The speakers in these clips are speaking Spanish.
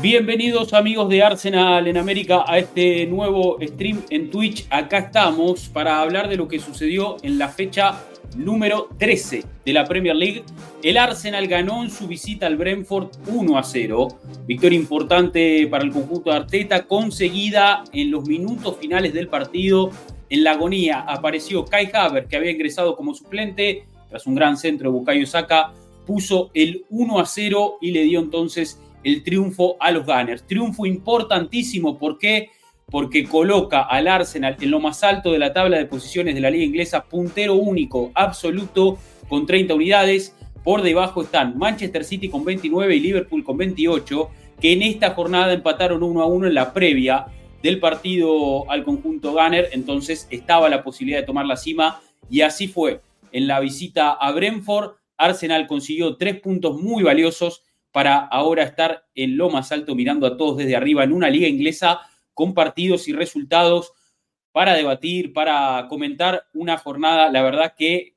Bienvenidos amigos de Arsenal en América a este nuevo stream en Twitch. Acá estamos para hablar de lo que sucedió en la fecha número 13 de la Premier League. El Arsenal ganó en su visita al Brentford 1 a 0. Victoria importante para el conjunto de Arteta, conseguida en los minutos finales del partido. En la agonía apareció Kai Havertz, que había ingresado como suplente tras un gran centro de Bukayo Saka, puso el 1 a 0 y le dio entonces el triunfo a los Gunners. Triunfo importantísimo, ¿por qué? Porque coloca al Arsenal en lo más alto de la tabla de posiciones de la liga inglesa, puntero único, absoluto, con 30 unidades. Por debajo están Manchester City con 29 y Liverpool con 28, que en esta jornada empataron 1 a 1 en la previa del partido al conjunto Gunner, entonces estaba la posibilidad de tomar la cima y así fue. En la visita a Brentford, Arsenal consiguió tres puntos muy valiosos para ahora estar en lo más alto mirando a todos desde arriba en una liga inglesa con partidos y resultados para debatir, para comentar una jornada, la verdad que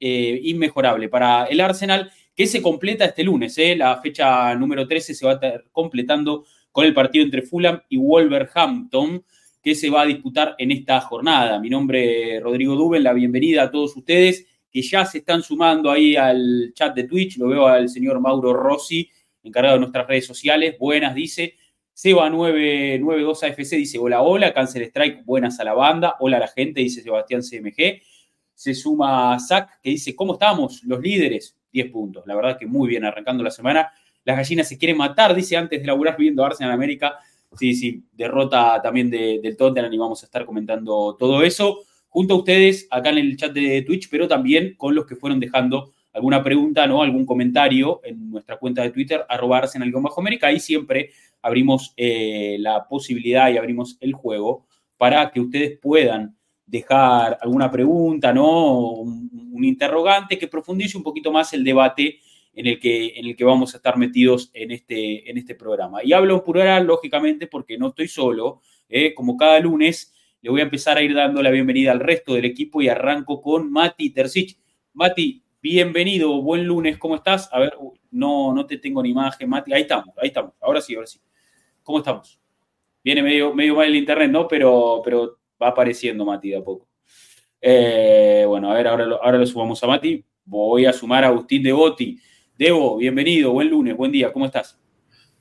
eh, inmejorable para el Arsenal, que se completa este lunes. Eh. La fecha número 13 se va a estar completando con el partido entre Fulham y Wolverhampton, que se va a disputar en esta jornada. Mi nombre es Rodrigo Duben, la bienvenida a todos ustedes que ya se están sumando ahí al chat de Twitch. Lo veo al señor Mauro Rossi, encargado de nuestras redes sociales. Buenas, dice. Seba992 AFC dice: Hola, hola. Cancel Strike, buenas a la banda. Hola a la gente, dice Sebastián CMG. Se suma Zach, que dice: ¿Cómo estamos? Los líderes, 10 puntos. La verdad que muy bien arrancando la semana. Las gallinas se quieren matar, dice antes de laburar viendo Arsenal América. Sí, sí, derrota también del Tottenham y vamos a estar comentando todo eso junto a ustedes acá en el chat de Twitch, pero también con los que fueron dejando alguna pregunta, ¿no? algún comentario en nuestra cuenta de Twitter, arroba bajo América. Ahí siempre abrimos eh, la posibilidad y abrimos el juego para que ustedes puedan dejar alguna pregunta, ¿no? Un, interrogante que profundice un poquito más el debate en el que, en el que vamos a estar metidos en este, en este programa. Y hablo en plural, lógicamente, porque no estoy solo. ¿eh? como cada lunes, le voy a empezar a ir dando la bienvenida al resto del equipo y arranco con Mati Tercich. Mati, bienvenido, buen lunes, ¿cómo estás? A ver, no, no te tengo ni imagen, Mati. Ahí estamos, ahí estamos. Ahora sí, ahora sí. ¿Cómo estamos? Viene medio, medio mal el internet, ¿no? Pero, pero va apareciendo Mati de a poco. Eh, bueno, a ver, ahora lo, ahora lo sumamos a Mati. Voy a sumar a Agustín Devoti. Debo, bienvenido, buen lunes, buen día, ¿cómo estás?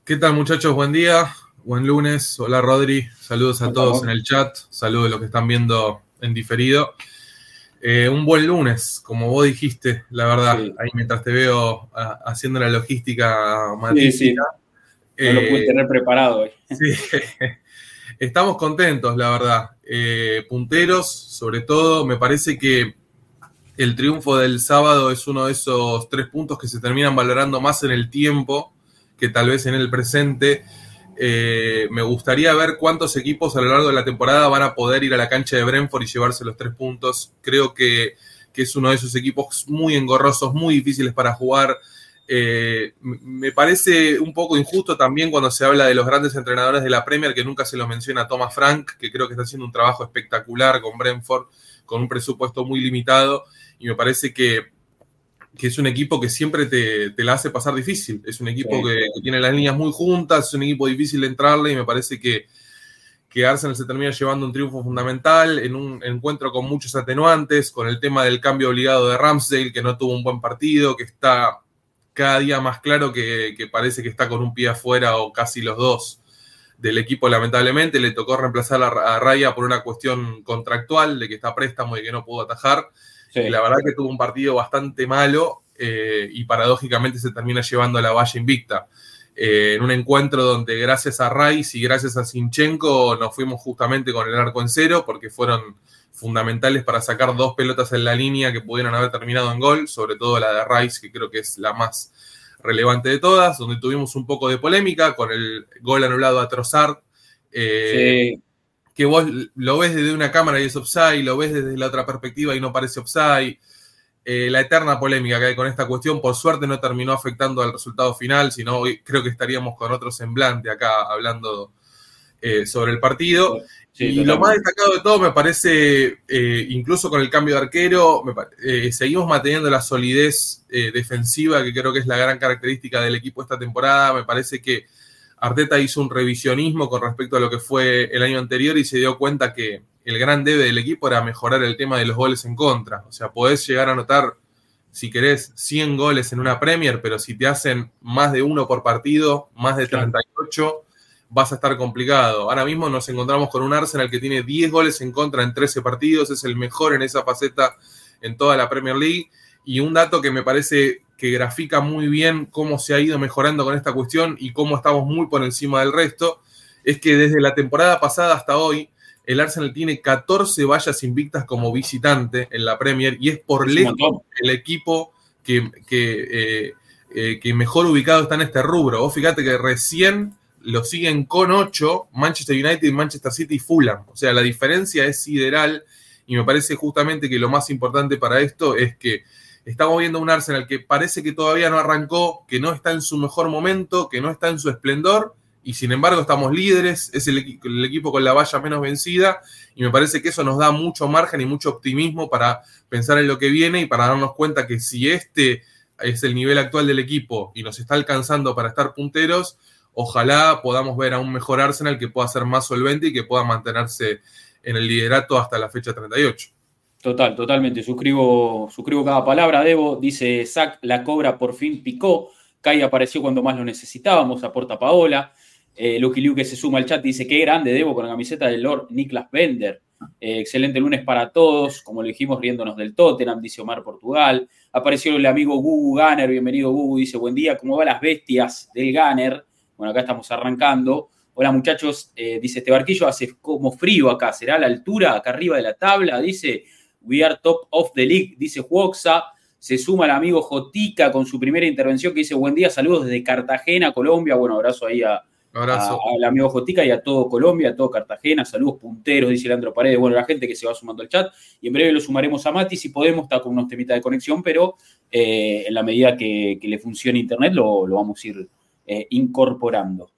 ¿Qué tal muchachos? Buen día buen lunes. Hola Rodri, saludos a todos en el chat, saludos a los que están viendo en diferido. Eh, un buen lunes, como vos dijiste, la verdad, ahí mientras te veo ah, haciendo la logística matística. No lo pude eh, tener preparado hoy. Sí, estamos contentos, la verdad. Eh, punteros, sobre todo, me parece que el triunfo del sábado es uno de esos tres puntos que se terminan valorando más en el tiempo que tal vez en el presente. Eh, me gustaría ver cuántos equipos a lo largo de la temporada van a poder ir a la cancha de Brentford y llevarse los tres puntos. Creo que, es uno de esos equipos muy engorrosos, muy difíciles para jugar. Eh, me parece un poco injusto también cuando se habla de los grandes entrenadores de la Premier, que nunca se los menciona Thomas Frank, que creo que está haciendo un trabajo espectacular con Brentford, con un presupuesto muy limitado. Y me parece que que es un equipo que siempre te, la hace pasar difícil. Es un equipo que, tiene las líneas muy juntas, es un equipo difícil de entrarle y me parece que, que Arsenal se termina llevando un triunfo fundamental en un encuentro con muchos atenuantes, con el tema del cambio obligado de Ramsdale, que no tuvo un buen partido, que está cada día más claro que, parece que está con un pie afuera o casi los dos del equipo lamentablemente. Le tocó reemplazar a Raya por una cuestión contractual de que está préstamo y que no pudo atajar la verdad que tuvo un partido bastante malo eh, y paradójicamente se termina llevando a la valla invicta. Eh, en un encuentro donde gracias a Rice y gracias a Sinchenko nos fuimos justamente con el arco en cero porque fueron fundamentales para sacar dos pelotas en la línea que pudieron haber terminado en gol, sobre todo la de Rice, que creo que es la más relevante de todas, donde tuvimos un poco de polémica con el gol anulado a Trossard. Eh, que vos lo ves desde una cámara y es offside, lo ves desde la otra perspectiva y no parece offside. Eh, la eterna polémica que hay con esta cuestión, por suerte no terminó afectando al resultado final, sino creo que estaríamos con otro semblante acá hablando eh, sobre el partido. y lo más destacado de todo me parece, eh, incluso con el cambio de arquero, seguimos manteniendo la solidez defensiva, que creo que es la gran característica del equipo esta temporada. Me parece que Arteta hizo un revisionismo con respecto a lo que fue el año anterior y se dio cuenta que el gran debe del equipo era mejorar el tema de los goles en contra. O sea, podés llegar a anotar, si querés, 100 goles en una Premier, pero si te hacen más de uno por partido, más de 38, vas a estar complicado. Ahora mismo nos encontramos con un Arsenal que tiene 10 goles en contra en 13 partidos, es el mejor en esa faceta en toda la Premier League. Y un dato que me parece que grafica muy bien cómo se ha ido mejorando con esta cuestión y cómo estamos muy por encima del resto, es que desde la temporada pasada hasta hoy, el Arsenal tiene 14 vallas invictas como visitante en la Premier y es por lejos el equipo que, eh, eh, que, mejor ubicado está en este rubro. Vos fíjate que recién lo siguen con 8 Manchester United, Manchester City y Fulham. O sea, la diferencia es sideral y me parece justamente que lo más importante para esto es que estamos viendo un Arsenal que parece que todavía no arrancó, que no está en su mejor momento, que no está en su esplendor y sin embargo estamos líderes, es el, equipo con la valla menos vencida y me parece que eso nos da mucho margen y mucho optimismo para pensar en lo que viene y para darnos cuenta que si este es el nivel actual del equipo y nos está alcanzando para estar punteros, ojalá podamos ver a un mejor Arsenal que pueda ser más solvente y que pueda mantenerse en el liderato hasta la fecha 38. Total, totalmente. Suscribo, suscribo cada palabra. Debo, dice Zach, la cobra por fin picó. Kai apareció cuando más lo necesitábamos, aporta Paola. Eh, Lucky Liu que se suma al chat dice, qué grande Debo con la camiseta del Lord Niklas Bender. Eh, excelente lunes para todos, como le dijimos, riéndonos del Tottenham, dice Omar Portugal. Apareció el amigo Gugu Gunner, bienvenido Gugu, dice, buen día, ¿cómo va las bestias del Gunner? Bueno, acá estamos arrancando. Hola muchachos, eh, dice, este barquillo hace como frío acá, ¿será la altura, acá arriba de la tabla? Dice, we are top of the league, dice Juoxa. Se suma el amigo Jotica con su primera intervención que dice, buen día, saludos desde Cartagena, Colombia. Bueno, abrazo ahí a, al amigo Jotica y a todo Colombia, a todo Cartagena. Saludos punteros, dice Leandro Paredes. Bueno, la gente que se va sumando al chat. Y en breve lo sumaremos a Mati. Si podemos, está con unos temitas de conexión, pero eh, en la medida que, le funcione Internet lo, vamos a ir eh, incorporando.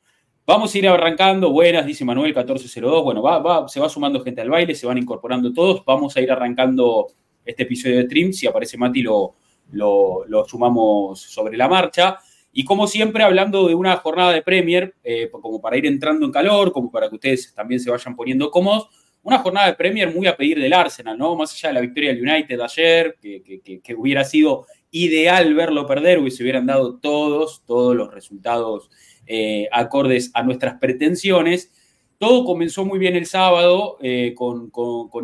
Vamos a ir arrancando. Buenas, dice Manuel 1402. Bueno, va, se va sumando gente al baile, se van incorporando todos. Vamos a ir arrancando este episodio de Stream. Si aparece Mati, lo, lo sumamos sobre la marcha. Y como siempre, hablando de una jornada de Premier, eh, como para ir entrando en calor, como para que ustedes también se vayan poniendo cómodos, una jornada de Premier muy a pedir del Arsenal, ¿no? Más allá de la victoria del United ayer, que, hubiera sido ideal verlo perder, hubiese hubieran dado todos, todos los resultados eh, acordes a nuestras pretensiones. Todo comenzó muy bien el sábado eh, con,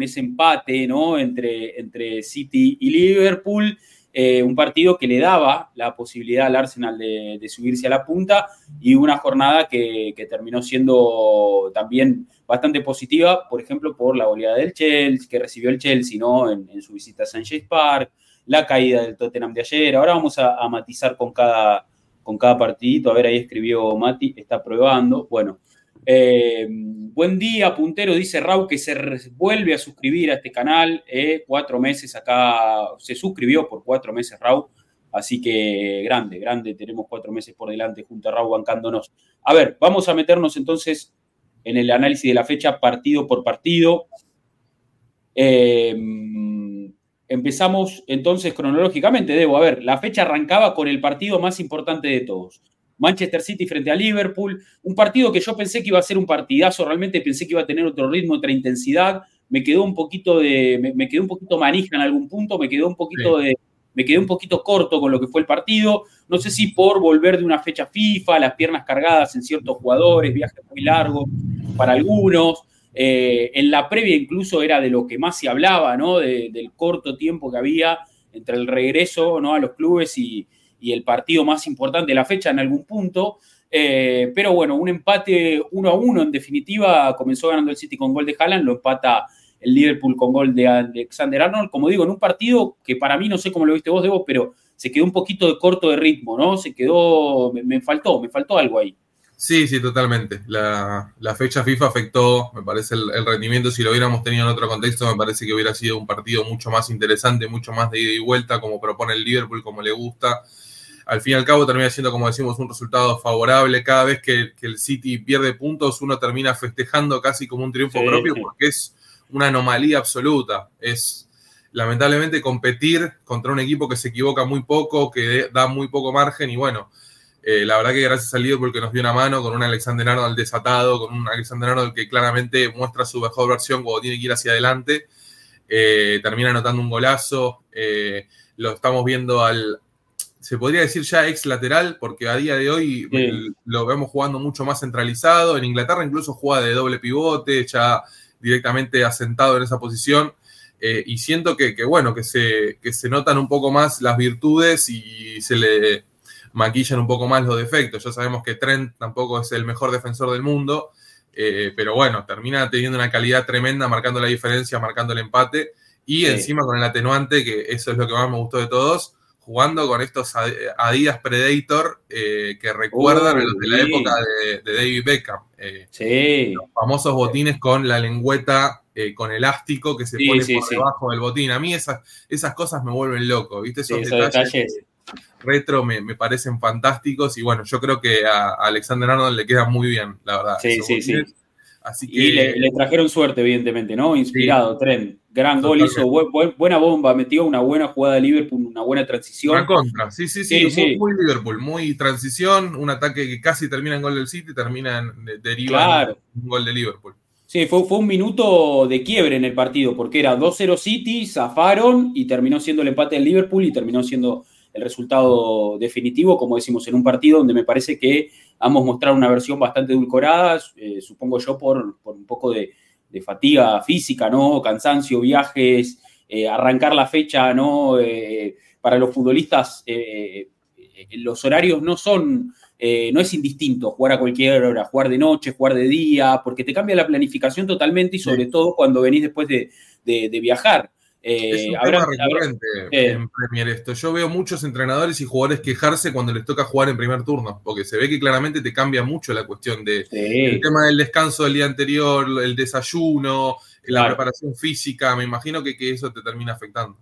ese empate ¿no? entre, entre City y Liverpool. Eh, un partido que le daba la posibilidad al Arsenal de, subirse a la punta y una jornada que, terminó siendo también bastante positiva, por ejemplo, por la goleada del Chelsea, que recibió el Chelsea ¿no? en, su visita a St. James Park, la caída del Tottenham de ayer. Ahora vamos a, matizar con cada, con cada partidito. A ver, ahí escribió Mati, está probando. Bueno, eh, buen día, puntero, dice Rau que se vuelve a suscribir a este canal. Eh, cuatro meses acá, se suscribió por cuatro meses Rau. Así que grande, grande, tenemos cuatro meses por delante junto a Rau bancándonos. A ver, vamos a meternos entonces en el análisis de la fecha partido por partido. Eh, empezamos entonces cronológicamente, debo, a ver, la fecha arrancaba con el partido más importante de todos. Manchester City frente a Liverpool, un partido que yo pensé que iba a ser un partidazo, realmente pensé que iba a tener otro ritmo, otra intensidad, me quedó un poquito de, me, quedó un poquito manija en algún punto, me quedó un poquito de, me quedé un poquito corto con lo que fue el partido, no sé si por volver de una fecha FIFA, las piernas cargadas en ciertos jugadores, viajes muy largos para algunos, eh, en la previa incluso era de lo que más se hablaba, ¿no? del corto tiempo que había entre el regreso ¿no? a los clubes y, el partido más importante de la fecha en algún punto. Eh, pero bueno, un empate 1 a 1 en definitiva. Comenzó ganando el City con gol de Haaland, lo empata el Liverpool con gol de Alexander Arnold. Como digo, en un partido que para mí, no sé cómo lo viste vos, Debo, pero se quedó un poquito de corto de ritmo, ¿no? Se quedó, me, faltó, me faltó algo ahí. Sí, sí, totalmente. La, fecha FIFA afectó, me parece, el, rendimiento. Si lo hubiéramos tenido en otro contexto, me parece que hubiera sido un partido mucho más interesante, mucho más de ida y vuelta, como propone el Liverpool, como le gusta. Al fin y al cabo termina siendo, como decimos, un resultado favorable. Cada vez que, el City pierde puntos, uno termina festejando casi como un triunfo propio, porque es una anomalía absoluta. Es lamentablemente competir contra un equipo que se equivoca muy poco, que da muy poco margen y bueno, eh, la verdad que gracias al Liverpool que nos dio una mano con un Alexander Arnold desatado, con un Alexander Arnold que claramente muestra su mejor versión cuando tiene que ir hacia adelante, eh, termina anotando un golazo, eh, lo estamos viendo al, se podría decir ya ex lateral, porque a día de hoy lo vemos jugando mucho más centralizado, en Inglaterra incluso juega de doble pivote, ya directamente asentado en esa posición. Eh, y siento que, bueno, que se, se notan un poco más las virtudes y se le maquillan un poco más los defectos. Ya sabemos que Trent tampoco es el mejor defensor del mundo, eh, pero bueno, termina teniendo una calidad tremenda, marcando la diferencia, marcando el empate y encima con el atenuante, que eso es lo que más me gustó de todos, jugando con estos Adidas Predator eh, que recuerdan los de la época de, David Beckham. Los famosos botines con la lengüeta eh, con elástico que se pone por debajo del botín. A mí esas, esas cosas me vuelven loco, ¿viste? Esos, detalles, retro me, parecen fantásticos y bueno, yo creo que a, Alexander Arnold le queda muy bien, la verdad. Sí, sí, sí. Así que, y le, trajeron suerte, evidentemente, ¿no? Inspirado, Tren. Gran gol, hizo buena bomba, metió una buena jugada de Liverpool, una buena transición. Una contra, sí, sí, sí, muy, muy, Liverpool, muy transición, un ataque que casi termina en gol del City, termina en, deriva en un gol de Liverpool. Sí, fue, fue un minuto de quiebre en el partido, porque era 2-0 City, zafaron y terminó siendo el empate del Liverpool y terminó siendo el resultado definitivo, como decimos, en un partido donde me parece que ambos mostraron una versión bastante edulcorada, eh, supongo yo por, un poco de, fatiga física, ¿no? Cansancio, viajes, eh, arrancar la fecha, ¿no? Eh, para los futbolistas los horarios no son no es indistinto jugar a cualquier hora, jugar de noche, jugar de día, porque te cambia la planificación totalmente y sobre todo cuando venís después de, viajar. Eh, es un tema recurrente en Premier esto. Yo veo muchos entrenadores y jugadores quejarse cuando les toca jugar en primer turno, porque se ve que claramente te cambia mucho la cuestión de el tema del descanso del día anterior, el desayuno, la preparación física. Me imagino que, eso te termina afectando.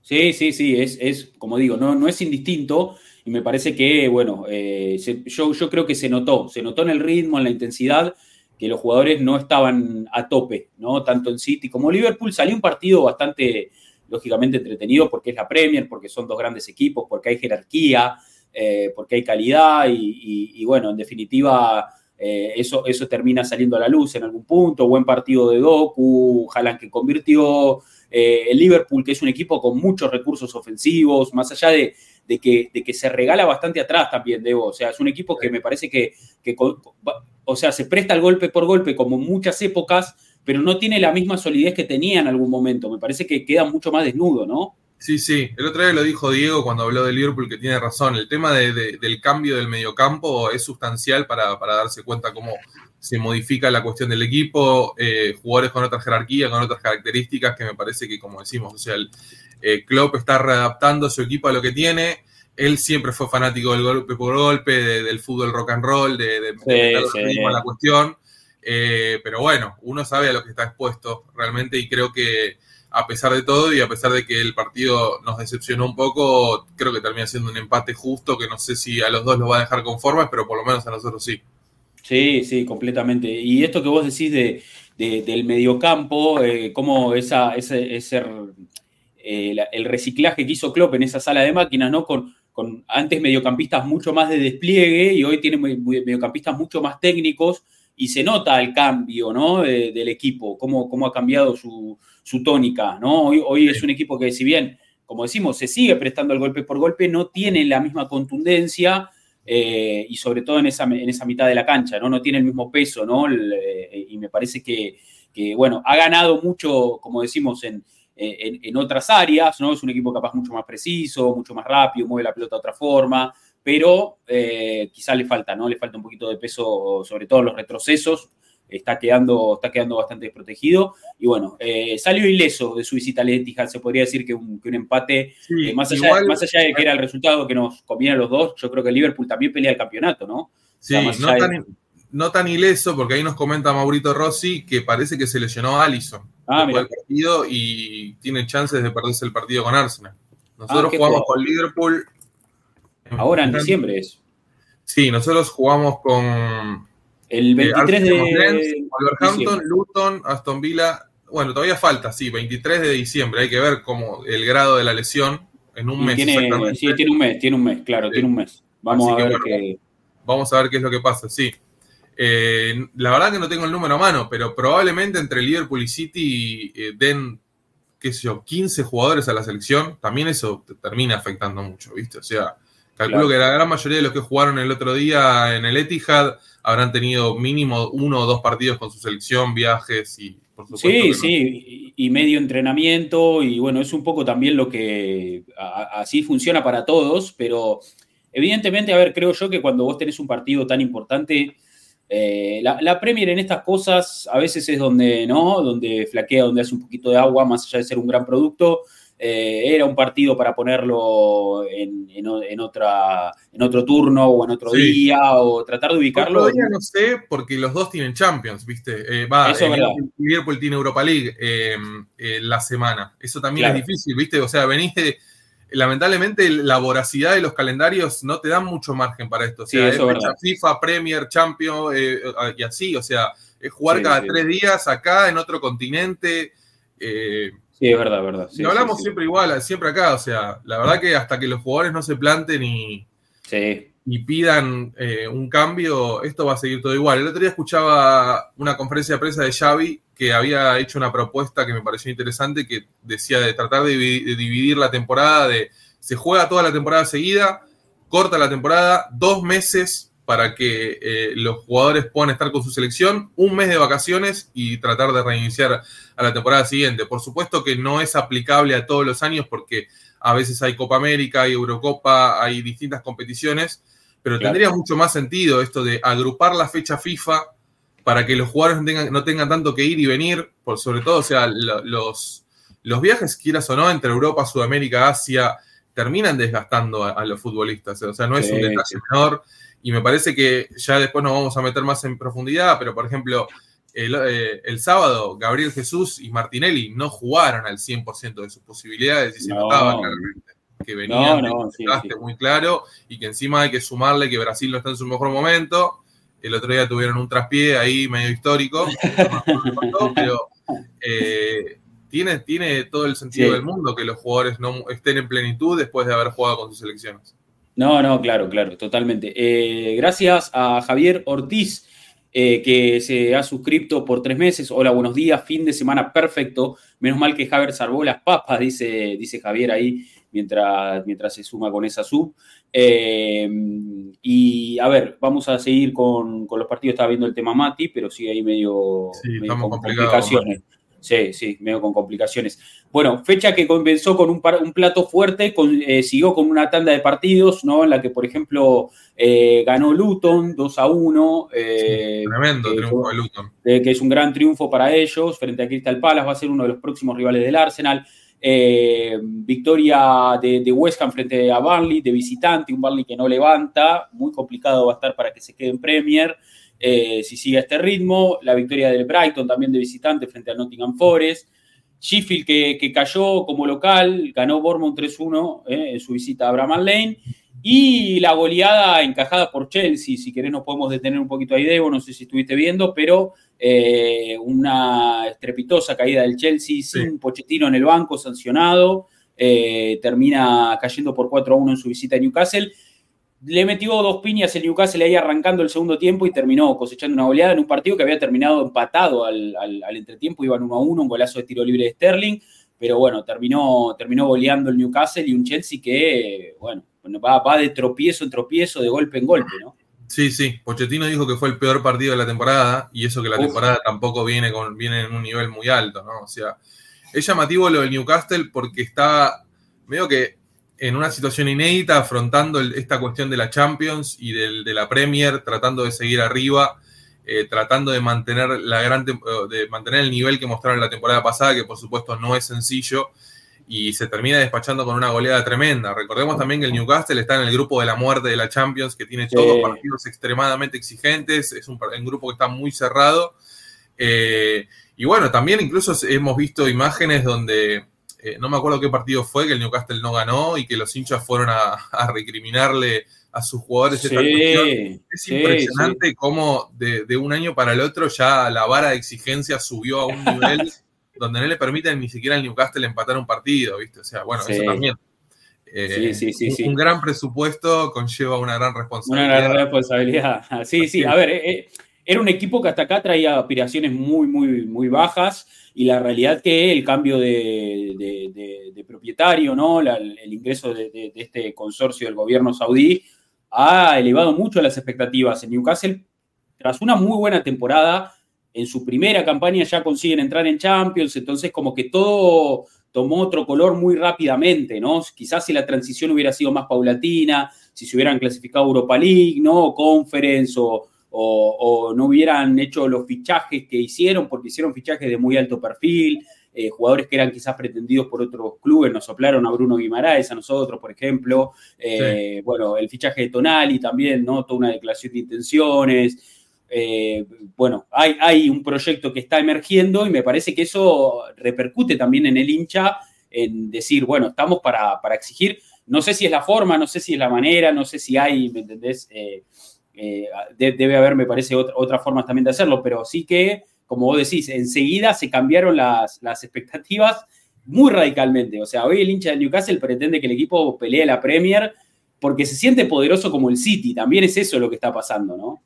Sí, sí, sí, es, es como digo, no, no es indistinto y me parece que, bueno, eh, yo, yo creo que se notó, se notó en el ritmo, en la intensidad, que los jugadores no estaban a tope, ¿no? Tanto en City como Liverpool. Salió un partido bastante, lógicamente, entretenido porque es la Premier, porque son dos grandes equipos, porque hay jerarquía, eh, porque hay calidad y, bueno, en definitiva, eh, eso, eso termina saliendo a la luz en algún punto. Buen partido de Doku, Jalan que convirtió, el Liverpool, que es un equipo con muchos recursos ofensivos, más allá de de que, de que se regala bastante atrás también, Debo. O sea, es un equipo que me parece que, o sea, se presta el golpe por golpe como muchas épocas, pero no tiene la misma solidez que tenía en algún momento. Me parece que queda mucho más desnudo, ¿no? Sí, sí. El otro día lo dijo Diego cuando habló de Liverpool, que tiene razón. El tema del cambio del mediocampo es sustancial para, darse cuenta cómo se modifica la cuestión del equipo, eh, jugadores con otra jerarquía, con otras características, que me parece que, como decimos, o sea, el, eh, Klopp está readaptando su equipo a lo que tiene. Él siempre fue fanático del golpe por golpe, del fútbol rock and roll, de, de, la cuestión. Eh, pero bueno, uno sabe a lo que está expuesto realmente y creo que a pesar de todo y a pesar de que el partido nos decepcionó un poco, creo que termina siendo un empate justo que no sé si a los dos los va a dejar conformes, pero por lo menos a nosotros sí. Sí, sí, completamente. Y esto que vos decís de, del mediocampo, eh, cómo esa, ese, ese eh, el reciclaje que hizo Klopp en esa sala de máquinas, ¿no? Con, con antes mediocampistas mucho más de despliegue y hoy tiene mediocampistas mucho más técnicos y se nota el cambio, ¿no? del equipo, cómo, cómo ha cambiado su, tónica, ¿no? Hoy, hoy es un equipo que si bien, como decimos, se sigue prestando el golpe por golpe, no tiene la misma contundencia eh, y sobre todo en esa, en esa mitad de la cancha, ¿no? No tiene el mismo peso, ¿no? Eh, y me parece que, que, bueno, ha ganado mucho, como decimos, en, en, otras áreas, ¿no? Es un equipo capaz mucho más preciso, mucho más rápido, mueve la pelota de otra forma, pero eh, quizá le falta, ¿no? Le falta un poquito de peso, sobre todo los retrocesos, está quedando, está quedando bastante desprotegido. Y bueno, eh, salió ileso de su visita al Etihad, se podría decir que un, empate, eh, más, allá, más allá de que era el resultado que nos conviene a los dos, yo creo que Liverpool también pelea el campeonato, ¿no? Sí, no, tan, ileso, porque ahí nos comenta Maurito Rossi que parece que se lesionó a Allison ah, el partido y tiene chances de perderse el partido con Arsenal. Nosotros ah, jugamos con Liverpool. Ahora en diciembre es. Sí, nosotros jugamos con el 23 eh, de Wolverhampton, Luton, Aston Villa. Bueno, todavía falta, sí, 23 de diciembre. Hay que ver cómo el grado de la lesión en un mes. Tiene, sí, tiene un mes, tiene un mes, claro, tiene un mes. Vamos a ver qué. Vamos a ver qué es lo que pasa, sí. Eh, la verdad que no tengo el número a mano, pero probablemente entre Liverpool y City eh, den, qué sé yo, 15 jugadores a la selección. También eso termina afectando mucho, ¿viste? O sea, calculo que la gran mayoría de los que jugaron el otro día en el Etihad habrán tenido mínimo uno o dos partidos con su selección, viajes y por supuesto. Sí, sí, y medio entrenamiento y bueno, es un poco también lo que así funciona para todos, pero evidentemente, a ver, creo yo que cuando vos tenés un partido tan importante, eh, la, la, Premier en estas cosas a veces es donde, ¿no? Donde flaquea, donde hace un poquito de agua, más allá de ser un gran producto. Eh, era un partido para ponerlo en, otra, en otro turno o en otro día o tratar de ubicarlo. Todavía no sé porque los dos tienen Champions, ¿viste? Eh, va, Eso Liverpool tiene Europa League eh, la semana. Eso también es difícil, ¿viste? O sea, venís de... Lamentablemente la voracidad de los calendarios no te dan mucho margen para esto. O sea, FIFA, Premier, Champions y así. O sea, es jugar cada tres días acá en otro continente. Sí, es verdad, verdad. Sí, hablamos siempre igual, siempre acá, o sea, la verdad que hasta que los jugadores no se planten y, y pidan eh, un cambio, esto va a seguir todo igual. El otro día escuchaba una conferencia de prensa de Xavi que había hecho una propuesta que me pareció interesante, que decía de tratar de dividir la temporada, de se juega toda la temporada seguida, corta la temporada, dos meses para que eh, los jugadores puedan estar con su selección, un mes de vacaciones y tratar de reiniciar a la temporada siguiente. Por supuesto que no es aplicable a todos los años porque a veces hay Copa América, hay Eurocopa, hay distintas competiciones, pero tendría mucho más sentido esto de agrupar la fecha FIFA para que los jugadores no tengan, no tengan tanto que ir y venir, por sobre todo, o sea, los, los viajes, quieras o no, entre Europa, Sudamérica, Asia, terminan desgastando a, los futbolistas. O sea, no es un detalle menor. Y me parece que ya después nos vamos a meter más en profundidad, pero por ejemplo, el, eh, sábado Gabriel Jesús y Martinelli no jugaron al 100% de sus posibilidades y se notaba claramente que venían no, muy claro y que encima hay que sumarle que Brasil no está en su mejor momento. El otro día tuvieron un traspié ahí medio histórico, pero eh, tiene, tiene todo el sentido del mundo que los jugadores no estén en plenitud después de haber jugado con sus selecciones. No, no, claro, claro, totalmente. Eh, gracias a Javier Ortiz, eh, que se ha suscrito por tres meses. Hola, buenos días, fin de semana perfecto. Menos mal que Javier salvó las papas, dice, dice Javier ahí, mientras, mientras se suma con esa sub. Eh, y a ver, vamos a seguir con, los partidos. Estaba viendo el tema Mati, pero sigue ahí medio, medio con complicaciones. Sí, sí, medio con complicaciones. Bueno, fecha que comenzó con un, un plato fuerte, eh, siguió con una tanda de partidos, ¿no? En la que, por ejemplo, eh, ganó Luton 2 a 1. Eh, tremendo triunfo de Luton. que es un gran triunfo para ellos frente a Crystal Palace, va a ser uno de los próximos rivales del Arsenal. Victoria de, de, West Ham frente a Burnley, de visitante, un Burnley que no levanta, muy complicado va a estar para que se quede en Premier. Eh, si sigue este ritmo. La victoria del Brighton también de visitante frente a Nottingham Forest. Sheffield que, cayó como local, ganó Bournemouth 3-1 eh, en su visita a Bramall Lane. Y la goleada encajada por Chelsea, si querés nos podemos detener un poquito ahí, Debo, no sé si estuviste viendo, pero eh, una estrepitosa caída del Chelsea sin Pochettino en el banco, sancionado, termina cayendo por 4-1 en su visita a Newcastle. Le metió dos piñas el Newcastle ahí arrancando el segundo tiempo y terminó cosechando una goleada en un partido que había terminado empatado al, entretiempo, iban 1 a 1, un golazo de tiro libre de Sterling, pero bueno, terminó, terminó goleando el Newcastle y un Chelsea que, bueno, va, va de tropiezo en tropiezo, de golpe en golpe, ¿no? Sí, sí, Pochettino dijo que fue el peor partido de la temporada y eso que la temporada tampoco viene, con, viene en un nivel muy alto, ¿no? O sea, es llamativo lo del Newcastle porque está medio que en una situación inédita, afrontando esta cuestión de la Champions y de la Premier, tratando de seguir arriba. eh, tratando de mantener, la gran de mantener el nivel que mostraron la temporada pasada, que por supuesto no es sencillo, y se termina despachando con una goleada tremenda. Recordemos también que el Newcastle está en el grupo de la muerte de la Champions, que tiene todos partidos extremadamente exigentes, es un, grupo que está muy cerrado. Eh, y bueno, también incluso hemos visto imágenes donde, eh, no me acuerdo qué partido fue, que el Newcastle no ganó y que los hinchas fueron a recriminarle a sus jugadores esta cuestión. Es impresionante cómo de, un año para el otro ya la vara de exigencia subió a un nivel donde no le permiten ni siquiera al Newcastle empatar un partido, ¿viste? O sea, bueno, eso también. Eh, un, gran presupuesto conlleva una gran responsabilidad. Una gran responsabilidad. Sí, sí. A ver, eh, eh, era un equipo que hasta acá traía aspiraciones muy, muy, muy bajas y la realidad que el cambio de, propietario, ¿no? el ingreso de, este consorcio del gobierno saudí ha elevado mucho las expectativas. En Newcastle, tras una muy buena temporada, en su primera campaña ya consiguen entrar en Champions, entonces como que todo tomó otro color muy rápidamente, ¿no? Quizás si la transición hubiera sido más paulatina, si se hubieran clasificado Europa League, ¿no? Conference o, o, no hubieran hecho los fichajes que hicieron, porque hicieron fichajes de muy alto perfil, eh, jugadores que eran quizás pretendidos por otros clubes, nos soplaron a Bruno Guimaraes, a nosotros, por ejemplo. Eh, bueno, el fichaje de Tonali también, ¿no? Toda una declaración de intenciones. Eh, bueno, hay, un proyecto que está emergiendo y me parece que eso repercute también en el hincha, en decir, bueno, estamos para, exigir. No sé si es la forma, no sé si es la manera, no sé si hay, ¿me entendés? debe haber, me parece, otra, otras formas también de hacerlo, pero sí que como vos decís, enseguida se cambiaron las, expectativas muy radicalmente. O sea, hoy el hincha de Newcastle pretende que el equipo pelee la Premier porque se siente poderoso como el City. También es eso lo que está pasando, ¿no?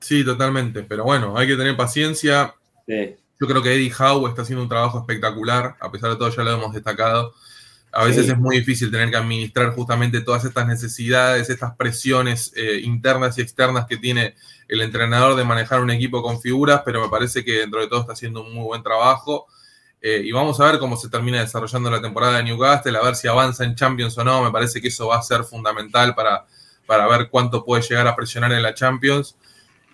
Sí, totalmente. Pero bueno, hay que tener paciencia. Yo creo que Eddie Howe está haciendo un trabajo espectacular, a pesar de todo ya lo hemos destacado. A veces es muy difícil tener que administrar justamente todas estas necesidades, estas presiones eh, internas y externas que tiene el entrenador de manejar un equipo con figuras, pero me parece que dentro de todo está haciendo un muy buen trabajo. Eh, y vamos a ver cómo se termina desarrollando la temporada de Newcastle, a ver si avanza en Champions o no. Me parece que eso va a ser fundamental para, para ver cuánto puede llegar a presionar en la Champions.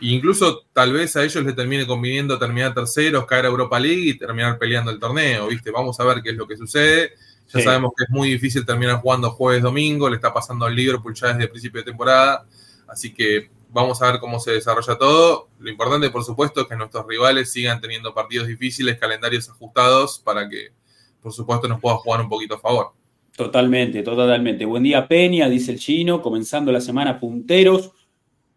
Incluso tal vez a ellos les termine conviniendo terminar terceros, caer a Europa League y terminar peleando el torneo, ¿viste? Vamos a ver qué es lo que sucede. Ya sabemos que es muy difícil terminar jugando jueves, domingo, le está pasando al Liverpool ya desde el principio de temporada. Así que vamos a ver cómo se desarrolla todo. Lo importante, por supuesto, es que nuestros rivales sigan teniendo partidos difíciles, calendarios ajustados, para que, por supuesto, nos pueda jugar un poquito a favor. Totalmente, totalmente. Buen día, Peña, dice el chino, comenzando la semana punteros.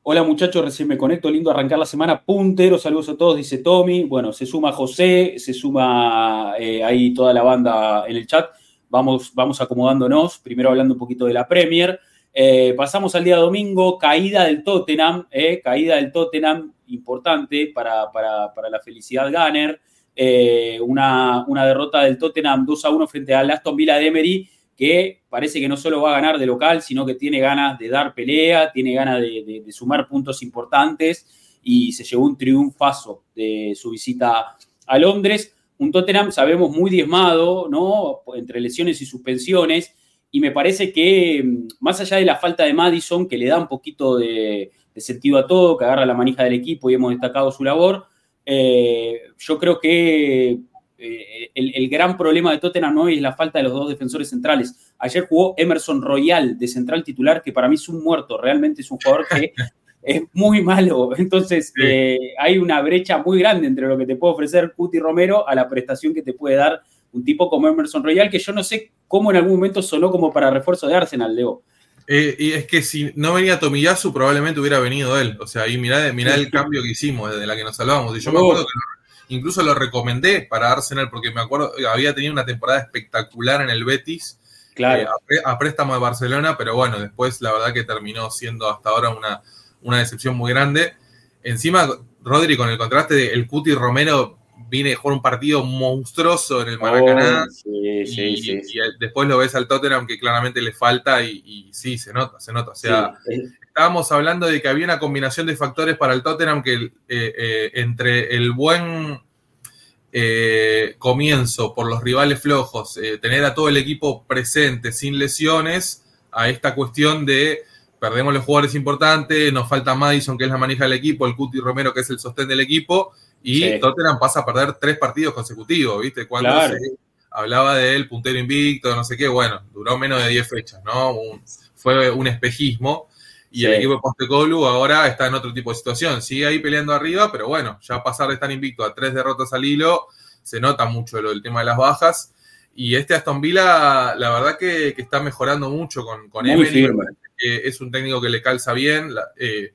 Hola muchachos, recién me conecto, lindo arrancar la semana punteros, saludos a todos, dice Tommy. Bueno, se suma José, se suma eh, ahí toda la banda en el chat. Vamos, vamos acomodándonos, primero hablando un poquito de la Premier. Eh, pasamos al día domingo, caída del Tottenham, eh, caída del Tottenham importante para, la felicidad Gunner. Eh, una, una, derrota del Tottenham 2 a 1 frente al Aston Villa de Emery, que parece que no solo va a ganar de local, sino que tiene ganas de dar pelea, tiene ganas de, sumar puntos importantes y se llevó un triunfazo de su visita a Londres. Un Tottenham, sabemos, muy diezmado, ¿no? Entre lesiones y suspensiones y me parece que mm, más allá de la falta de Madison, que le da un poquito de, sentido a todo, que agarra la manija del equipo y hemos destacado su labor, eh, yo creo que eh, el, gran problema de Tottenham hoy es la falta de los dos defensores centrales. Ayer jugó Emerson Royal de central titular, que para mí es un muerto, realmente es un jugador que es muy malo. Entonces eh, hay una brecha muy grande entre lo que te puede ofrecer Cuti Romero a la prestación que te puede dar un tipo como Emerson Royal, que yo no sé cómo en algún momento sonó como para refuerzo de Arsenal, Leo. Eh, y es que si no venía Tomiyasu, probablemente hubiera venido él. O sea, mirá, mirá el cambio que hicimos desde la que nos salvamos. Y yo me acuerdo que incluso lo recomendé para Arsenal porque me acuerdo, había tenido una temporada espectacular en el Betis. Claro. Eh, a, préstamo de Barcelona, pero bueno, después la verdad que terminó siendo hasta ahora una, una decepción muy grande. Encima, Rodri, con el contraste de el Cuti Romero viene a jugar un partido monstruoso en el Maracaná. Oh, y, después lo ves al Tottenham que claramente le falta y, sí, se nota, se nota. O sea, estábamos hablando de que había una combinación de factores para el Tottenham que eh, eh, entre el buen eh, comienzo por los rivales flojos, tener a todo el equipo presente sin lesiones, a esta cuestión de perdemos los jugadores importantes, nos falta Madison, que es la manija del equipo, el Cuti Romero, que es el sostén del equipo, y Tottenham pasa a perder tres partidos consecutivos, ¿viste? Cuando se hablaba del puntero invicto, no sé qué, bueno, duró menos de 10 fechas, ¿no? fue un espejismo. Y el equipo de Postecoglou ahora está en otro tipo de situación. Sigue ahí peleando arriba, pero bueno, ya pasar de estar invicto a tres derrotas al hilo, se nota mucho lo del tema de las bajas. Y este Aston Villa, la verdad que, está mejorando mucho con, con Emery. es un técnico que le calza bien. Eh,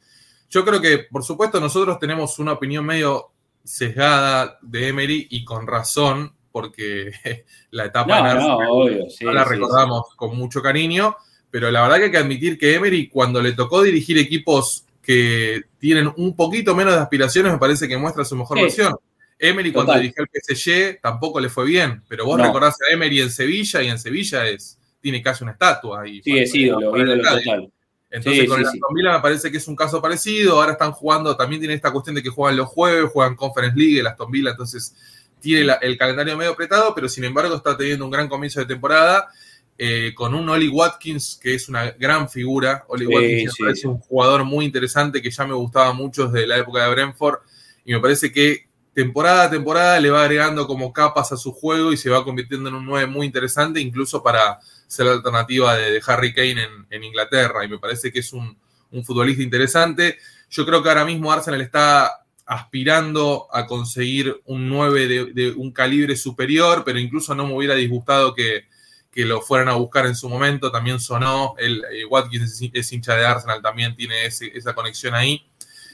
yo creo que, por supuesto, nosotros tenemos una opinión medio sesgada de Emery y con razón, porque la etapa no, la recordamos con mucho cariño, pero la verdad que hay que admitir que Emery cuando le tocó dirigir equipos que tienen un poquito menos de aspiraciones, me parece que muestra su mejor versión. Emery cuando dirigió el PSG tampoco le fue bien, pero vos recordás a Emery en Sevilla y en Sevilla es tiene casi una estatua. Y sí, es ídolo, ídolo total. Entonces, con el Aston Villa me parece que es un caso parecido. Ahora están jugando, también tiene esta cuestión de que juegan los jueves, juegan Conference League, el Aston Villa, entonces tiene el calendario medio apretado, pero sin embargo está teniendo un gran comienzo de temporada. Eh, con un Oli Watkins, que es una gran figura. Oli Watkins es un jugador muy interesante que ya me gustaba mucho desde la época de Brentford. Y me parece que temporada a temporada le va agregando como capas a su juego y se va convirtiendo en un 9 muy interesante, incluso para ser la alternativa de, Harry Kane en, Inglaterra. Y me parece que es un, futbolista interesante. Yo creo que ahora mismo Arsenal está aspirando a conseguir un 9 de, un calibre superior, pero incluso no me hubiera disgustado que, lo fueran a buscar en su momento. También sonó, el, eh, Watkins es, hincha de Arsenal, también tiene esa conexión ahí.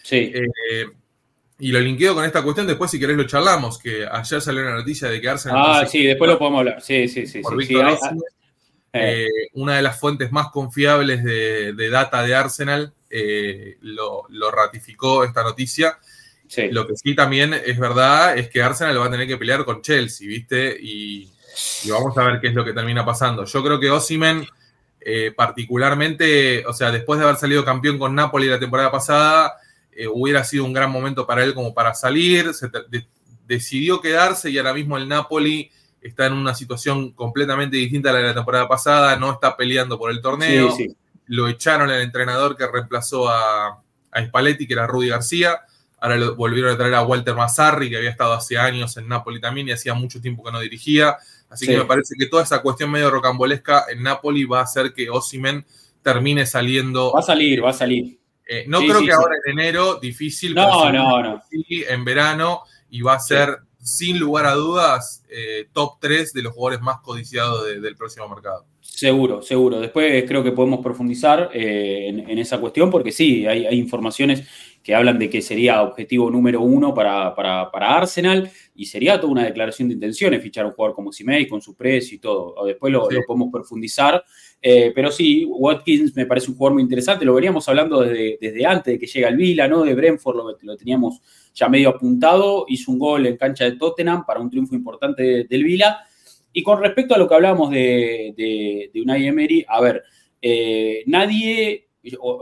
Sí. Eh, y lo linkeo con esta cuestión, después si querés lo charlamos, que ayer salió una noticia de que Arsenal... Ah, sí, después lo podemos hablar. Sí, sí, sí. sí, eh. Eh, una de las fuentes más confiables de, data de Arsenal lo, ratificó esta noticia. Lo que sí también es verdad es que Arsenal va a tener que pelear con Chelsea, ¿viste? Y, vamos a ver qué es lo que termina pasando. Yo creo que Osimen, particularmente, o sea, después de haber salido campeón con Napoli la temporada pasada, hubiera sido un gran momento para él como para salir. Se decidió quedarse y ahora mismo el Napoli está en una situación completamente distinta a la de la temporada pasada, no está peleando por el torneo. Lo echaron al entrenador que reemplazó a, a Spalletti, que era Rudy García. Ahora lo volvieron a traer a Walter Mazzarri, que había estado hace años en Napoli también y hacía mucho tiempo que no dirigía. Así que me parece que toda esa cuestión medio rocambolesca en Napoli va a hacer que Osimen termine saliendo. Va a salir, va a salir. Eh, no creo que ahora en enero, difícil. No, no, no. En verano y va a ser sin lugar a dudas, eh, top 3 de los jugadores más codiciados del próximo mercado. Seguro, seguro. Después creo que podemos profundizar eh, en, esa cuestión porque sí, hay, informaciones que hablan de que sería objetivo número uno para, Arsenal y sería toda una declaración de intenciones fichar a un jugador como Simei con su precio y todo. Después lo, podemos profundizar. Eh, pero sí, Watkins me parece un jugador muy interesante. Lo veníamos hablando desde, antes de que llega al Vila, ¿no? De Brentford lo, lo teníamos ya medio apuntado, hizo un gol en cancha de Tottenham para un triunfo importante del Vila. Y con respecto a lo que hablábamos de, de, Unai Emery, a ver, eh, nadie,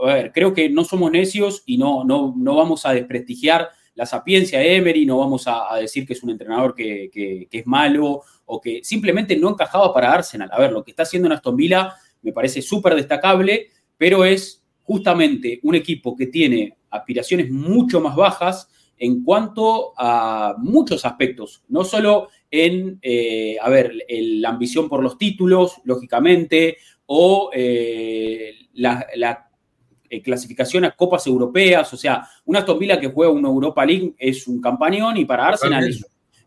a ver, creo que no somos necios y no, no, no vamos a desprestigiar la sapiencia de Emery, no vamos a, decir que es un entrenador que, que, es malo o que simplemente no encajaba para Arsenal. A ver, lo que está haciendo en Aston Villa me parece súper destacable, pero es justamente un equipo que tiene aspiraciones mucho más bajas en cuanto a muchos aspectos, no solo en, eh, a ver, la ambición por los títulos, lógicamente, o eh, la, eh, clasificación a copas europeas, o sea, una Aston que juega una Europa League es un campañón y para Arsenal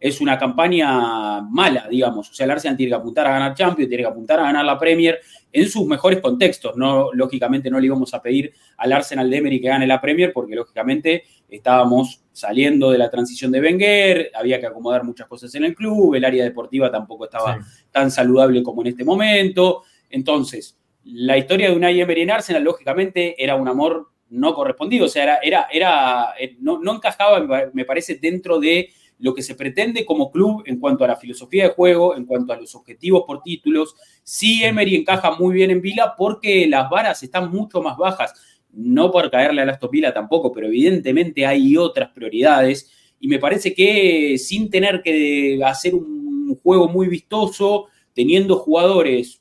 es, una campaña mala, digamos, o sea, el Arsenal tiene que apuntar a ganar Champions, tiene que apuntar a ganar la Premier en sus mejores contextos, no, lógicamente no le íbamos a pedir al Arsenal de Emery que gane la Premier porque lógicamente estábamos saliendo de la transición de Wenger, había que acomodar muchas cosas en el club, el área deportiva tampoco estaba tan saludable como en este momento. Entonces, la historia de Unai Emery en Arsenal, lógicamente, era un amor no correspondido, o sea, era, era, era eh, no, no, encajaba, me parece, dentro de lo que se pretende como club en cuanto a la filosofía de juego, en cuanto a los objetivos por títulos. Sí, Emery encaja muy bien en Vila porque las varas están mucho más bajas. No por caerle a la estopila tampoco, pero evidentemente hay otras prioridades. Y me parece que sin tener que hacer un juego muy vistoso, teniendo jugadores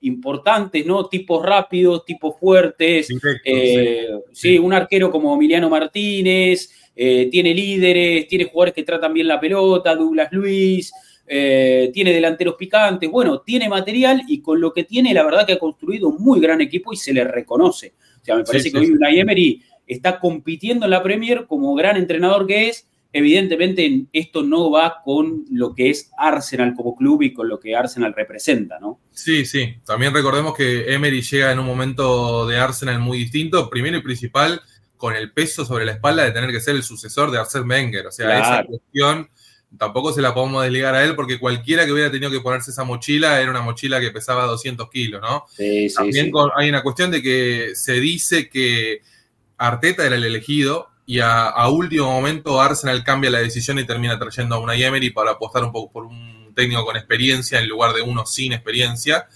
importantes, ¿no? Tipos rápidos, tipos fuertes. Eh, sí, un arquero como Emiliano Martínez, eh, tiene líderes, tiene jugadores que tratan bien la pelota, Douglas Luis, eh, tiene delanteros picantes, bueno, tiene material y con lo que tiene, la verdad que ha construido un muy gran equipo y se le reconoce. O sea, me parece que hoy Unai Emery está compitiendo en la Premier como gran entrenador que es. Evidentemente, esto no va con lo que es Arsenal como club y con lo que Arsenal representa, ¿no? Sí, sí. También recordemos que Emery llega en un momento de Arsenal muy distinto. Primero y principal, con el peso sobre la espalda de tener que ser el sucesor de Arsène Wenger. O sea, esa cuestión tampoco se la podemos desligar a él porque cualquiera que hubiera tenido que ponerse esa mochila era una mochila que pesaba 200 kilos, ¿no? Sí, sí, También hay una cuestión de que se dice que Arteta era el elegido y a, último momento Arsenal cambia la decisión y termina trayendo a una Emery para apostar un poco por un técnico con experiencia en lugar de uno sin experiencia.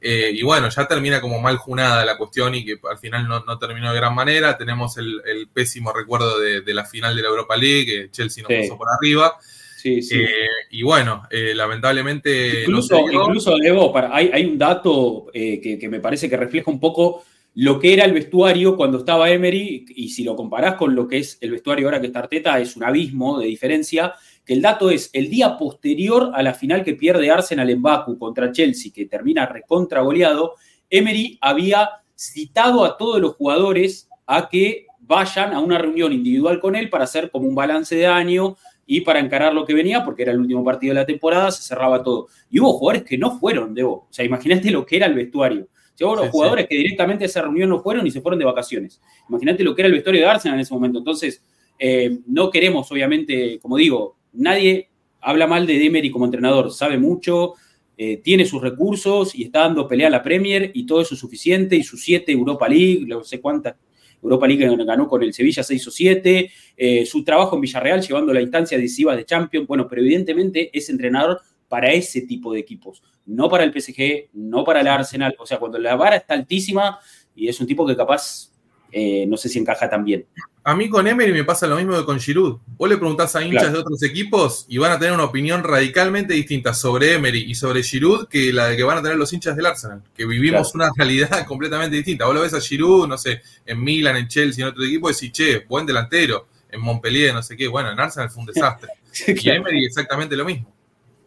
Eh, y bueno, ya termina como mal junada la cuestión y que al final no, terminó de gran manera. Tenemos el, pésimo recuerdo de, la final de la Europa League, que Chelsea nos pasó por arriba. Sí, sí. Eh, y bueno, eh, lamentablemente. Incluso, incluso Evo, hay, hay, un dato que, que, me parece que refleja un poco lo que era el vestuario cuando estaba Emery, y si lo comparás con lo que es el vestuario ahora que está Arteta, es un abismo de diferencia, que el dato es el día posterior a la final que pierde Arsenal en Baku contra Chelsea, que termina recontra goleado, Emery había citado a todos los jugadores a que vayan a una reunión individual con él para hacer como un balance de año y para encarar lo que venía, porque era el último partido de la temporada, se cerraba todo. Y hubo jugadores que no fueron, Debo. O sea, imagínate lo que era el vestuario. Hubo jugadores que directamente a esa reunión no fueron y se fueron de vacaciones. Imagínate lo que era el vestuario de Arsenal en ese momento. Entonces, eh, no queremos, obviamente, como digo, nadie habla mal de Emery como entrenador, sabe mucho, eh, tiene sus recursos y está dando pelea a la Premier y todo eso es suficiente. Y sus siete Europa League, no sé cuántas Europa League ganó con el Sevilla 6 o 7, eh, su trabajo en Villarreal llevando la instancia decisiva de Champions, bueno, pero evidentemente es entrenador para ese tipo de equipos, no para el PSG, no para el Arsenal. O sea, cuando la vara está altísima y es un tipo que capaz, eh, no sé si encaja tan bien. A mí con Emery me pasa lo mismo que con Giroud. Vos le preguntás a hinchas de otros equipos y van a tener una opinión radicalmente distinta sobre Emery y sobre Giroud que la de que van a tener los hinchas del Arsenal, que vivimos una realidad completamente distinta. Vos lo ves a Giroud, no sé, en Milan, en Chelsea, en otro equipo, y decís, che, buen delantero, en Montpellier, no sé qué. Bueno, en Arsenal fue un desastre. Y Emery exactamente lo mismo.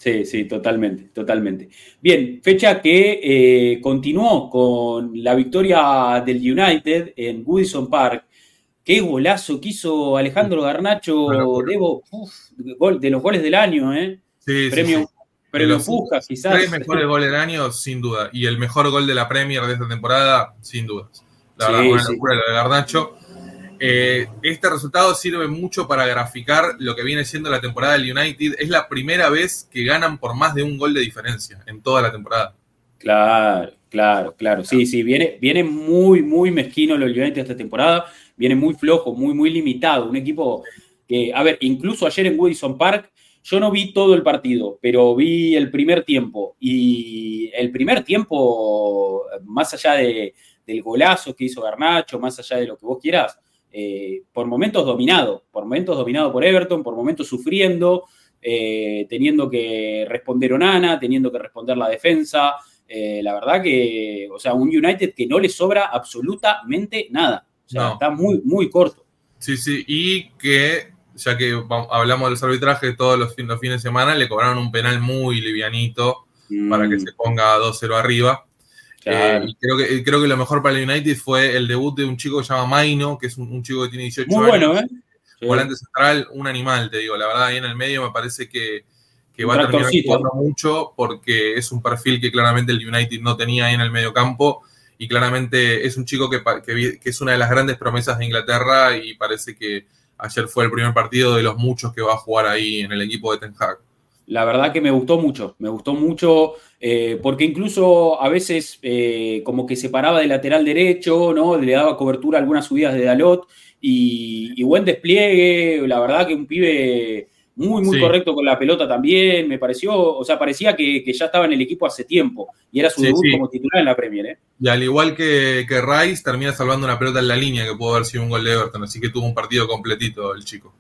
Sí, sí, totalmente, totalmente. Bien, fecha que eh, continuó con la victoria del United en Woodison Park. Qué golazo que hizo Alejandro Garnacho, Debo, de los goles del año, ¿eh? Sí, premio, sí, Premio quizás. Tres mejores goles del año, sin duda. Y el mejor gol de la Premier de esta temporada, sin duda. La verdad, una locura de Garnacho. Eh, este resultado sirve mucho para graficar lo que viene siendo la temporada del United. Es la primera vez que ganan por más de un gol de diferencia en toda la temporada. Claro, claro, claro. Sí, sí, viene, viene muy, muy mezquino el United esta temporada. Viene muy flojo, muy, muy limitado. Un equipo que, a ver, incluso ayer en Wilson Park, yo no vi todo el partido, pero vi el primer tiempo. Y el primer tiempo, más allá de, del golazo que hizo Garnacho, más allá de lo que vos quieras, eh, por momentos dominado, por momentos dominado por Everton, por momentos sufriendo, eh, teniendo que responder Onana, teniendo que responder la defensa. Eh, la verdad que, o sea, un United que no le sobra absolutamente nada. O sea, está muy, muy corto. Sí, sí, y que, ya que hablamos de los arbitrajes todos los, fines de semana, le cobraron un penal muy livianito para que mm. se ponga 2-0 arriba. Eh, y creo que, creo que lo mejor para el United fue el debut de un chico que se llama Maino, que es un, chico que tiene 18 Muy bueno, ¿eh? Volante central, un animal, te digo. La verdad, ahí en el medio me parece que, va a terminar jugando mucho porque es un perfil que claramente el United no tenía ahí en el medio campo. Y claramente es un chico que, que, es una de las grandes promesas de Inglaterra y parece que ayer fue el primer partido de los muchos que va a jugar ahí en el equipo de Ten Hag la verdad que me gustó mucho, me gustó mucho, eh, porque incluso a veces eh, como que se paraba de lateral derecho, ¿no? Le daba cobertura a algunas subidas de Dalot y, buen despliegue, la verdad que un pibe muy, muy correcto con la pelota también, me pareció, o sea, parecía que, ya estaba en el equipo hace tiempo y era su debut como titular en la Premier, ¿eh? Y al igual que, que Rice, termina salvando una pelota en la línea que pudo haber sido un gol de Everton, así que tuvo un partido completito el chico.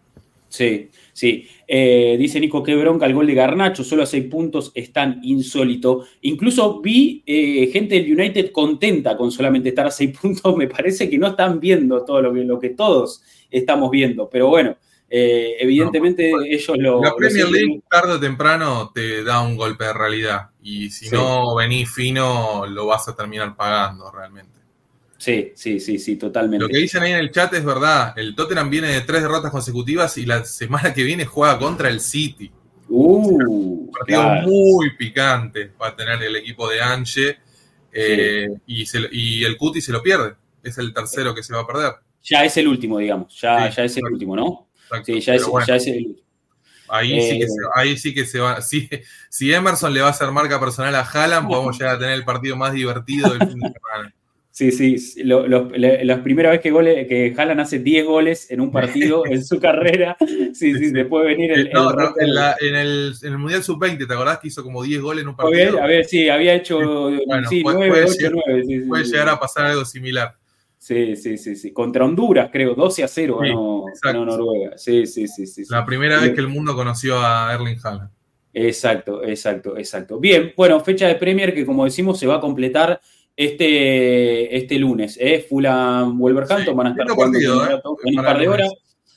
Sí, sí. Eh, dice Nico, qué bronca el gol de Garnacho, solo a seis puntos es tan insólito. Incluso vi eh, gente del United contenta con solamente estar a seis puntos. Me parece que no están viendo todo lo que, lo que todos estamos viendo. Pero bueno, eh, evidentemente ellos lo. La Premier League, tarde o temprano, te da un golpe de realidad. Y si no venís fino, lo vas a terminar pagando realmente. Sí, sí, sí, sí, totalmente. Lo que dicen ahí en el chat es verdad. El Tottenham viene de tres derrotas consecutivas y la semana que viene juega contra el City. Uh, un partido muy picante va a tener el equipo de Anche. Eh, y, el Cuti se lo pierde. Es el tercero que se va a perder. Ya es el último, digamos. Ya, ya es el último, ¿no? Sí, ya es, ya es, el Ahí, sí que se, eh, ahí sí que se va. Si, si Emerson le va a hacer marca personal a Haaland, podemos llegar a tener el partido más divertido del fin de semana. Sí, sí, la primera vez que, gole, que Haaland hace 10 goles en un partido en su carrera, sí, sí, después venir el... No, en, en, el, en, el, Mundial Sub-20, ¿te acordás que hizo como 10 goles en un partido? A ver, sí, había hecho bueno, sí, puede, 9, 8, 9. puede llegar a pasar algo similar. Sí, sí, sí, sí. Contra Honduras, creo, 12 a 0 ganó, Noruega. Sí, sí, sí, sí. La primera vez que el mundo conoció a Erling Haaland. Exacto, exacto, exacto. Bien, bueno, fecha de Premier que como decimos se va a completar este, este lunes. ¿eh? Fulham Wolverhampton van a estar jugando partido, ¿eh? en un par de horas.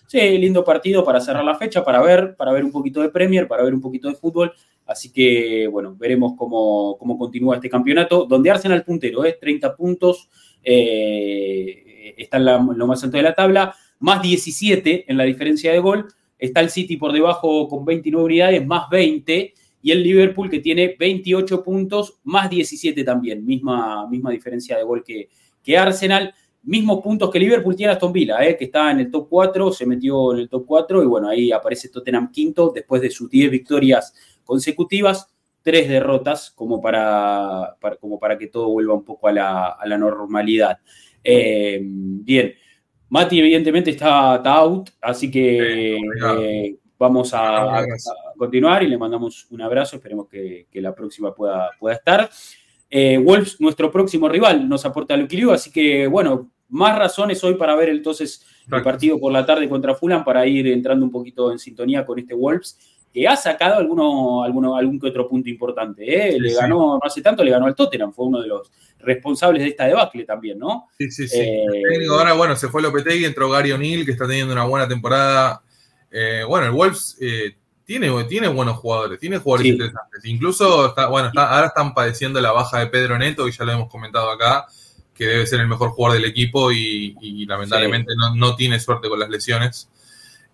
Sí, lindo partido para cerrar la fecha, para ver, para ver un poquito de Premier, para ver un poquito de fútbol. Así que, bueno, veremos cómo, cómo continúa este campeonato, donde Arsenal puntero, ¿eh? 30 puntos, eh, está en lo más alto de la tabla, más 17 en la diferencia de gol. Está el City por debajo con 29 unidades, más 20 y el Liverpool que tiene 28 puntos más 17 también, misma, misma diferencia de gol que, que Arsenal, mismos puntos que Liverpool tiene Aston Villa, eh, que está en el top 4, se metió en el top 4 y bueno, ahí aparece Tottenham quinto después de sus 10 victorias consecutivas, tres derrotas como para, como para que todo vuelva un poco a la, normalidad. Eh, bien, Mati evidentemente está, out, así que Vamos a, continuar y le mandamos un abrazo. Esperemos que, la próxima pueda, pueda estar. Eh, Wolves, nuestro próximo rival, nos aporta el equilibrio, así que bueno, más razones hoy para ver entonces el partido por la tarde contra Fulham para ir entrando un poquito en sintonía con este Wolves que ha sacado alguno, alguno, algún que otro punto importante. ¿eh? le ganó, no hace tanto, le ganó al Tottenham, fue uno de los responsables de esta debacle también, ¿no? Sí, sí, sí. Eh, ahora, bueno, se fue Lopetegui, entró Gary O'Neill, que está teniendo una buena temporada eh, bueno, el Wolves eh, tiene, tiene buenos jugadores, tiene jugadores interesantes. Incluso, bueno, ahora están padeciendo la baja de Pedro Neto, que ya lo hemos comentado acá, que debe ser el mejor jugador del equipo y, lamentablemente no, tiene suerte con las lesiones.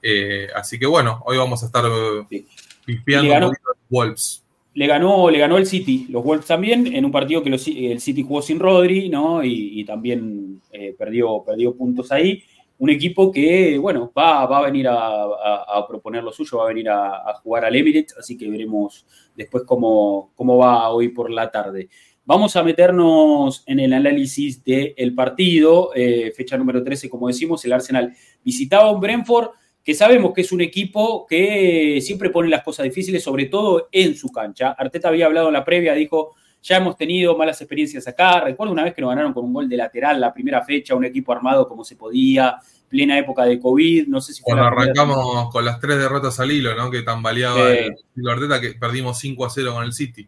Eh, así que bueno, hoy vamos a estar pispeando un poquito Wolves. Le ganó, le ganó el City, los Wolves también, en un partido que el City jugó sin Rodri, ¿no? Y, también perdió, perdió puntos ahí un equipo que, bueno, va, a venir a, proponer lo suyo, va a venir a, jugar al Emirates, así que veremos después cómo, cómo va hoy por la tarde. Vamos a meternos en el análisis del partido, eh, fecha número 13, como decimos, el Arsenal visitaba un Brentford, que sabemos que es un equipo que siempre pone las cosas difíciles, sobre todo en su cancha. Arteta había hablado en la previa, dijo, ya hemos tenido malas experiencias acá. Recuerdo una vez que nos ganaron con un gol de lateral la primera fecha, un equipo armado como se podía, plena época de COVID. No sé si Cuando arrancamos con las tres derrotas al hilo, ¿no? Que tambaleaba el Arteta, que perdimos 5 a 0 con el City.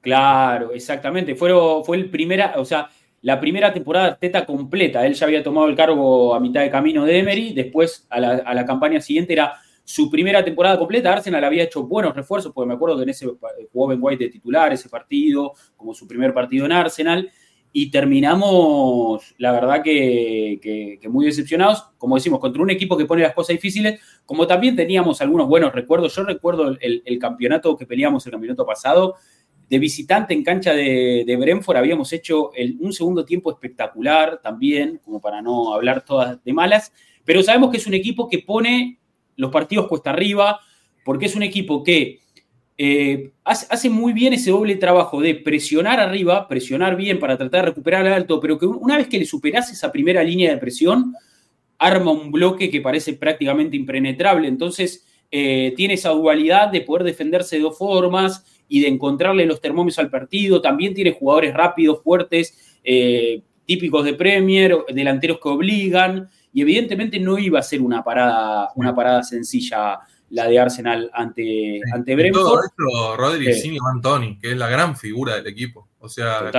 Claro, exactamente. Fue, fue el primera, o sea, la primera temporada Arteta completa. Él ya había tomado el cargo a mitad de camino de Emery. Después, a la, a la campaña siguiente, era su primera temporada completa. Arsenal había hecho buenos refuerzos, porque me acuerdo que en ese jugó Ben White de titular ese partido, como su primer partido en Arsenal. Y terminamos, la verdad, que, muy decepcionados, como decimos, contra un equipo que pone las cosas difíciles, como también teníamos algunos buenos recuerdos. Yo recuerdo el, campeonato que peleamos el campeonato pasado, de visitante en cancha de, de Brentford, habíamos hecho un segundo tiempo espectacular también, como para no hablar todas de malas, pero sabemos que es un equipo que pone los partidos cuesta arriba, porque es un equipo que eh, hace, muy bien ese doble trabajo de presionar arriba, presionar bien para tratar de recuperar el alto, pero que una vez que le superas esa primera línea de presión, arma un bloque que parece prácticamente impenetrable. Entonces, eh, tiene esa dualidad de poder defenderse de dos formas y de encontrarle los termómetros al partido. También tiene jugadores rápidos, fuertes. Eh, típicos de Premier, delanteros que obligan, y evidentemente no iba a ser una parada, una parada sencilla la de Arsenal ante, ante Brentford. Todo esto, Rodri, sí. Anthony, que es la gran figura del equipo. O sea,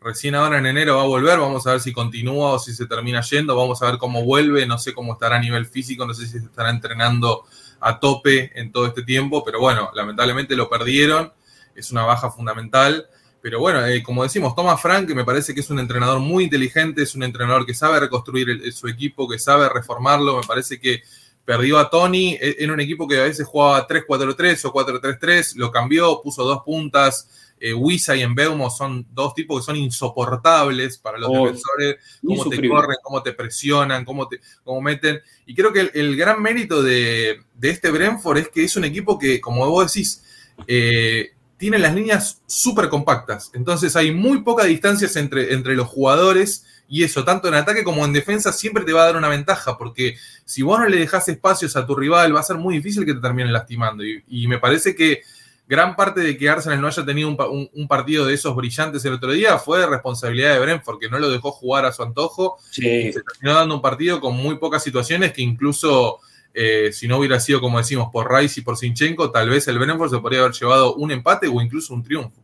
recién ahora en enero va a volver, vamos a ver si continúa o si se termina yendo, vamos a ver cómo vuelve, no sé cómo estará a nivel físico, no sé si se estará entrenando a tope en todo este tiempo, pero bueno, lamentablemente lo perdieron, es una baja fundamental. Pero bueno, eh, como decimos, Thomas Frank me parece que es un entrenador muy inteligente, es un entrenador que sabe reconstruir su equipo, que sabe reformarlo. Me parece que perdió a Tony en un equipo que a veces jugaba 3-4-3 o 4-3-3, lo cambió, puso dos puntas. Eh, Wisa y Embeumo son dos tipos que son insoportables para los oh, defensores, cómo te corren, cómo te presionan, cómo te cómo meten. Y creo que el, gran mérito de, de, este Brentford es que es un equipo que, como vos decís, eh, tiene las líneas súper compactas. Entonces hay muy pocas distancias entre, entre los jugadores y eso, tanto en ataque como en defensa, siempre te va a dar una ventaja, porque si vos no le dejas espacios a tu rival, va a ser muy difícil que te terminen lastimando. Y, me parece que gran parte de que Arsenal no haya tenido un, partido de esos brillantes el otro día fue responsabilidad de Brentford, que no lo dejó jugar a su antojo. Y se terminó dando un partido con muy pocas situaciones que incluso eh, si no hubiera sido, como decimos, por Rice y por Sinchenko, tal vez el Brentford se podría haber llevado un empate o incluso un triunfo.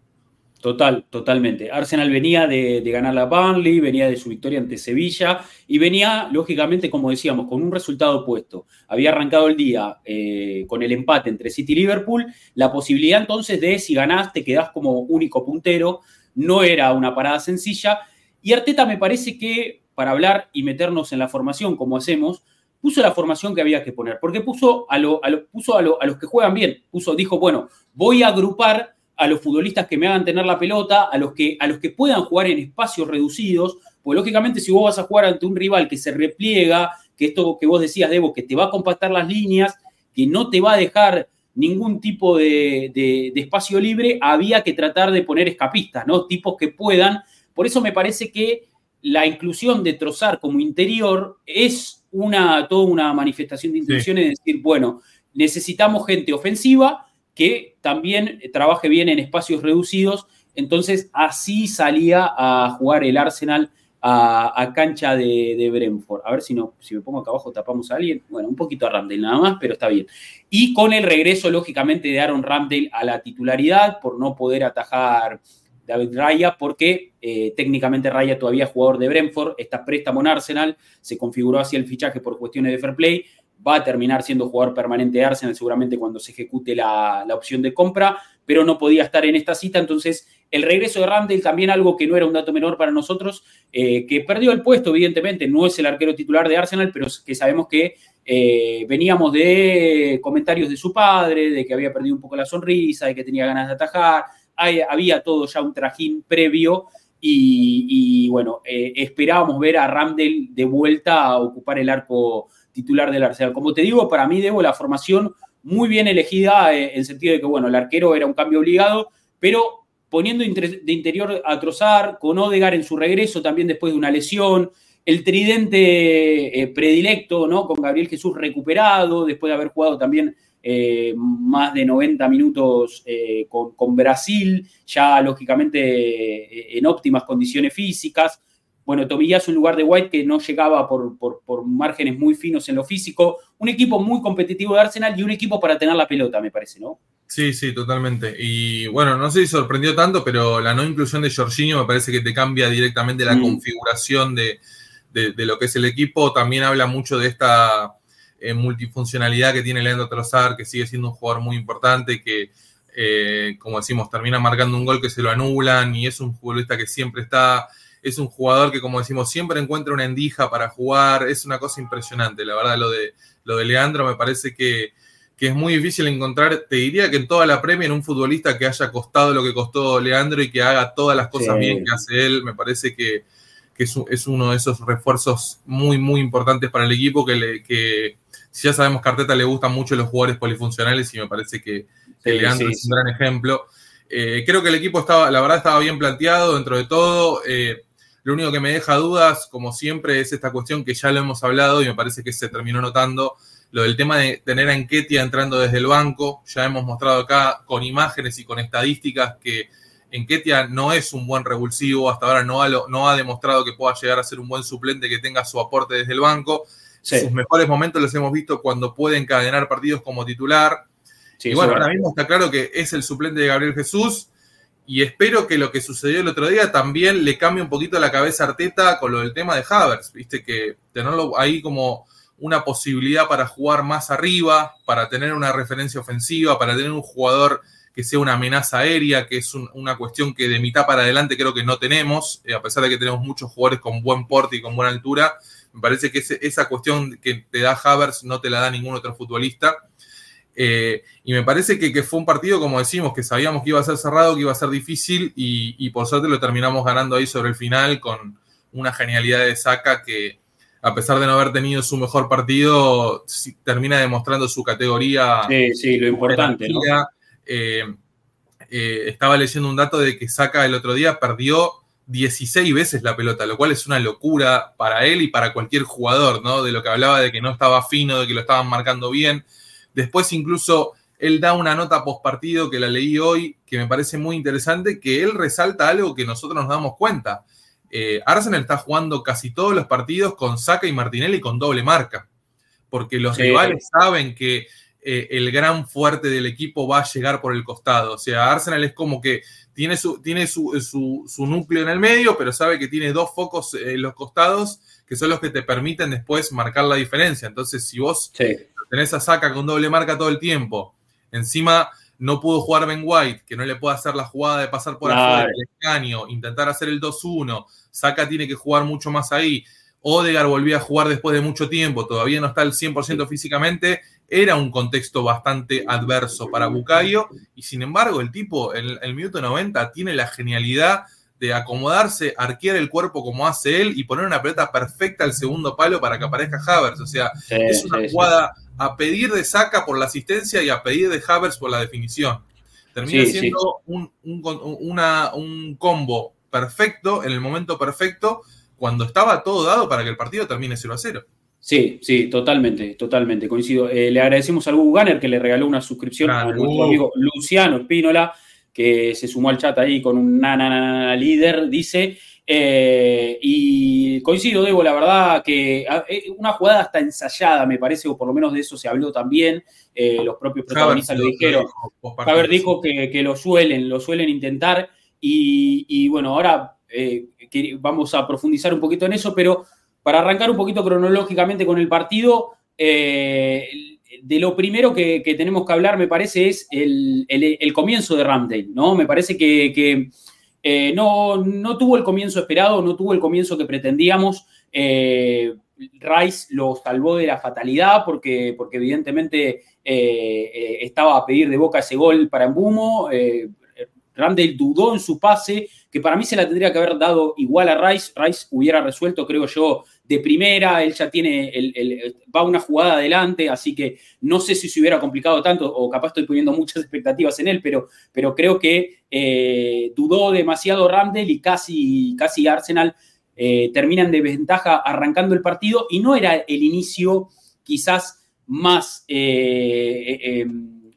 Total, totalmente. Arsenal venía de, ganar la Burnley, venía de su victoria ante Sevilla y venía, lógicamente, como decíamos, con un resultado opuesto. Había arrancado el día eh, con el empate entre City y Liverpool. La posibilidad entonces de si ganás te quedás como único puntero. No era una parada sencilla. Y Arteta me parece que, para hablar y meternos en la formación como hacemos, puso la formación que había que poner, porque puso a, lo, puso a, los que juegan bien, puso, dijo, bueno, voy a agrupar a los futbolistas que me hagan tener la pelota, a los que, a los que puedan jugar en espacios reducidos, pues lógicamente si vos vas a jugar ante un rival que se repliega, que esto que vos decías, Debo, que te va a compactar las líneas, que no te va a dejar ningún tipo de, de, de, espacio libre, había que tratar de poner escapistas, ¿no? Tipos que puedan. Por eso me parece que la inclusión de Trozar como interior es una, toda una manifestación de intención es decir, bueno, necesitamos gente ofensiva que también trabaje bien en espacios reducidos. Entonces, así salía a jugar el Arsenal a, cancha de, Brentford. A ver si, no, si me pongo acá abajo tapamos a alguien. Bueno, un poquito a Ramdale nada más, pero está bien. Y con el regreso, lógicamente, de Aaron Ramdale a la titularidad por no poder atajar David Raya, porque eh, técnicamente Raya todavía es jugador de Brentford, está préstamo en Arsenal, se configuró así el fichaje por cuestiones de fair play, va a terminar siendo jugador permanente de Arsenal seguramente cuando se ejecute la, opción de compra, pero no podía estar en esta cita, entonces el regreso de Randall también algo que no era un dato menor para nosotros, eh, que perdió el puesto, evidentemente, no es el arquero titular de Arsenal, pero que sabemos que eh, veníamos de comentarios de su padre, de que había perdido un poco la sonrisa, de que tenía ganas de atajar, había todo ya un trajín previo y, bueno, eh, esperábamos ver a Ramdel de vuelta a ocupar el arco titular del Arsenal. Como te digo, para mí debo la formación muy bien elegida eh, en el sentido de que, bueno, el arquero era un cambio obligado, pero poniendo de interior a Trozar, con Odegar en su regreso también después de una lesión, el tridente eh, predilecto, ¿no? Con Gabriel Jesús recuperado, después de haber jugado también eh, más de 90 minutos eh, con, Brasil, ya lógicamente eh, en óptimas condiciones físicas. Bueno, Tomillazo en lugar de White que no llegaba por, por, márgenes muy finos en lo físico. Un equipo muy competitivo de Arsenal y un equipo para tener la pelota, me parece, ¿no? Sí, sí, totalmente. Y bueno, no sé si sorprendió tanto, pero la no inclusión de Jorginho me parece que te cambia directamente la mm. configuración de, de, lo que es el equipo. También habla mucho de esta multifuncionalidad que tiene Leandro Trozar, que sigue siendo un jugador muy importante, que, eh, como decimos, termina marcando un gol que se lo anulan y es un futbolista que siempre está, es un jugador que, como decimos, siempre encuentra una endija para jugar, es una cosa impresionante, la verdad, lo de, lo de Leandro me parece que, es muy difícil encontrar, te diría que en toda la premia, en un futbolista que haya costado lo que costó Leandro y que haga todas las cosas bien que hace él, me parece que, es, uno de esos refuerzos muy, muy importantes para el equipo que, le, que, ya sabemos que a Arteta le gustan mucho los jugadores polifuncionales y me parece que, Leandro es un gran ejemplo. Eh, creo que el equipo estaba, la verdad, estaba bien planteado dentro de todo. Eh, lo único que me deja dudas, como siempre, es esta cuestión que ya lo hemos hablado y me parece que se terminó notando, lo del tema de tener a Enquetia entrando desde el banco. Ya hemos mostrado acá con imágenes y con estadísticas que Ketia no es un buen revulsivo, hasta ahora no ha, no ha demostrado que pueda llegar a ser un buen suplente que tenga su aporte desde el banco. Sus mejores momentos los hemos visto cuando puede encadenar partidos como titular. y bueno, ahora mismo está claro que es el suplente de Gabriel Jesús. Y espero que lo que sucedió el otro día también le cambie un poquito la cabeza a Arteta con lo del tema de Havers, viste que tenerlo ahí como una posibilidad para jugar más arriba, para tener una referencia ofensiva, para tener un jugador que sea una amenaza aérea, que es una cuestión que de mitad para adelante creo que no tenemos, eh, a pesar de que tenemos muchos jugadores con buen porte y con buena altura, me parece que esa cuestión que te da Havers no te la da ningún otro futbolista. Eh, y me parece que, fue un partido, como decimos, que sabíamos que iba a ser cerrado, que iba a ser difícil, y, por suerte lo terminamos ganando ahí sobre el final con una genialidad de Saca que, a pesar de no haber tenido su mejor partido, termina demostrando su categoría. Sí, sí, lo importante. ¿no? Eh, eh, estaba leyendo un dato de que Saca el otro día perdió 16 veces la pelota, lo cual es una locura para él y para cualquier jugador, ¿no? De lo que hablaba de que no estaba fino, de que lo estaban marcando bien. Después incluso él da una nota post partido que la leí hoy, que me parece muy interesante, que él resalta algo que nosotros nos damos cuenta. Eh, Arsenal está jugando casi todos los partidos con Saca y Martinelli con doble marca, porque los rivales saben que eh, el gran fuerte del equipo va a llegar por el costado. O sea, Arsenal es como que tiene su, tiene su, su, núcleo en el medio, pero sabe que tiene dos focos en los costados que son los que te permiten después marcar la diferencia. Entonces, si vos tenés a Saca con doble marca todo el tiempo, encima no pudo jugar Ben White, que no le puede hacer la jugada de pasar por afuera, el escaño, intentar hacer el 2-1, Saca tiene que jugar mucho más ahí. Odegar volvió a jugar después de mucho tiempo, todavía no está al 100% físicamente, era un contexto bastante adverso para Bucayo y sin embargo el tipo en el minuto 90 tiene la genialidad de acomodarse, arquear el cuerpo como hace él y poner una pelota perfecta al segundo palo para que aparezca Havers. O sea, es una jugada a pedir de Saca por la asistencia y a pedir de Havers por la definición. Termina siendo un, un combo perfecto en el momento perfecto cuando estaba todo dado para que el partido termine 0 a 0. Sí, sí, totalmente, totalmente, coincido. Eh, le agradecemos al Google Gunner que le regaló una suscripción a nuestro amigo Luciano Espínola, que se sumó al chat ahí con un nana líder, dice. Eh, y coincido, Debo, la verdad que ah, eh, una jugada hasta ensayada, me parece, o por lo menos de eso se habló también. los propios protagonistas lo dijeron. Javier dijo que, que, lo suelen, lo suelen intentar. Y, y bueno, ahora vamos a profundizar un poquito en eso, pero para arrancar un poquito cronológicamente con el partido, eh, de lo primero que, tenemos que hablar, me parece, es el, comienzo de Ramsdale, ¿no? Me parece que, eh, no, tuvo el comienzo esperado, no tuvo el comienzo que pretendíamos. Eh, Rice lo salvó de la fatalidad porque, porque evidentemente estaba a pedir de boca ese gol para Embumo. Ramsdale dudó en su pase, que para mí se la tendría que haber dado igual a Rice. Rice hubiera resuelto, creo yo, de primera, él ya tiene, el, va una jugada adelante, así que no sé si se hubiera complicado tanto o capaz estoy poniendo muchas expectativas en él, pero, pero creo que eh, dudó demasiado Randall y casi, casi Arsenal eh, terminan de ventaja arrancando el partido y no era el inicio quizás más, eh,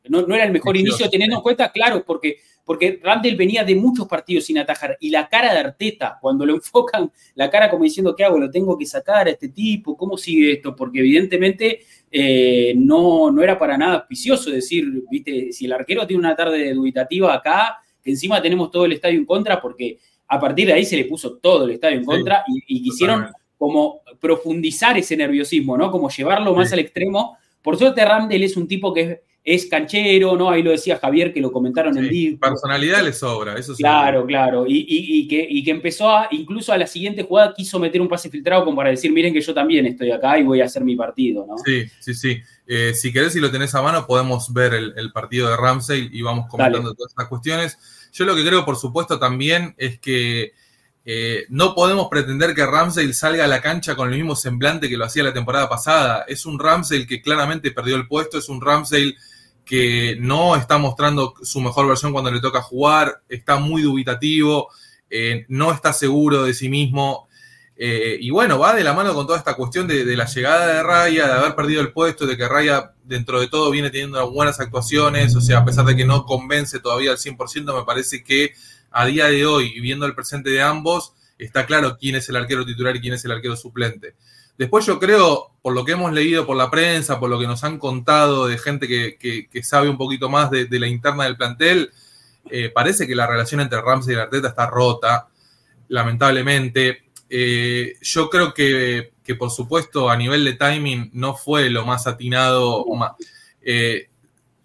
no, no, era el mejor inicio teniendo en cuenta, claro, porque porque Randall venía de muchos partidos sin atajar y la cara de Arteta, cuando lo enfocan, la cara como diciendo, ¿qué hago? ¿Lo tengo que sacar a este tipo? ¿Cómo sigue esto? Porque evidentemente eh, no, no era para nada auspicioso decir, viste, si el arquero tiene una tarde dubitativa acá, que encima tenemos todo el estadio en contra, porque a partir de ahí se le puso todo el estadio en contra y, quisieron como profundizar ese nerviosismo, ¿no? Como llevarlo más al extremo. Por suerte, Randall es un tipo que es es canchero, ¿no? Ahí lo decía Javier, que lo comentaron en vivo. Personalidad le sobra, eso sí. Claro, claro. Y, que, que, empezó a, incluso a la siguiente jugada, quiso meter un pase filtrado como para decir, miren que yo también estoy acá y voy a hacer mi partido, ¿no? Sí, sí, sí. Eh, si querés, si lo tenés a mano, podemos ver el, partido de Ramsey y vamos comentando todas estas cuestiones. Yo lo que creo, por supuesto, también es que eh, no podemos pretender que Ramsey salga a la cancha con el mismo semblante que lo hacía la temporada pasada. Es un Ramsey que claramente perdió el puesto, es un Ramsey que no está mostrando su mejor versión cuando le toca jugar, está muy dubitativo, eh, no está seguro de sí mismo. Eh, y bueno, va de la mano con toda esta cuestión de, la llegada de Raya, de haber perdido el puesto, de que Raya dentro de todo viene teniendo buenas actuaciones, o sea, a pesar de que no convence todavía al 100%, me parece que a día de hoy viendo el presente de ambos, está claro quién es el arquero titular y quién es el arquero suplente. Después yo creo, por lo que hemos leído por la prensa, por lo que nos han contado de gente que, sabe un poquito más de, la interna del plantel, eh, parece que la relación entre Ramsey y Arteta está rota, lamentablemente. Eh, yo creo que, por supuesto, a nivel de timing no fue lo más atinado. Eh,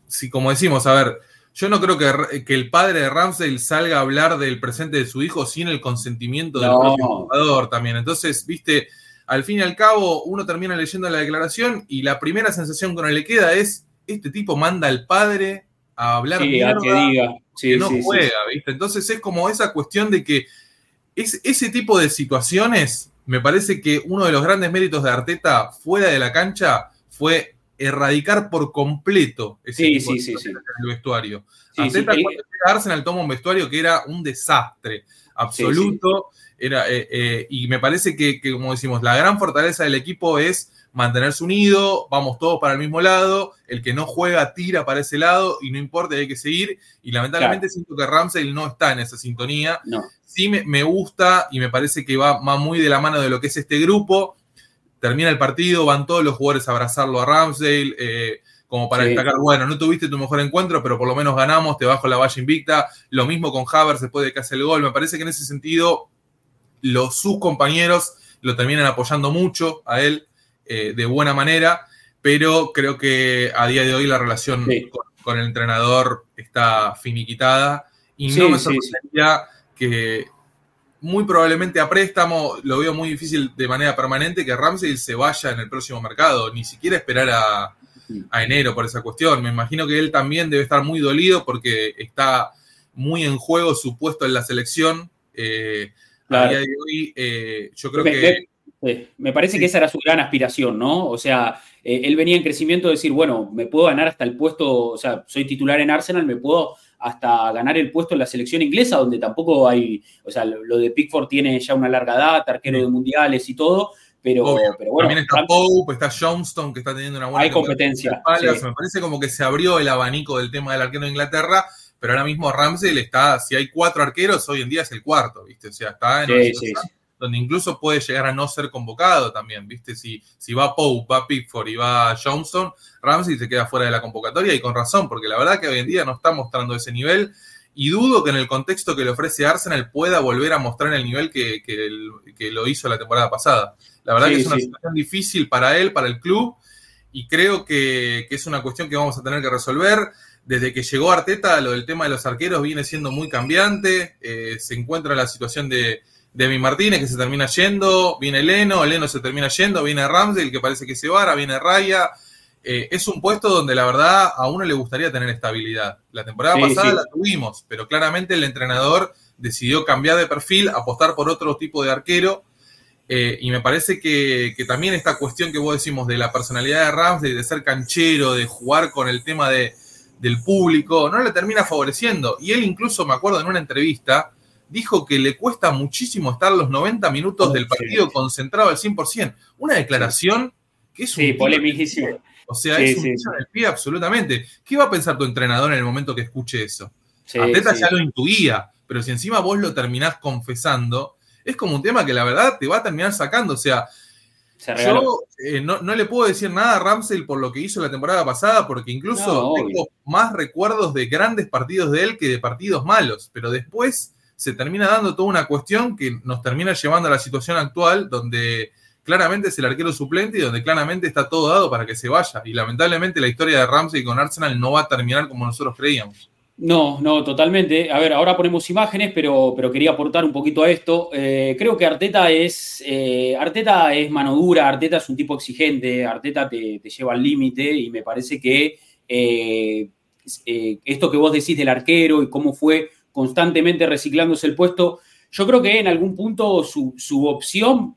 si, como decimos, a ver, yo no creo que, que, el padre de Ramsey salga a hablar del presente de su hijo sin el consentimiento del propio jugador también. Entonces, viste al fin y al cabo uno termina leyendo la declaración y la primera sensación que uno le queda es, este tipo manda al padre a hablar sí, a que diga. que no juega, ¿viste? Entonces es como esa cuestión de que es, ese tipo de situaciones, me parece que uno de los grandes méritos de Arteta fuera de la cancha fue erradicar por completo ese tipo de situaciones en el vestuario. Arteta cuando llega a Arsenal toma un vestuario que era un desastre absoluto. Era, eh, eh, y me parece que, como decimos, la gran fortaleza del equipo es mantenerse unido, vamos todos para el mismo lado, el que no juega tira para ese lado y no importa, hay que seguir. Y lamentablemente siento que Ramsey no está en esa sintonía. Sí me, gusta y me parece que va, muy de la mano de lo que es este grupo. Termina el partido, van todos los jugadores a abrazarlo a Ramsey. Eh, como para destacar, bueno, no tuviste tu mejor encuentro, pero por lo menos ganamos, te bajo la valla invicta. Lo mismo con Havers después de que hace el gol. Me parece que en ese sentido los, sus compañeros lo terminan apoyando mucho a él eh, de buena manera, pero creo que a día de hoy la relación con, el entrenador está finiquitada y no me sorprendería que muy probablemente a préstamo, lo veo muy difícil de manera permanente que Ramsey se vaya en el próximo mercado, ni siquiera esperar a, enero por esa cuestión. Me imagino que él también debe estar muy dolido porque está muy en juego su puesto en la selección. Eh, eh, yo creo que... Me, parece que esa era su gran aspiración, ¿no? O sea, eh, él venía en crecimiento de decir, bueno, me puedo ganar hasta el puesto, o sea, soy titular en Arsenal, me puedo hasta ganar el puesto en la selección inglesa, donde tampoco hay, o sea, lo de Pickford tiene ya una larga data, arquero de mundiales y todo, pero, pero bueno. También está Pope, está Johnston, que está teniendo una buena Hay competencia. Me parece como que se abrió el abanico del tema del arquero de Inglaterra pero ahora mismo Ramsey está, si hay cuatro arqueros, hoy en día es el cuarto, ¿viste? O sea, está en una situación donde incluso puede llegar a no ser convocado también, ¿viste? Si, si va Pope, va Pickford y va Johnson, Ramsey se queda fuera de la convocatoria y con razón, porque la verdad que hoy en día no está mostrando ese nivel y dudo que en el contexto que le ofrece Arsenal pueda volver a mostrar el nivel que, que, lo hizo la temporada pasada. La verdad que es una situación difícil para él, para el club, y creo que, que es una cuestión que vamos a tener que resolver desde que llegó Arteta, lo del tema de los arqueros viene siendo muy cambiante. Eh, se encuentra la situación de, de Mi Martínez, que se termina yendo, viene Leno, Leno se termina yendo, viene Ramsey, que parece que se va, viene Raya. Eh, es un puesto donde la verdad a uno le gustaría tener estabilidad. La temporada pasada la tuvimos, pero claramente el entrenador decidió cambiar de perfil, apostar por otro tipo de arquero. Eh, y me parece que, que, también esta cuestión que vos decimos de la personalidad de Ramsey, de ser canchero, de jugar con el tema de, del público, no le termina favoreciendo. Y él incluso, me acuerdo en una entrevista, dijo que le cuesta muchísimo estar los 90 minutos del partido concentrado al 100%. Una declaración que es un... Sí, polemísimo. O sea, es un del pie absolutamente. ¿Qué va a pensar tu entrenador en el momento que escuche eso? Arteta ya lo intuía, pero si encima vos lo terminás confesando, es como un tema que la verdad te va a terminar sacando. O sea, yo eh, no, le puedo decir nada a Ramsey por lo que hizo la temporada pasada, porque incluso tengo más recuerdos de grandes partidos de él que de partidos malos, pero después se termina dando toda una cuestión que nos termina llevando a la situación actual, donde claramente es el arquero suplente y donde claramente está todo dado para que se vaya. Y lamentablemente la historia de Ramsey con Arsenal no va a terminar como nosotros creíamos. No, no, totalmente. A ver, ahora ponemos imágenes, pero, pero quería aportar un poquito a esto. Eh, creo que Arteta es, eh, Arteta es mano dura, Arteta es un tipo exigente, Arteta te, lleva al límite y me parece que eh, esto que vos decís del arquero y cómo fue constantemente reciclándose el puesto, yo creo que en algún punto su, opción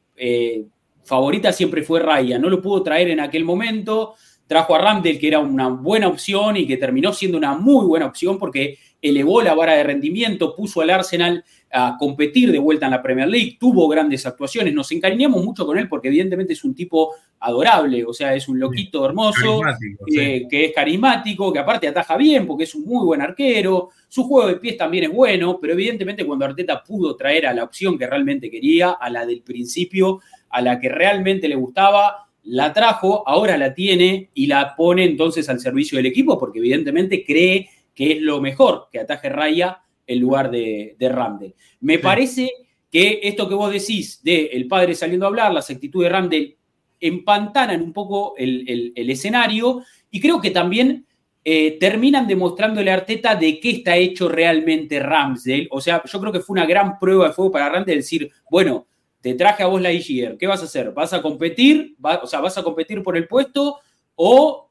favorita siempre fue Raya. No lo pudo traer en aquel momento trajo a Ramdel, que era una buena opción y que terminó siendo una muy buena opción porque elevó la vara de rendimiento, puso al Arsenal a competir de vuelta en la Premier League, tuvo grandes actuaciones, nos encariñamos mucho con él porque evidentemente es un tipo adorable, o sea, es un loquito hermoso, eh, que es carismático, que aparte ataja bien porque es un muy buen arquero, su juego de pies también es bueno, pero evidentemente cuando Arteta pudo traer a la opción que realmente quería, a la del principio, a la que realmente le gustaba, la trajo, ahora la tiene y la pone entonces al servicio del equipo porque evidentemente cree que es lo mejor que ataje Raya en lugar de, de Me parece que esto que vos decís de el padre saliendo a hablar, las actitudes de Ramdel, empantanan un poco el, escenario y creo que también eh, terminan demostrándole a Arteta de qué está hecho realmente Ramsdale. O sea, yo creo que fue una gran prueba de fuego para Ramsdale decir, bueno, te traje a vos la IGR, ¿qué vas a hacer? ¿Vas a competir? o sea, ¿vas a competir por el puesto o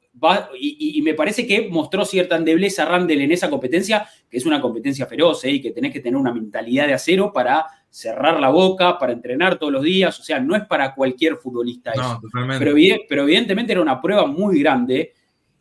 y, me parece que mostró cierta endebleza Randall en esa competencia, que es una competencia feroz ¿eh? y que tenés que tener una mentalidad de acero para cerrar la boca, para entrenar todos los días. O sea, no es para cualquier futbolista eso. Pero, pero, evidentemente era una prueba muy grande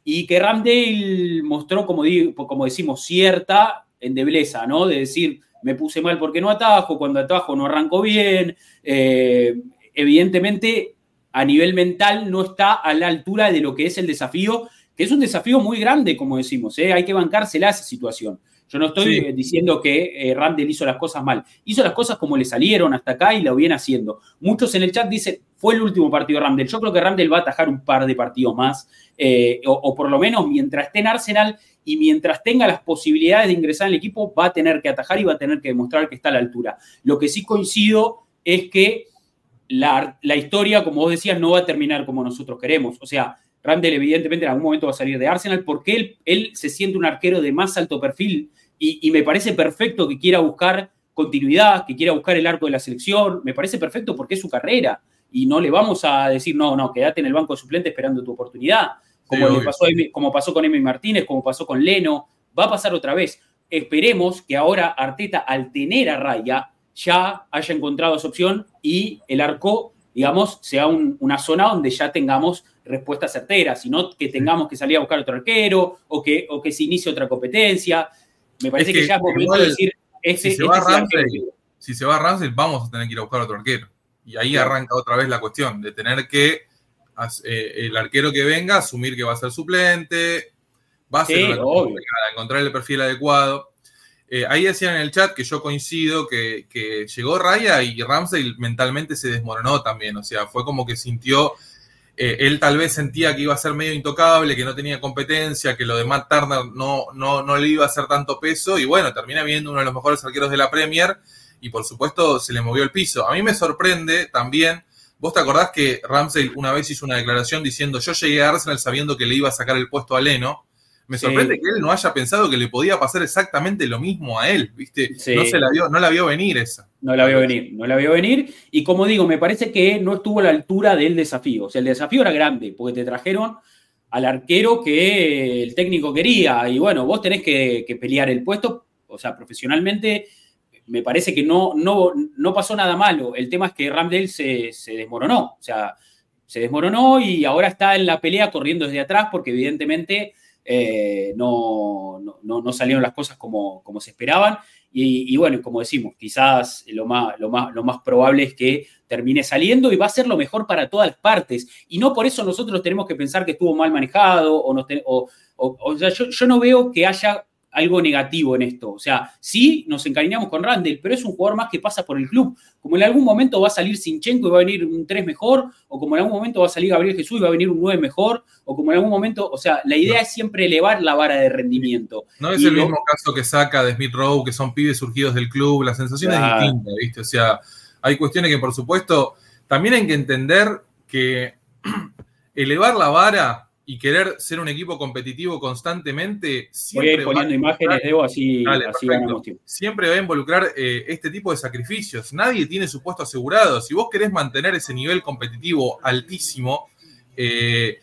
y que Randall mostró, como, como decimos, cierta endebleza, ¿no? De decir, me puse mal porque no atajo, cuando atajo no arranco bien. Eh, evidentemente a nivel mental no está a la altura de lo que es el desafío, que es un desafío muy grande, como decimos, ¿eh? hay que bancársela esa situación. Yo no estoy eh, diciendo que eh, Randall hizo las cosas mal, hizo las cosas como le salieron hasta acá y lo viene haciendo. Muchos en el chat dicen, fue el último partido de Randall. Yo creo que Randall va a atajar un par de partidos más, o, o, por lo menos mientras esté en Arsenal y mientras tenga las posibilidades de ingresar al equipo, va a tener que atajar y va a tener que demostrar que está a la altura. Lo que sí coincido es que la, historia, como vos decías, no va a terminar como nosotros queremos. O sea, Randall evidentemente en algún momento va a salir de Arsenal porque él, él se siente un arquero de más alto perfil y, me parece perfecto que quiera buscar continuidad, que quiera buscar el arco de la selección. Me parece perfecto porque es su carrera y no le vamos a decir, no, no, quédate en el banco de suplente esperando tu oportunidad, como, pasó, como pasó con Emi Martínez, como pasó con Leno. Va a pasar otra vez. Esperemos que ahora Arteta, al tener a Raya, ya haya encontrado esa opción y el arco, digamos, sea una zona donde ya tengamos respuestas certeras, y no que tengamos que salir a buscar otro arquero o que, o que se inicie otra competencia. Me parece que, ya es momento de decir, si, se va Ramsey, si se va Ramsey, vamos a tener que ir a buscar otro arquero. Y ahí arranca otra vez la cuestión de tener que el arquero que venga asumir que va a ser suplente, va a ser encontrar el perfil adecuado. Eh, ahí decían en el chat que yo coincido que, llegó Raya y Ramsey mentalmente se desmoronó también. O sea, fue como que sintió. Eh, él tal vez sentía que iba a ser medio intocable, que no tenía competencia, que lo de Matt Turner no, no, no le iba a hacer tanto peso. Y bueno, termina viendo uno de los mejores arqueros de la Premier y por supuesto se le movió el piso. A mí me sorprende también. ¿Vos te acordás que Ramsey una vez hizo una declaración diciendo yo llegué a Arsenal sabiendo que le iba a sacar el puesto a Leno? Me sorprende que él no haya pensado que le podía pasar exactamente lo mismo a él, ¿viste? No, se la vio, no la vio venir esa. No la vio venir, no la vio venir. Y como digo, me parece que no estuvo a la altura del desafío. O sea, el desafío era grande, porque te trajeron al arquero que el técnico quería. Y bueno, vos tenés que, pelear el puesto. O sea, profesionalmente, me parece que no, no, no pasó nada malo. El tema es que Ramdale se, se desmoronó. O sea, se desmoronó y ahora está en la pelea corriendo desde atrás, porque evidentemente eh, no, no, salieron las cosas como, como se esperaban. Y, bueno, como decimos, quizás lo más, lo, más, lo más probable es que termine saliendo y va a ser lo mejor para todas las partes. Y no por eso nosotros tenemos que pensar que estuvo mal manejado o, o, o, sea, yo, yo no veo que haya algo negativo en esto. O sea, sí nos encariñamos con Randall, pero es un jugador más que pasa por el club. Como en algún momento va a salir Sinchenko y va a venir un 3 mejor, o como en algún momento va a salir Gabriel Jesús y va a venir un 9 mejor, o como en algún momento, o sea, la idea es siempre elevar la vara de rendimiento. No es el mismo caso que saca de Smith Rowe, que son pibes surgidos del club, la sensación es distinta, ¿viste? O sea, hay cuestiones que, por supuesto, también hay que entender que elevar la vara y querer ser un equipo competitivo constantemente, siempre Voy a ir poniendo imágenes, Debo, así, Siempre va a involucrar eh, este tipo de sacrificios. Nadie tiene su puesto asegurado. Si vos querés mantener ese nivel competitivo altísimo, eh,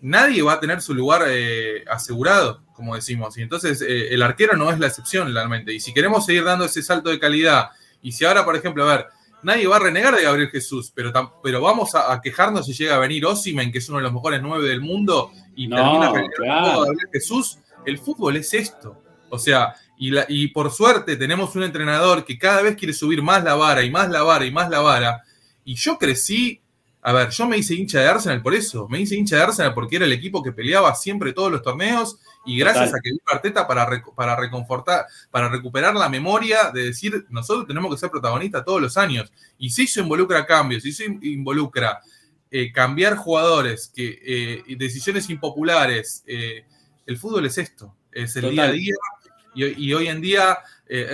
nadie va a tener su lugar eh, asegurado, como decimos. Y entonces el arquero no es la excepción, realmente. Y si queremos seguir dando ese salto de calidad, y si ahora, por ejemplo, a ver, nadie va a renegar de Gabriel Jesús, pero, pero vamos a, quejarnos si llega a venir Osimen, que es uno de los mejores nueve del mundo, y termina claro. Gabriel Jesús. El fútbol es esto. O sea, y, y por suerte tenemos un entrenador que cada vez quiere subir más la vara y más la vara y más la vara. Y yo crecí a ver, yo me hice hincha de Arsenal por eso. Me hice hincha de Arsenal porque era el equipo que peleaba siempre todos los torneos y gracias a que vi Arteta para, para reconfortar, para recuperar la memoria de decir, nosotros tenemos que ser protagonistas todos los años. Y si eso involucra cambios, si eso involucra eh, cambiar jugadores, que eh, decisiones impopulares, eh, el fútbol es esto, es el día a día. Y, y hoy en día,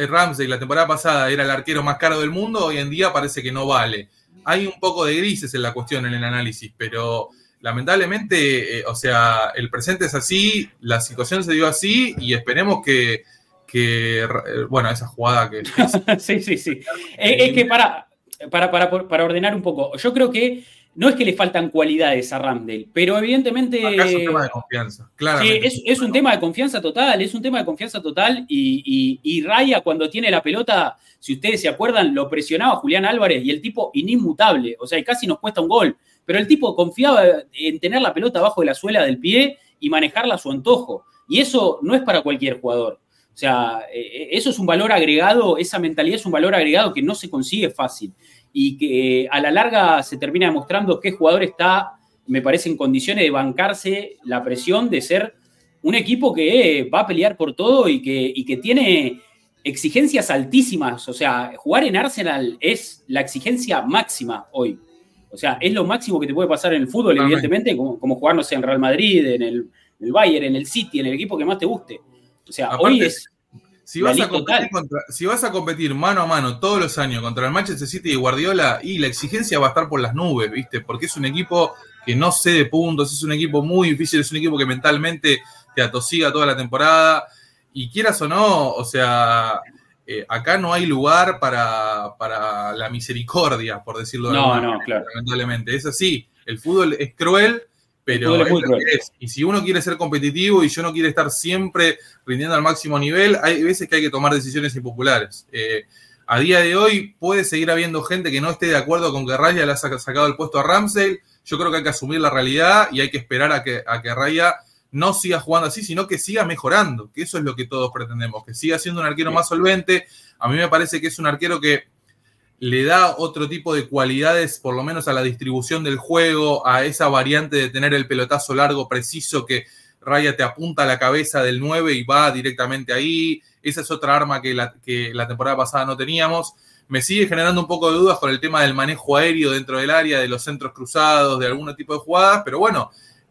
Ramsey la temporada pasada era el arquero más caro del mundo, hoy en día parece que no vale hay un poco de grises en la cuestión, en el análisis, pero lamentablemente, eh, o sea, el presente es así, la situación se dio así y esperemos que, que bueno, esa jugada que... sí, sí, sí. es que para, para, para, para ordenar un poco, yo creo que no es que le faltan cualidades a Ramdel, pero evidentemente. es un tema de confianza, claro. es, un tema de confianza total, es un tema de confianza total. Y, Raya, cuando tiene la pelota, si ustedes se acuerdan, lo presionaba Julián Álvarez y el tipo inimutable. O sea, casi nos cuesta un gol. Pero el tipo confiaba en tener la pelota abajo de la suela del pie y manejarla a su antojo. Y eso no es para cualquier jugador. O sea, eh, eso es un valor agregado, esa mentalidad es un valor agregado que no se consigue fácil y que eh, a la larga se termina demostrando el jugador está, me parece, en condiciones de bancarse la presión de ser un equipo que va a pelear por todo y que, que tiene exigencias altísimas. O sea, jugar en Arsenal es la exigencia máxima hoy. O sea, es lo máximo que te puede pasar en el fútbol, evidentemente, como, como jugar, no sé, en Real Madrid, en el, en el Bayern, en el City, en el equipo que más te guste. O sea, hoy es si vas, a competir si vas a competir mano a mano todos los años contra el Manchester City y Guardiola, y la exigencia va a estar por las nubes, ¿viste? Porque es un equipo que no cede puntos, es un equipo muy difícil, es un equipo que mentalmente te atosiga toda la temporada. Y quieras o no, o sea, eh, acá no hay lugar para, para, la misericordia, por decirlo de no, no, claro. lamentablemente. Es así, el fútbol es cruel pero Y si uno quiere ser competitivo y yo no quiere estar siempre rindiendo al máximo nivel, hay veces que hay que tomar decisiones impopulares. Eh, a día de hoy puede seguir habiendo gente que no esté de acuerdo con que Raya le ha sacado el puesto a Ramsey. Yo creo que hay que asumir la realidad y hay que esperar a que, a que Raya no siga jugando así, sino que siga mejorando, que eso es lo que todos pretendemos, que siga siendo un arquero más solvente. A mí me parece que es un arquero que le da otro tipo de cualidades, por lo menos a la distribución del juego, a esa variante de tener el pelotazo largo, preciso, que Raya te apunta a la cabeza del 9 y va directamente ahí. Esa es otra arma que la, que la temporada pasada no teníamos. Me sigue generando un poco de dudas con el tema del manejo aéreo dentro del área, de los centros cruzados, de algún tipo de jugadas, pero bueno,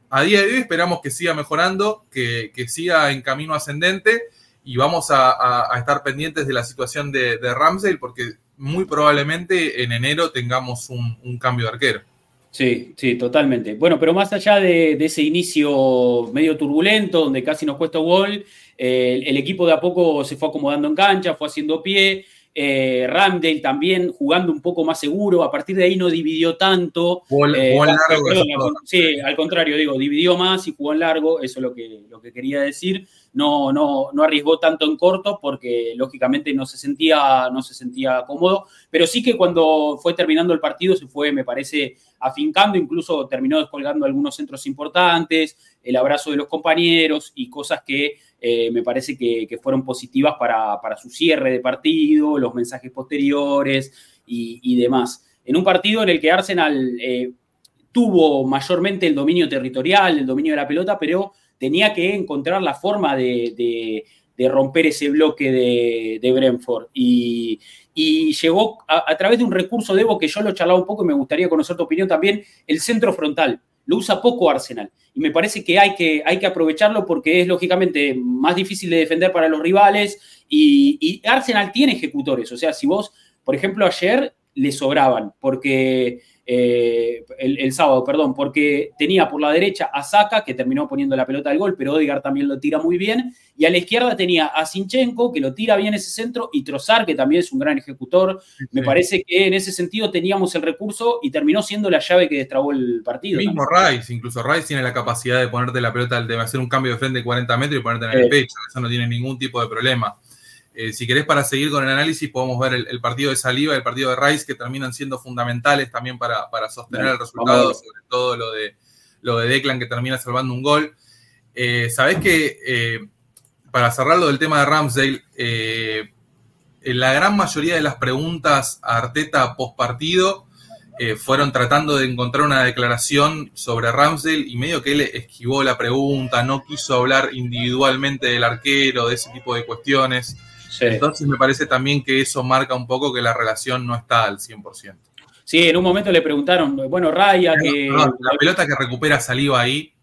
a día de hoy esperamos que siga mejorando, que, siga en camino ascendente y vamos a, estar pendientes de la situación de, de porque muy probablemente en enero tengamos un, cambio de arquero. Sí, sí, totalmente. Bueno, pero más allá de, ese inicio medio turbulento, donde casi nos cuesta gol, eh, el equipo de a poco se fue acomodando en cancha, fue haciendo pie. Eh, Ramdale también jugando un poco más seguro, a partir de ahí no dividió tanto. Eh, largo, sí, al contrario, digo, dividió más y jugó en largo, eso es lo que, lo que quería decir no, no, no arriesgó tanto en corto porque lógicamente no se, sentía, no se sentía cómodo, pero sí que cuando fue terminando el partido se fue, me parece, afincando, incluso terminó descolgando algunos centros importantes, el abrazo de los compañeros y cosas que eh, me parece que, fueron positivas para, su cierre de partido, los mensajes posteriores y, demás. En un partido en el que Arsenal eh, tuvo mayormente el dominio territorial, el dominio de la pelota, pero tenía que encontrar la forma de, romper ese bloque de, Brentford. Y, llegó a, través de un recurso de que yo lo charlaba un poco y me gustaría conocer tu opinión también, el centro frontal. Lo usa poco Arsenal. Y me parece que hay que, hay que aprovecharlo porque es lógicamente más difícil de defender para los rivales. Y, y Arsenal tiene ejecutores. O sea, si vos, por ejemplo, ayer le sobraban, porque eh, el, sábado, perdón, porque tenía por la derecha a Saka, que terminó poniendo la pelota al gol, pero Odegaard también lo tira muy bien, y a la izquierda tenía a Sinchenko, que lo tira bien ese centro, y Trozar, que también es un gran ejecutor. Me parece que en ese sentido teníamos el recurso y terminó siendo la llave que destrabó el partido. Mismo Rice, incluso Rice tiene la capacidad de ponerte la pelota, de hacer un cambio de frente de 40 metros y ponerte en el pecho, eso no tiene ningún tipo de problema. Eh, si querés, para seguir con el análisis, podemos ver el, partido de Saliva y el partido de Rice, que terminan siendo fundamentales también para, sostener el resultado, sobre todo lo de, lo de Declan, que termina salvando un gol. Eh, Sabés que, eh, para cerrar lo del tema de Ramsdale, en la gran mayoría de las preguntas a Arteta post partido fueron tratando de encontrar una declaración sobre Ramsdale y medio que él esquivó la pregunta, no quiso hablar individualmente del arquero, de ese tipo de cuestiones. Entonces me parece también que eso marca un poco que la relación no está al 100%. Sí, en un momento le preguntaron, bueno, Raya, que... la pelota que recupera Saliva ahí.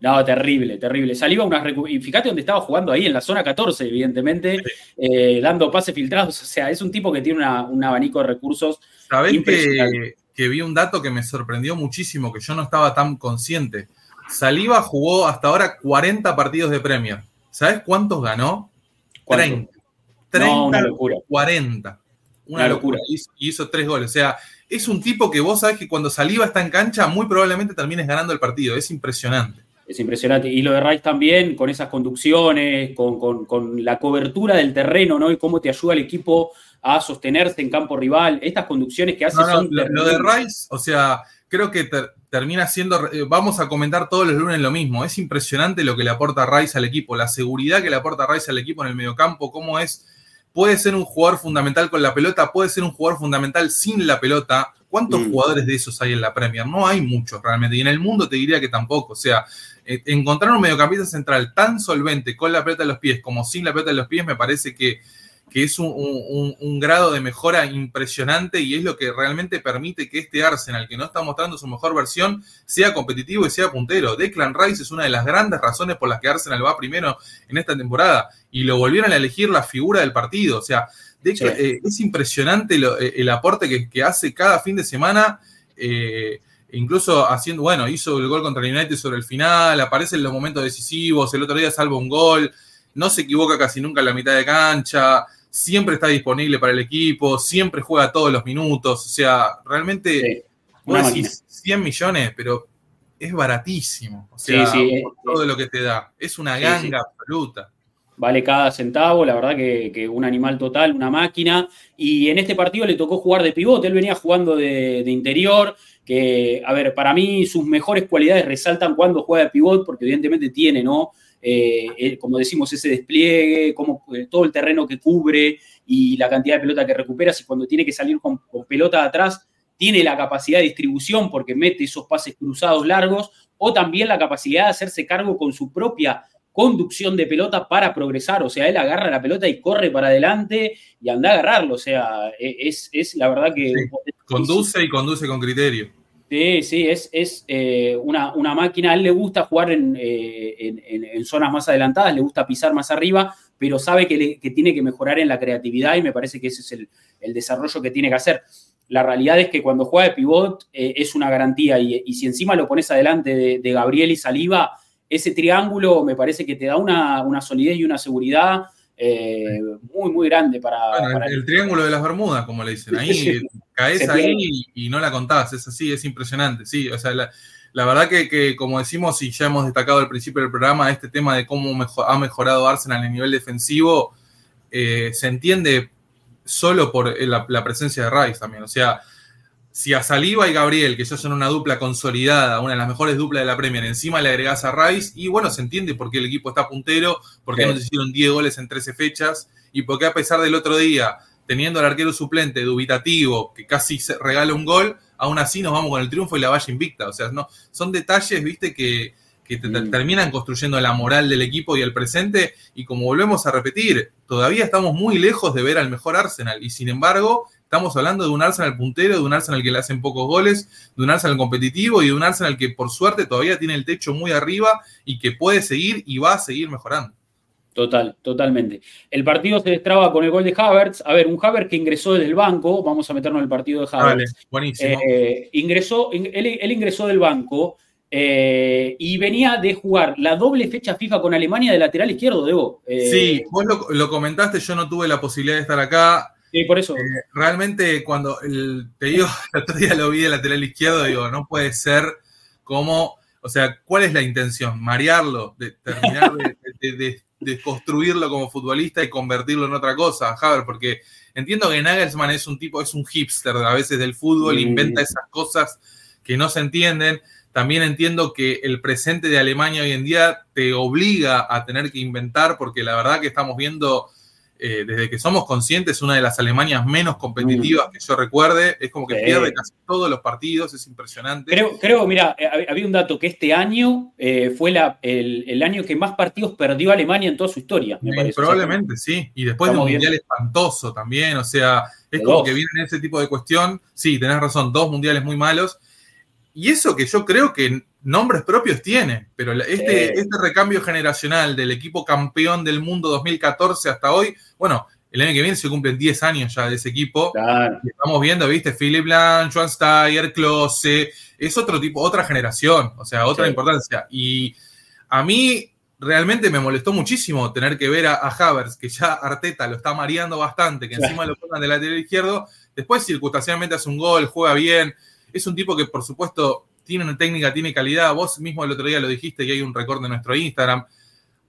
No, terrible, terrible. Saliva unas y fíjate dónde estaba jugando ahí, en la zona 14, evidentemente, eh, dando pases filtrados. O sea, es un tipo que tiene un abanico de recursos. Sabés que, que vi un dato que me sorprendió muchísimo, que yo no estaba tan consciente. Saliva jugó hasta ahora 40 partidos de Premier. ¿Sabes cuántos ganó? 30. 30, una locura. 40. Una, locura. Y hizo, tres goles. O sea, es un tipo que vos sabés que cuando Saliva está en cancha, muy probablemente termines ganando el partido. Es impresionante. Es impresionante. Y lo de Rice también, con esas conducciones, con, la cobertura del terreno, ¿no? Y cómo te ayuda el equipo a sostenerse en campo rival. Estas conducciones que hace son. lo, de Rice, o sea, creo que termina siendo. Eh, vamos a comentar todos los lunes lo mismo. Es impresionante lo que le aporta Rice al equipo, la seguridad que le aporta Rice al equipo en el mediocampo, cómo es puede ser un jugador fundamental con la pelota, puede ser un jugador fundamental sin la pelota. ¿Cuántos mm. jugadores de esos hay en la Premier? No hay muchos realmente. Y en el mundo te diría que tampoco. O sea, eh, encontrar un mediocampista central tan solvente con la pelota en los pies como sin la pelota en los pies me parece que que es un, grado de mejora impresionante y es lo que realmente permite que este Arsenal, que no está mostrando su mejor versión, sea competitivo y sea puntero. Declan Rice es una de las grandes razones por las que Arsenal va primero en esta temporada y lo volvieron a elegir la figura del partido. O sea, eh, es impresionante eh, el aporte que, hace cada fin de semana. Eh, incluso haciendo, bueno, hizo el gol contra el United sobre el final, aparece en los momentos decisivos, el otro día salva un gol, no se equivoca casi nunca en la mitad de cancha, siempre está disponible para el equipo, siempre juega todos los minutos, o sea, realmente, sí, 100 millones, pero es baratísimo, o sea, sí, todo lo que te da, es una ganga absoluta. Vale cada centavo, la verdad que, un animal total, una máquina. Y en este partido le tocó jugar de pivote, él venía jugando de, de interior, que, a ver, para mí sus mejores cualidades resaltan cuando juega de pivot, porque evidentemente tiene, ¿no? Eh, como decimos, ese despliegue, como, eh, todo el terreno que cubre y la cantidad de pelota que recupera, si cuando tiene que salir con, pelota atrás, tiene la capacidad de distribución porque mete esos pases cruzados largos, o también la capacidad de hacerse cargo con su propia conducción de pelota para progresar, o sea, él agarra la pelota y corre para adelante y anda a agarrarlo, o sea, e, es, es la verdad que... Conduce y conduce con criterio. Sí, sí, es, es eh, una, máquina. A él le gusta jugar eh, en, zonas más adelantadas, le gusta pisar más arriba, pero sabe que, tiene que mejorar en la creatividad y me parece que ese es el, desarrollo que tiene que hacer. La realidad es que cuando juega de pivot eh, es una garantía y, si encima lo pones adelante de, Gabriel y Saliva, ese triángulo me parece que te da una, una solidez y una seguridad eh, muy, muy grande para, el, triángulo de las Bermudas, como le dicen. Ahí caes ahí y, no la contás. Es así, es impresionante. Sí, o sea, la, verdad que, como decimos y ya hemos destacado al principio del programa, este tema de cómo ha mejorado Arsenal en nivel defensivo eh, se entiende solo por la, la, presencia de Rice también. O sea, si a Saliva y Gabriel, que ya son una dupla consolidada, una de las mejores duplas de la Premier, encima le agregás a Rice, y bueno, se entiende por qué el equipo está puntero, porque no nos hicieron 10 goles en 13 fechas, y porque a pesar del otro día, teniendo al arquero suplente dubitativo, que casi se regala un gol, aún así nos vamos con el triunfo y la valla invicta. O sea, no, son detalles, viste, que, mm. terminan construyendo la moral del equipo y el presente, y como volvemos a repetir, todavía estamos muy lejos de ver al mejor Arsenal, y sin embargo Estamos hablando de un Arsenal puntero, de un Arsenal que le hacen pocos goles, de un Arsenal competitivo y de un Arsenal que por suerte todavía tiene el techo muy arriba y que puede seguir y va a seguir mejorando. Total, totalmente. El partido se destraba con el gol de Havertz. A ver, un Havertz que ingresó desde el banco, vamos a meternos en el partido de Havertz. buenísimo. Eh, ingresó, él, ingresó del banco eh, y venía de jugar la doble fecha FIFA con Alemania de lateral izquierdo, Debo. Eh, sí, vos lo, lo, comentaste, yo no tuve la posibilidad de estar acá. Sí, por eso. Eh, realmente, cuando el, te digo, el otro día lo vi de lateral izquierdo, digo, no puede ser como, o sea, ¿cuál es la intención? ¿Marearlo? ¿De terminar de, desconstruirlo como futbolista y convertirlo en otra cosa, Haber, porque entiendo que Nagelsmann es un tipo, es un hipster a veces del fútbol, inventa esas cosas que no se entienden. También entiendo que el presente de Alemania hoy en día te obliga a tener que inventar, porque la verdad que estamos viendo eh, desde que somos conscientes, una de las Alemanias menos competitivas mm. que yo recuerde. Es como que pierde casi todos los partidos, es impresionante. Creo, creo mira, eh, había un dato que este año eh, fue la, el, año que más partidos perdió Alemania en toda su historia, me parece. Probablemente, sí. Y después de un mundial espantoso también. O sea, es como que viene ese tipo de cuestión. Sí, tenés razón, dos mundiales muy malos. Y eso que yo creo que nombres propios tiene, pero este, este recambio generacional del equipo campeón del mundo 2014 hasta hoy, bueno, el año que viene se cumplen 10 años ya de ese equipo. Estamos viendo, viste, Philip Blanc, Joan Steyer, Klose, es otro tipo, otra generación, o sea, otra importancia. Y a mí realmente me molestó muchísimo tener que ver a, a Havers, que ya Arteta lo está mareando bastante, que encima lo pongan del lateral izquierdo, después circunstancialmente hace un gol, juega bien, es un tipo que por supuesto tiene una técnica, tiene calidad. Vos mismo el otro día lo dijiste y hay un récord de nuestro Instagram.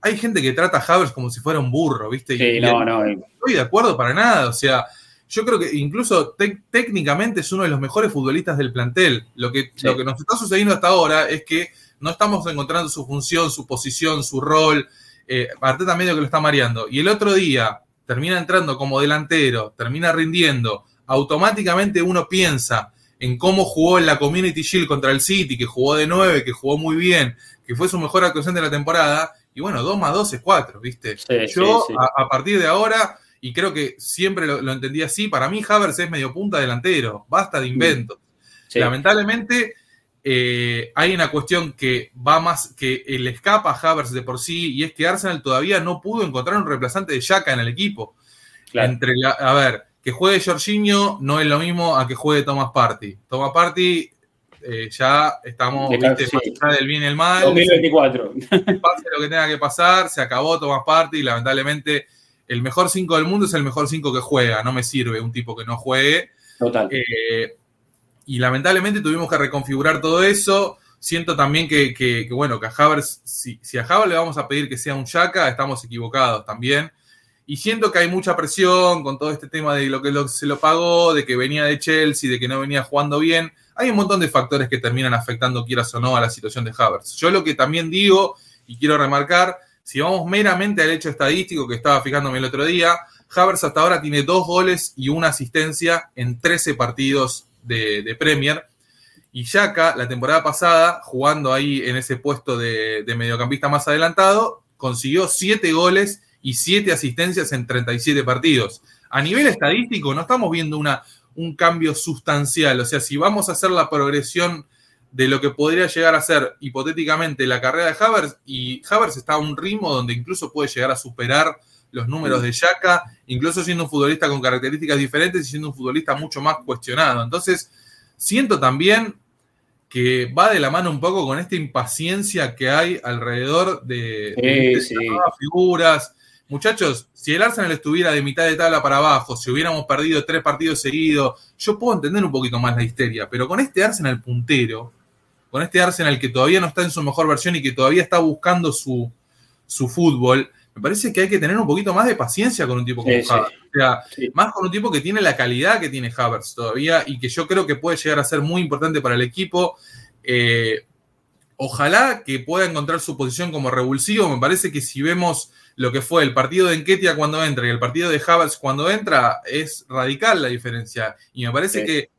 Hay gente que trata a Havers como si fuera un burro, ¿viste? Sí, no, no. No estoy de acuerdo para nada. O sea, yo creo que incluso técnicamente es uno de los mejores futbolistas del plantel. Lo que, lo que nos está sucediendo hasta ahora es que no estamos encontrando su función, su posición, su rol. Eh, Arteta medio que lo está mareando. Y el otro día termina entrando como delantero, termina rindiendo. Automáticamente uno piensa en cómo jugó en la Community Shield contra el City, que jugó de 9, que jugó muy bien, que fue su mejor actuación de la temporada. Y bueno, 2 más 2 es 4, ¿viste? Yo, A, partir de ahora, y creo que siempre lo, entendí así, para mí Havers es medio punta delantero, basta de inventos. Lamentablemente, eh, hay una cuestión que va más, que le escapa a Havers de por sí, y es que Arsenal todavía no pudo encontrar un reemplazante de Shaka en el equipo. Entre a ver, que juegue Jorginho no es lo mismo a que juegue Thomas Party. Thomas Party eh, ya estamos ¿viste? más del bien y el mal. 2024. Pase lo que tenga que pasar, se acabó Thomas Party. Lamentablemente, el mejor 5 del mundo es el mejor 5 que juega. No me sirve un tipo que no juegue. Total. Eh, y lamentablemente tuvimos que reconfigurar todo eso. Siento también que, bueno, que a Havers, si, si, a Havers le vamos a pedir que sea un Yaka, estamos equivocados también. Y siento que hay mucha presión con todo este tema de lo que se lo pagó, de que venía de Chelsea, de que no venía jugando bien. Hay un montón de factores que terminan afectando, quieras o no, a la situación de Havertz. Yo lo que también digo y quiero remarcar, si vamos meramente al hecho estadístico que estaba fijándome el otro día, Havertz hasta ahora tiene dos goles y una asistencia en 13 partidos de, Premier. Y Yaka, la temporada pasada, jugando ahí en ese puesto de, mediocampista más adelantado, consiguió 7 goles y 7 asistencias en 37 partidos. A nivel estadístico, no estamos viendo una, un cambio sustancial. O sea, si vamos a hacer la progresión de lo que podría llegar a ser hipotéticamente la carrera de Havers, y Havers está a un ritmo donde incluso puede llegar a superar los números de Yaka, incluso siendo un futbolista con características diferentes y siendo un futbolista mucho más cuestionado. Entonces, siento también que va de la mano un poco con esta impaciencia que hay alrededor de, nuevas figuras, muchachos, si el Arsenal estuviera de mitad de tabla para abajo, si hubiéramos perdido tres partidos seguidos, yo puedo entender un poquito más la histeria, pero con este Arsenal puntero, con este Arsenal que todavía no está en su mejor versión y que todavía está buscando su, su fútbol, me parece que hay que tener un poquito más de paciencia con un tipo como Havertz. O sea, más con un tipo que tiene la calidad que tiene Havertz todavía y que yo creo que puede llegar a ser muy importante para el equipo. Eh, ojalá que pueda encontrar su posición como revulsivo. Me parece que si vemos lo que fue el partido de Enquetia cuando entra y el partido de Havertz cuando entra, es radical la diferencia. Y me parece que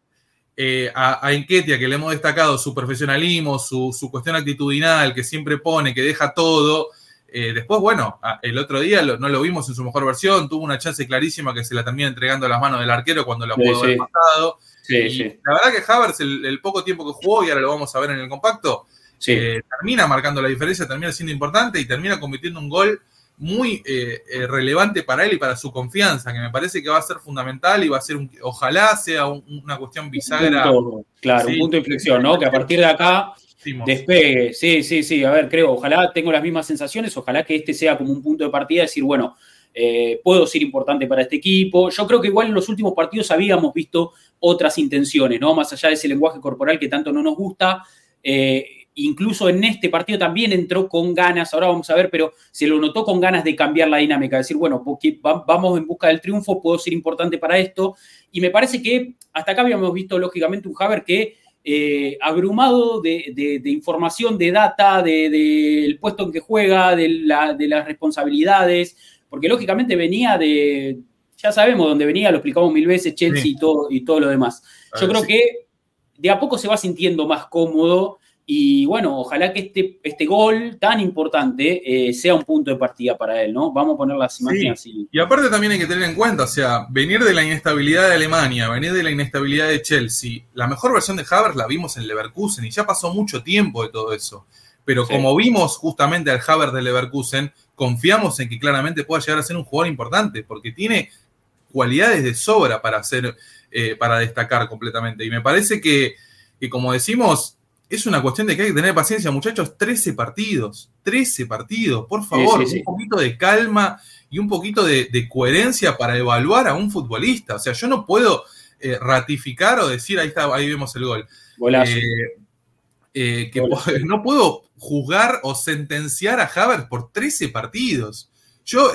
eh, a, a, Enquetia, que le hemos destacado su profesionalismo, su, cuestión actitudinal, que siempre pone, que deja todo. Eh, después, bueno, el otro día no lo vimos en su mejor versión, tuvo una chance clarísima que se la termina entregando a las manos del arquero cuando la pudo haber matado. La verdad que Havertz, el, poco tiempo que jugó, y ahora lo vamos a ver en el compacto, eh, termina marcando la diferencia, termina siendo importante y termina convirtiendo un gol muy eh, eh, relevante para él y para su confianza, que me parece que va a ser fundamental y va a ser, un, ojalá sea una cuestión bisagra. claro, un punto de inflexión, ¿no? Que a partir de acá despegue. Sí, sí, sí, a ver, creo, ojalá tengo las mismas sensaciones, ojalá que este sea como un punto de partida, decir, bueno, eh, puedo ser importante para este equipo. Yo creo que igual en los últimos partidos habíamos visto otras intenciones, ¿no? Más allá de ese lenguaje corporal que tanto no nos gusta. Incluso en este partido también entró con ganas, ahora vamos a ver, pero se lo notó con ganas de cambiar la dinámica, decir, bueno, vamos en busca del triunfo, puedo ser importante para esto. Y me parece que hasta acá habíamos visto lógicamente un Haber que eh, abrumado de, información, de data, del puesto en que juega, de, las responsabilidades, porque lógicamente venía de, ya sabemos dónde venía, lo explicamos mil veces, Chelsea y, todo, y todo lo demás. Yo creo que de a poco se va sintiendo más cómodo y bueno, ojalá que este, este gol tan importante eh, sea un punto de partida para él, ¿no? Vamos a poner las imágenes así. Y aparte también hay que tener en cuenta, o sea, venir de la inestabilidad de Alemania, venir de la inestabilidad de Chelsea, la mejor versión de Havertz la vimos en Leverkusen y ya pasó mucho tiempo de todo eso. Pero como vimos justamente al Havertz de Leverkusen, confiamos en que claramente pueda llegar a ser un jugador importante, porque tiene cualidades de sobra para hacer, eh, para destacar completamente. Y me parece que, que como decimos, es una cuestión de que hay que tener paciencia, muchachos. 13 partidos, 13 partidos, por favor, un poquito de calma y un poquito de, coherencia para evaluar a un futbolista. O sea, yo no puedo eh, ratificar o decir, ahí está, ahí vemos el gol. Eh, eh, que no puedo juzgar o sentenciar a Havertz por 13 partidos. Yo,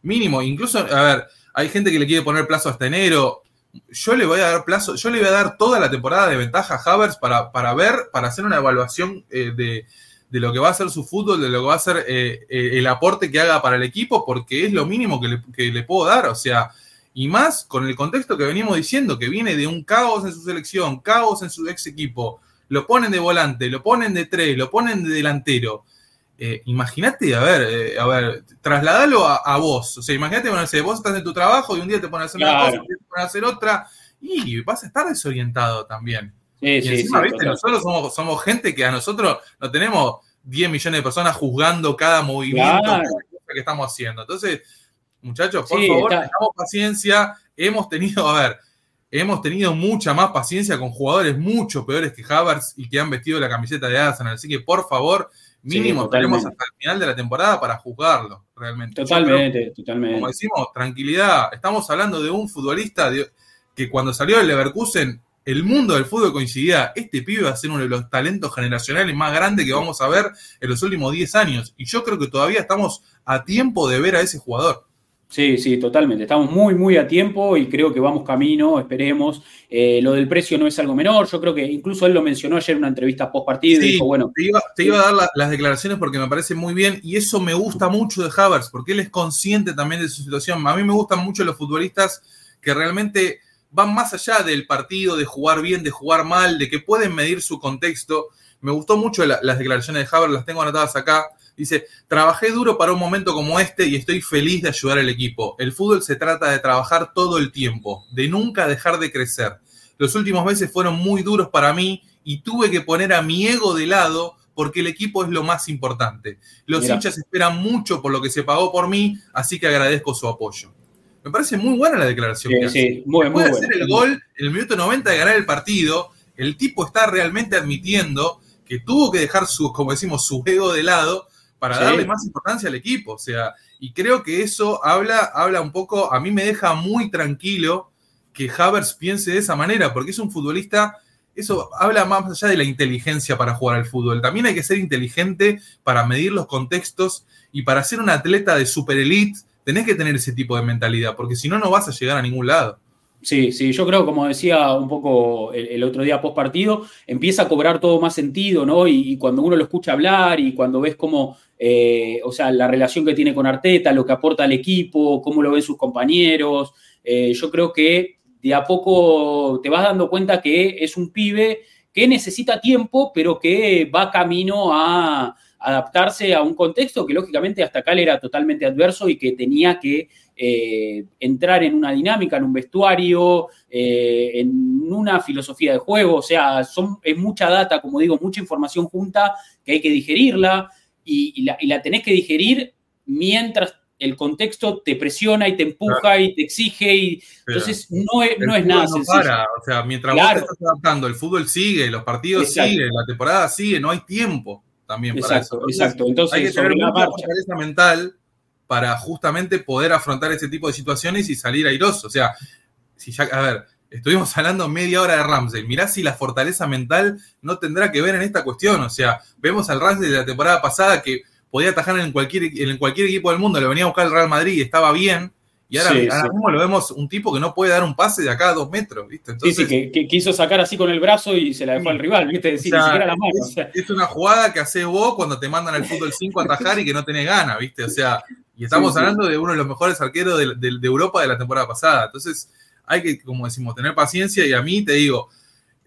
mínimo, incluso, a ver, hay gente que le quiere poner plazo hasta enero yo le voy a dar plazo, yo le voy a dar toda la temporada de ventaja a Havertz para, para ver, para hacer una evaluación eh, de, lo que va a ser su fútbol, de lo que va a ser eh, eh, el aporte que haga para el equipo, porque es lo mínimo que le, que le, puedo dar. O sea, y más con el contexto que venimos diciendo, que viene de un caos en su selección, caos en su ex equipo. Lo ponen de volante, lo ponen de tres, lo ponen de delantero. Eh, imagínate, a ver, eh, a ver, trasladalo a, vos. O sea, imagínate, bueno, vos estás en tu trabajo y un día te pones a hacer una cosa, y te pones a hacer otra, y vas a estar desorientado también. Sí, y encima, viste, nosotros somos, somos gente que a nosotros no tenemos 10 millones de personas juzgando cada movimiento que estamos haciendo. Entonces, muchachos, por favor, tengamos paciencia. Hemos tenido, a ver, hemos tenido mucha más paciencia con jugadores mucho peores que Havertz y que han vestido la camiseta de Arsenal. Así que, por favor, Mínimo, tenemos hasta el final de la temporada para juzgarlo, realmente. Totalmente, totalmente. Como decimos, tranquilidad. Estamos hablando de un futbolista que cuando salió del Leverkusen, el mundo del fútbol coincidía. Este pibe va a ser uno de los talentos generacionales más grandes que vamos a ver en los últimos 10 años. Y yo creo que todavía estamos a tiempo de ver a ese jugador. Sí, sí, totalmente. Estamos muy, muy a tiempo y creo que vamos camino, esperemos. Eh, lo del precio no es algo menor. Yo creo que incluso él lo mencionó ayer en una entrevista post partido y dijo, bueno. Te iba, a dar las declaraciones porque me parece muy bien y eso me gusta mucho de Havertz porque él es consciente también de su situación. A mí me gustan mucho los futbolistas que realmente van más allá del partido, de jugar bien, de jugar mal, de que pueden medir su contexto. Me gustó mucho las declaraciones de Havertz, las tengo anotadas acá Dice, trabajé duro para un momento como este y estoy feliz de ayudar al equipo. El fútbol se trata de trabajar todo el tiempo, de nunca dejar de crecer. Los últimos meses fueron muy duros para mí y tuve que poner a mi ego de lado porque el equipo es lo más importante. Los hinchas esperan mucho por lo que se pagó por mí, así que agradezco su apoyo. Me parece muy buena la declaración. Sí, sí, muy, muy hacer el gol en el minuto 90 de ganar el partido. El tipo está realmente admitiendo que tuvo que dejar su, como decimos, su ego de lado para darle más importancia al equipo. O sea, y creo que eso habla, habla un poco, a mí me deja muy tranquilo que Havers piense de esa manera, porque es un futbolista, eso habla más allá de la inteligencia para jugar al fútbol. También hay que ser inteligente para medir los contextos y para ser un atleta de super elite tenés que tener ese tipo de mentalidad, porque si no, no vas a llegar a ningún lado. Sí, sí, yo creo, como decía un poco el, otro día post partido, empieza a cobrar todo más sentido, ¿no? Y, cuando uno lo escucha hablar y cuando ves cómo, eh, o sea, la relación que tiene con Arteta, lo que aporta al equipo, cómo lo ven sus compañeros, eh, yo creo que de a poco te vas dando cuenta que es un pibe que necesita tiempo, pero que va camino a adaptarse a un contexto que lógicamente hasta acá era totalmente adverso y que tenía que eh, entrar en una dinámica, en un vestuario, eh, en una filosofía de juego. O sea, son, es mucha data, como digo, mucha información junta que hay que digerirla y, la, tenés que digerir mientras el contexto te presiona y te empuja y te exige y entonces no es, no es nada no Para. O sea, mientras vos te estás adaptando, el fútbol sigue, los partidos siguen, la temporada sigue, no hay tiempo también para eso. exacto. Entonces, hay que tener una fortaleza mental para justamente poder afrontar ese tipo de situaciones y salir airoso. O sea, si ya, a ver, Estuvimos hablando media hora de Ramsey. Mirá si la fortaleza mental no tendrá que ver en esta cuestión. O sea, vemos al Ramsey de la temporada pasada que podía atajar en cualquier, en cualquier equipo del mundo, lo venía a buscar el Real Madrid y estaba bien. Y ahora, mismo lo vemos un tipo que no puede dar un pase de acá a dos metros, ¿viste? Entonces, sí, sí, que, quiso sacar así con el brazo y se la dejó al rival, ¿viste? Decir, ni siquiera la mano. Es, una jugada que haces vos cuando te mandan al fútbol 5 a atajar y que no tenés ganas, ¿viste? O sea, y estamos hablando de uno de los mejores arqueros de, de, Europa de la temporada pasada. Entonces, hay que, como decimos, tener paciencia y a mí te digo,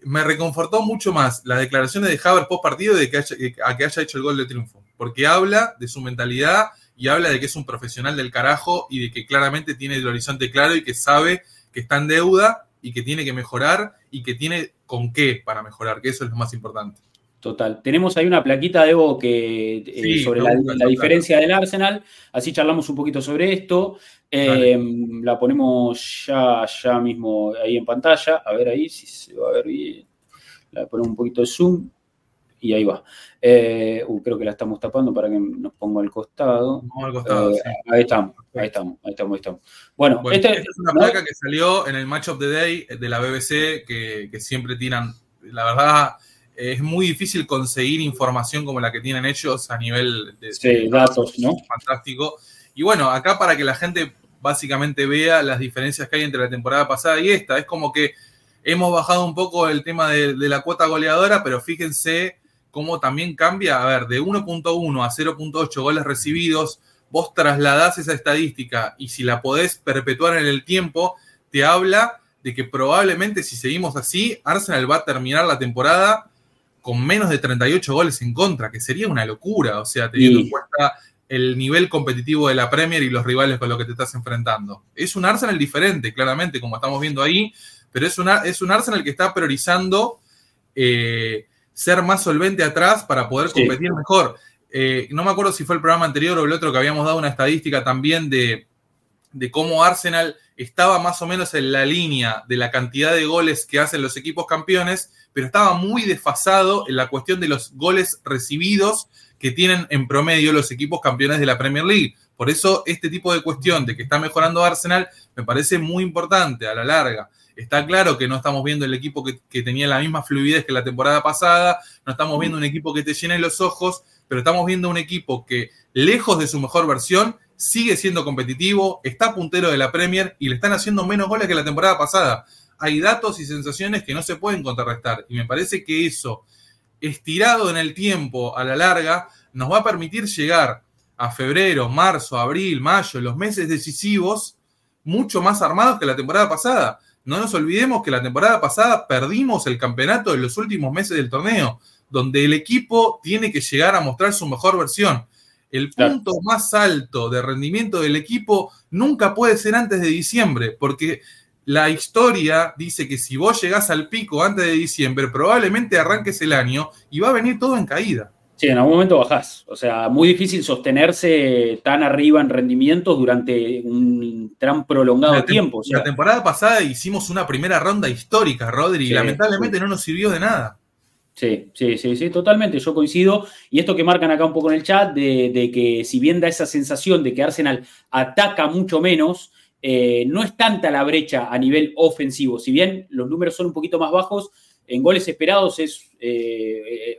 me reconfortó mucho más las declaraciones de Haber post partido de que a que haya hecho el gol de triunfo, porque habla de su mentalidad y habla de que es un profesional del carajo y de que claramente tiene el horizonte claro y que sabe que está en deuda y que tiene que mejorar y que tiene con qué para mejorar, que eso es lo más importante. Total. Tenemos ahí una plaquita, Evo, que, eh, sobre la, diferencia del Arsenal. Así charlamos un poquito sobre esto. Eh, la ponemos ya, ya mismo ahí en pantalla. A ver ahí si se va a ver bien. La ponemos un poquito de zoom y ahí va. Eh, uh, creo que la estamos tapando para que nos ponga al costado. al costado Ahí estamos, ahí estamos, ahí estamos, ahí estamos. Bueno, este, esta es una placa que salió en el Match of the Day de la BBC, que, siempre tiran, la verdad, es muy difícil conseguir información como la que tienen ellos a nivel de, datos, ¿no? Fantástico. Y bueno, acá para que la gente básicamente vea las diferencias que hay entre la temporada pasada y esta, es como que hemos bajado un poco el tema de la cuota goleadora, pero fíjense cómo también cambia, a ver, de 1.1 a 0.8 goles recibidos, vos trasladás esa estadística y si la podés perpetuar en el tiempo, te habla de que probablemente si seguimos así, Arsenal va a terminar la temporada con menos de 38 goles en contra, que sería una locura, o sea, teniendo en cuenta el nivel competitivo de la Premier y los rivales con los que te estás enfrentando. Es un Arsenal diferente, claramente, como estamos viendo ahí, pero es, una, es un Arsenal que está priorizando eh, ser más solvente atrás para poder competir mejor. Eh, no me acuerdo si fue el programa anterior o el otro que habíamos dado una estadística también de, cómo Arsenal estaba más o menos en la línea de la cantidad de goles que hacen los equipos campeones, pero estaba muy desfasado en la cuestión de los goles recibidos que tienen en promedio los equipos campeones de la Premier League. Por eso este tipo de cuestión de que está mejorando Arsenal me parece muy importante a la larga. Está claro que no estamos viendo el equipo que, tenía la misma fluidez que la temporada pasada, no estamos viendo un equipo que te llene los ojos, pero estamos viendo un equipo que, lejos de su mejor versión, sigue siendo competitivo, está puntero de la Premier y le están haciendo menos goles que la temporada pasada. Hay datos y sensaciones que no se pueden contrarrestar y me parece que eso, estirado en el tiempo a la larga, nos va a permitir llegar a febrero, marzo, abril, mayo, los meses decisivos, mucho más armados que la temporada pasada. No nos olvidemos que la temporada pasada perdimos el campeonato en los últimos meses del torneo, donde el equipo tiene que llegar a mostrar su mejor versión. El punto más alto de rendimiento del equipo nunca puede ser antes de diciembre, porque la historia dice que si vos llegás al pico antes de diciembre, probablemente arranques el año y va a venir todo en caída. Sí, en algún momento bajás. O sea, muy difícil sostenerse tan arriba en rendimientos durante un tan prolongado tiempo. La temporada pasada hicimos una primera ronda histórica, Rodri, y lamentablemente no nos sirvió de nada. Sí, sí, sí, sí, totalmente. Yo coincido. Y esto que marcan acá un poco en el chat, de, que si bien da esa sensación de que Arsenal ataca mucho menos, eh, no es tanta la brecha a nivel ofensivo. Si bien los números son un poquito más bajos, en goles esperados es, eh, eh,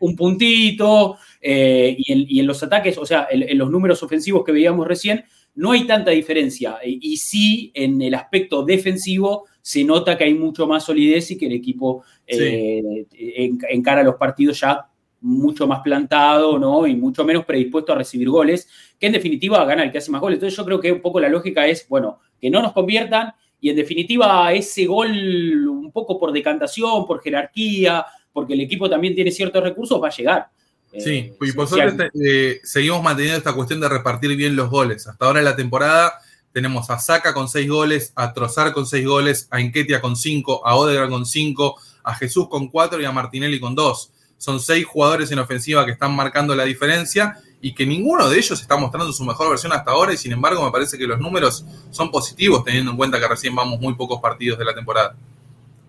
un, puntito, eh, y, en, los ataques, o sea, en, los números ofensivos que veíamos recién, no hay tanta diferencia. Y, sí, en el aspecto defensivo, se nota que hay mucho más solidez y que el equipo encara los partidos ya mucho más plantado, ¿no? Y mucho menos predispuesto a recibir goles, que en definitiva gana el que hace más goles. Entonces yo creo que un poco la lógica es, bueno, que no nos conviertan y en definitiva ese gol un poco por decantación, por jerarquía, porque el equipo también tiene ciertos recursos, va a llegar. Sí, y por suerte eh, seguimos manteniendo esta cuestión de repartir bien los goles. Hasta ahora en la temporada tenemos a Saca con seis goles, a Trozar con seis goles, a Enquetia con cinco, a Odegaard con cinco, a Jesús con cuatro y a Martinelli con dos. Son seis jugadores en ofensiva que están marcando la diferencia y que ninguno de ellos está mostrando su mejor versión hasta ahora y sin embargo me parece que los números son positivos teniendo en cuenta que recién vamos muy pocos partidos de la temporada.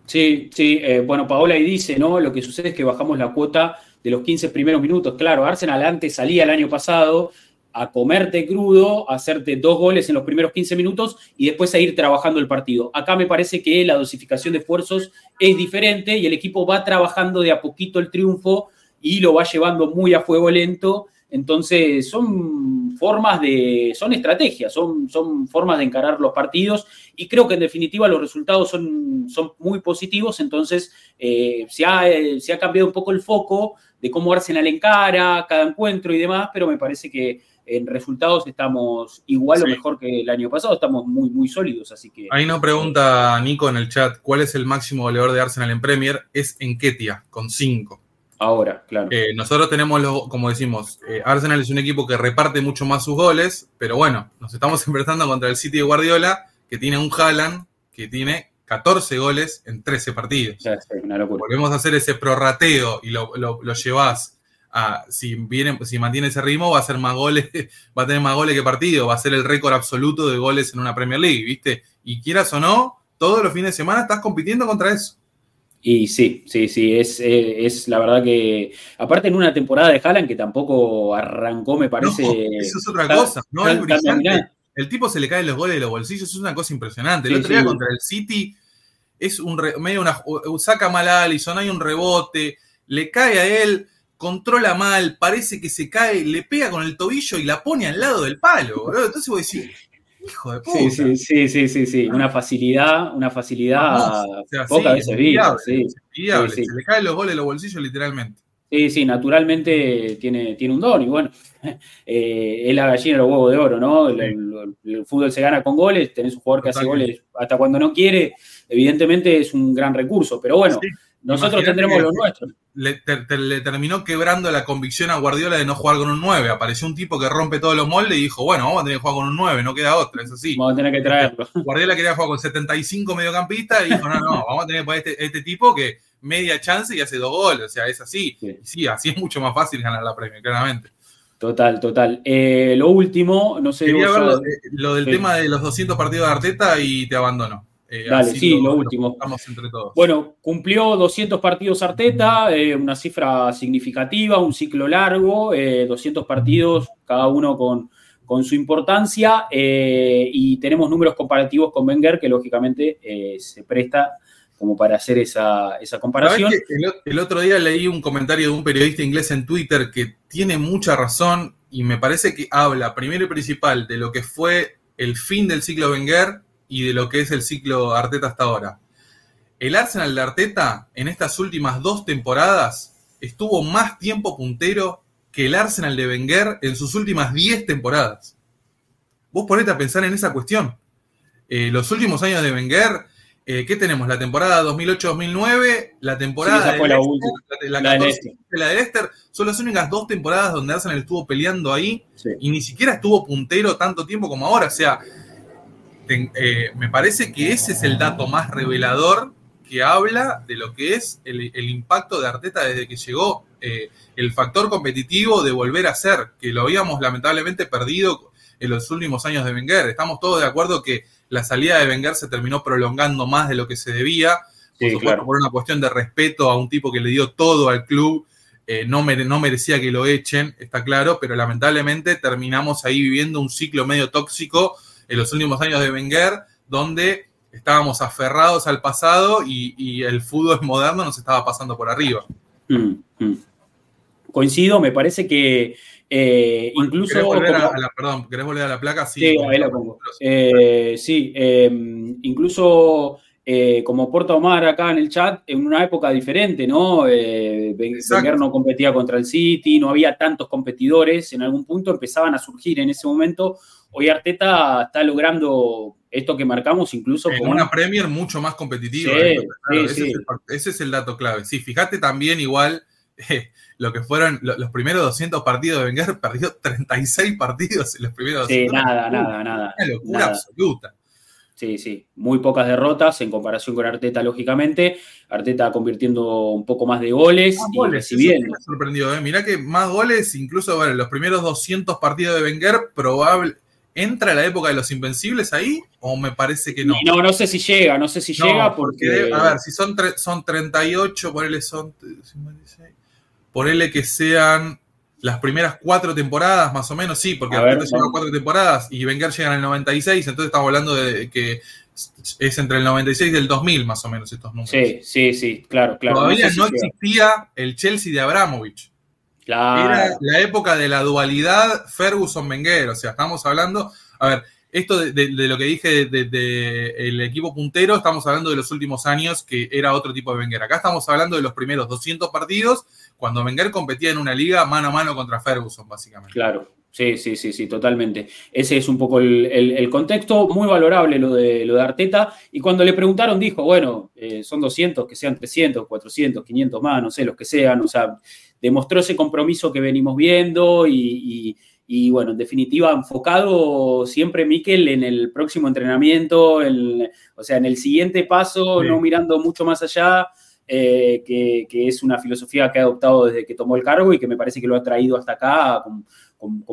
Sí, sí, eh, bueno, Paola ahí dice, ¿no? Lo que sucede es que bajamos la cuota de los 15 primeros minutos. Claro, Arsenal antes salía el año pasado a comerte crudo, a hacerte dos goles en los primeros 15 minutos y después a ir trabajando el partido. Acá me parece que la dosificación de esfuerzos es diferente y el equipo va trabajando de a poquito el triunfo y lo va llevando muy a fuego lento. Entonces son formas de, son estrategias, son, son formas de encarar los partidos y creo que en definitiva los resultados son, son muy positivos. Entonces eh, se, ha, se ha cambiado un poco el foco de cómo Arsenal encara cada encuentro y demás, pero me parece que en resultados estamos igual o mejor que el año pasado, estamos muy, muy sólidos, así que... Ahí nos pregunta Nico en el chat, ¿cuál es el máximo goleador de Arsenal en Premier? Es Enketia, con 5. Ahora, claro. Eh, nosotros tenemos, los, como decimos, eh, Arsenal es un equipo que reparte mucho más sus goles, pero bueno, nos estamos enfrentando contra el City de Guardiola, que tiene un Haaland que tiene 14 goles en 13 partidos. Volvemos a hacer ese prorrateo y lo, lo, lo llevas si, viene, si mantiene ese ritmo, va a hacer más goles, va a tener más goles que partido, va a ser el récord absoluto de goles en una Premier League, ¿viste? Y quieras o no, todos los fines de semana estás compitiendo contra eso. Y sí, sí, sí, es, eh, es, la verdad que, aparte en una temporada de Haaland que tampoco arrancó, me parece. eso es otra cosa, ¿no? el tipo se le caen los goles de los bolsillos, es una cosa impresionante. El otro día contra el City es un medio una, saca mal a Allison, hay un rebote, le cae a él, controla mal, parece que se cae, le pega con el tobillo y la pone al lado del palo, bro. Entonces voy a decir, hijo de puta. Sí, sí, sí, sí, sí, una facilidad, una facilidad pocas veces vista. Sí, se le caen los goles de los bolsillos literalmente. Sí, sí, naturalmente tiene, tiene un don y bueno, eh, es la gallina de los huevos de oro, ¿no? El, fútbol se gana con goles, tenés un jugador que hace goles hasta cuando no quiere, evidentemente es un gran recurso, pero bueno, nosotros tendremos lo nuestro. Le, terminó quebrando la convicción a Guardiola de no jugar con un 9. Apareció un tipo que rompe todos los moldes y dijo, bueno, vamos a tener que jugar con un 9, no queda otra, es así. Vamos a tener que traerlo. Guardiola quería jugar con 75 mediocampistas y dijo, no, no, vamos a tener que poner este, este, tipo que media chance y hace dos goles, o sea, es así. Sí, así es mucho más fácil ganar la premia, claramente. Total, total. Eh, lo último, no sé. Quería ver lo, del tema de los 200 partidos de Arteta y te abandono. Eh, Dale, sí, lo, último. entre todos. Bueno, cumplió 200 partidos Arteta, eh, una cifra significativa, un ciclo largo, 200 eh, partidos, cada uno con, con su importancia, y tenemos números comparativos con Wenger, que lógicamente se presta como para hacer esa, esa comparación. El, el, otro día leí un comentario de un periodista inglés en Twitter que tiene mucha razón y me parece que habla primero y principal de lo que fue el fin del ciclo Wenger y de lo que es el ciclo Arteta hasta ahora. El Arsenal de Arteta en estas últimas dos temporadas estuvo más tiempo puntero que el Arsenal de Wenger en sus últimas 10 temporadas. Vos ponete a pensar en esa cuestión. Eh, los últimos años de Wenger, eh, ¿qué tenemos? La temporada 2008-2009, la temporada de, la, la, de Leicester, son las únicas dos temporadas donde Arsenal estuvo peleando ahí y ni siquiera estuvo puntero tanto tiempo como ahora. O sea, eh, me parece que ese es el dato más revelador que habla de lo que es el, impacto de Arteta desde que llegó, eh, el factor competitivo de volver a ser, que lo habíamos lamentablemente perdido en los últimos años de Wenger. Estamos todos de acuerdo que la salida de Wenger se terminó prolongando más de lo que se debía, por, por una cuestión de respeto a un tipo que le dio todo al club. Eh, no, no merecía que lo echen, está claro, pero lamentablemente terminamos ahí viviendo un ciclo medio tóxico en los últimos años de Wenger, donde estábamos aferrados al pasado y, el fútbol moderno nos estaba pasando por arriba. Mm, mm. Coincido, me parece que eh, incluso. ¿Querés volver, a, la, perdón, ¿querés volver a la placa? Sí, sí ahí la pongo. Eh, sí, em, incluso eh, como Porta Omar acá en el chat, en una época diferente, ¿no? Eh, Wenger no competía contra el City, no había tantos competidores, en algún punto empezaban a surgir en ese momento hoy Arteta está logrando esto que marcamos incluso con una Premier mucho más competitiva. ese, Es el, dato clave. Sí, fíjate también igual eh, lo que fueron los, primeros 200 partidos de Wenger, perdió 36 partidos en los primeros 200. Sí, nada, nada, nada. Una locura absoluta. Sí, sí, muy pocas derrotas en comparación con Arteta, lógicamente. Arteta convirtiendo un poco más de goles y recibiendo. me sorprendió, ¿eh? Mirá que más goles, incluso bueno, los primeros 200 partidos de Wenger, probable, ¿Entra la época de los invencibles ahí? ¿O me parece que no? No, no sé si llega, no sé si llega porque... A ver, si son, son 38, ponele son... Ponele que sean las primeras cuatro temporadas, más o menos, sí, porque Arteta llega cuatro temporadas y Wenger llega en el 96, entonces estamos hablando de que es entre el 96 y el 2000, más o menos, estos números. Sí, sí, sí, claro, claro. Todavía no, existía el Chelsea de Abramovich. Era la época de la dualidad Ferguson-Wenger, o sea, estamos hablando, a ver, esto de, lo que dije del de, el equipo puntero, estamos hablando de los últimos años que era otro tipo de Wenger. Acá estamos hablando de los primeros 200 partidos, cuando Wenger competía en una liga mano a mano contra Ferguson, básicamente. Claro, Sí, sí, sí, sí, totalmente. Ese es un poco el, contexto, muy valorable lo de, lo de Arteta. Y cuando le preguntaron, dijo, bueno, eh, son 200, que sean 300, 400, 500 más, no sé, los que sean. O sea, demostró ese compromiso que venimos viendo y, bueno, en definitiva, enfocado siempre Miquel en el próximo entrenamiento, o sea, en el siguiente paso, no mirando mucho más allá. Eh, que, es una filosofía que ha adoptado desde que tomó el cargo y que me parece que lo ha traído hasta acá con,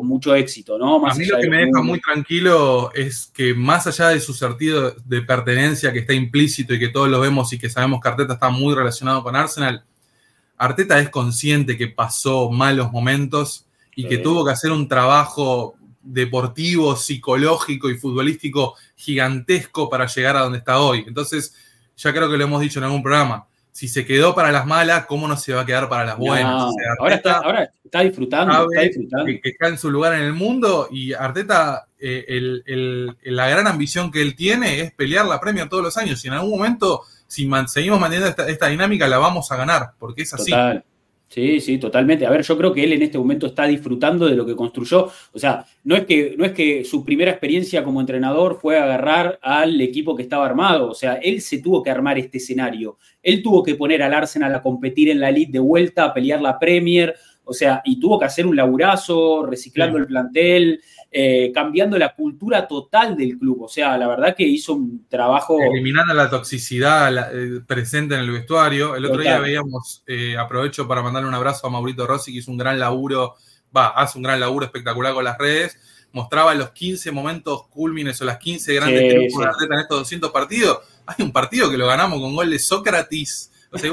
mucho éxito, ¿no? a mí lo que me deja muy tranquilo es que más allá de su sentido de pertenencia que está implícito y que todos lo vemos y que sabemos que Arteta está muy relacionado con Arsenal, Arteta es consciente que pasó malos momentos y que tuvo que hacer un trabajo deportivo, psicológico y futbolístico gigantesco para llegar a donde está hoy. Entonces, ya creo que lo hemos dicho en algún programa, si se quedó para las malas, ¿cómo no se va a quedar para las buenas? ahora, está, disfrutando, está Que, está en su lugar en el mundo y Arteta, eh, la gran ambición que él tiene es pelear la Premier todos los años y en algún momento, si seguimos manteniendo esta, dinámica, la vamos a ganar, porque es así. Sí, sí, totalmente. A ver, yo creo que él en este momento está disfrutando de lo que construyó. O sea, no es que, no es que su primera experiencia como entrenador fue agarrar al equipo que estaba armado. O sea, él se tuvo que armar este escenario. Él tuvo que poner al Arsenal a competir en la League de vuelta, a pelear la Premier. O sea, y tuvo que hacer un laburazo, reciclando el plantel, eh, cambiando la cultura total del club. O sea, la verdad que hizo un trabajo. Eliminando la toxicidad eh, presente en el vestuario. El otro día veíamos, eh, aprovecho para mandarle un abrazo a Maurito Rossi, que hizo un gran laburo, va, hace un gran laburo espectacular con las redes. Mostraba los 15 momentos cúlmines o las 15 grandes triunfos de en estos 200 partidos. Hay un partido que lo ganamos con gol de Sócrates. O sea,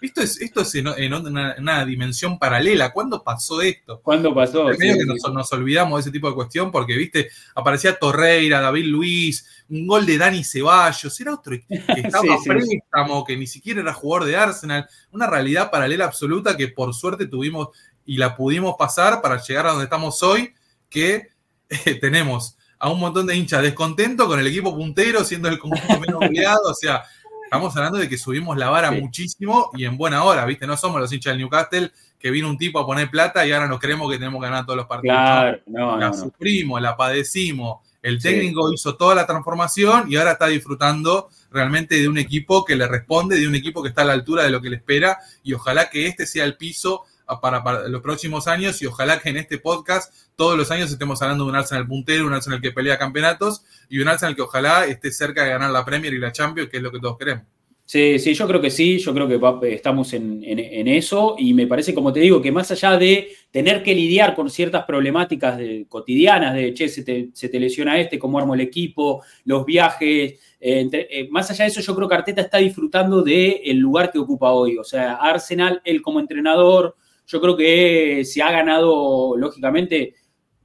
esto es, esto es en, una, dimensión paralela. ¿Cuándo pasó esto? ¿Cuándo pasó? medio que nos, olvidamos de ese tipo de cuestión porque, viste, aparecía Torreira, David Luis, un gol de Dani Ceballos, era otro que estaba a préstamo, que ni siquiera era jugador de Arsenal. Una realidad paralela absoluta que por suerte tuvimos y la pudimos pasar para llegar a donde estamos hoy, que eh, tenemos a un montón de hinchas descontentos con el equipo puntero, siendo el conjunto menos goleado, o sea, Estamos hablando de que subimos la vara muchísimo y en buena hora, ¿viste? No somos los hinchas del Newcastle que vino un tipo a poner plata y ahora nos creemos que tenemos que ganar todos los partidos. Claro, no, la sufrimos, la padecimos. El técnico hizo toda la transformación y ahora está disfrutando realmente de un equipo que le responde, de un equipo que está a la altura de lo que le espera y ojalá que este sea el piso para, los próximos años y ojalá que en este podcast todos los años estemos hablando de un Arsenal puntero, un Arsenal que pelea campeonatos y un Arsenal que ojalá esté cerca de ganar la Premier y la Champions, que es lo que todos queremos. Sí, sí, yo creo que sí, yo creo que estamos en, eso y me parece, como te digo, que más allá de tener que lidiar con ciertas problemáticas cotidianas de, che, se te, lesiona este, cómo armo el equipo, los viajes, eh, eh, más allá de eso yo creo que Arteta está disfrutando del lugar que ocupa hoy, o sea, Arsenal, él como entrenador, yo creo que se ha ganado, lógicamente,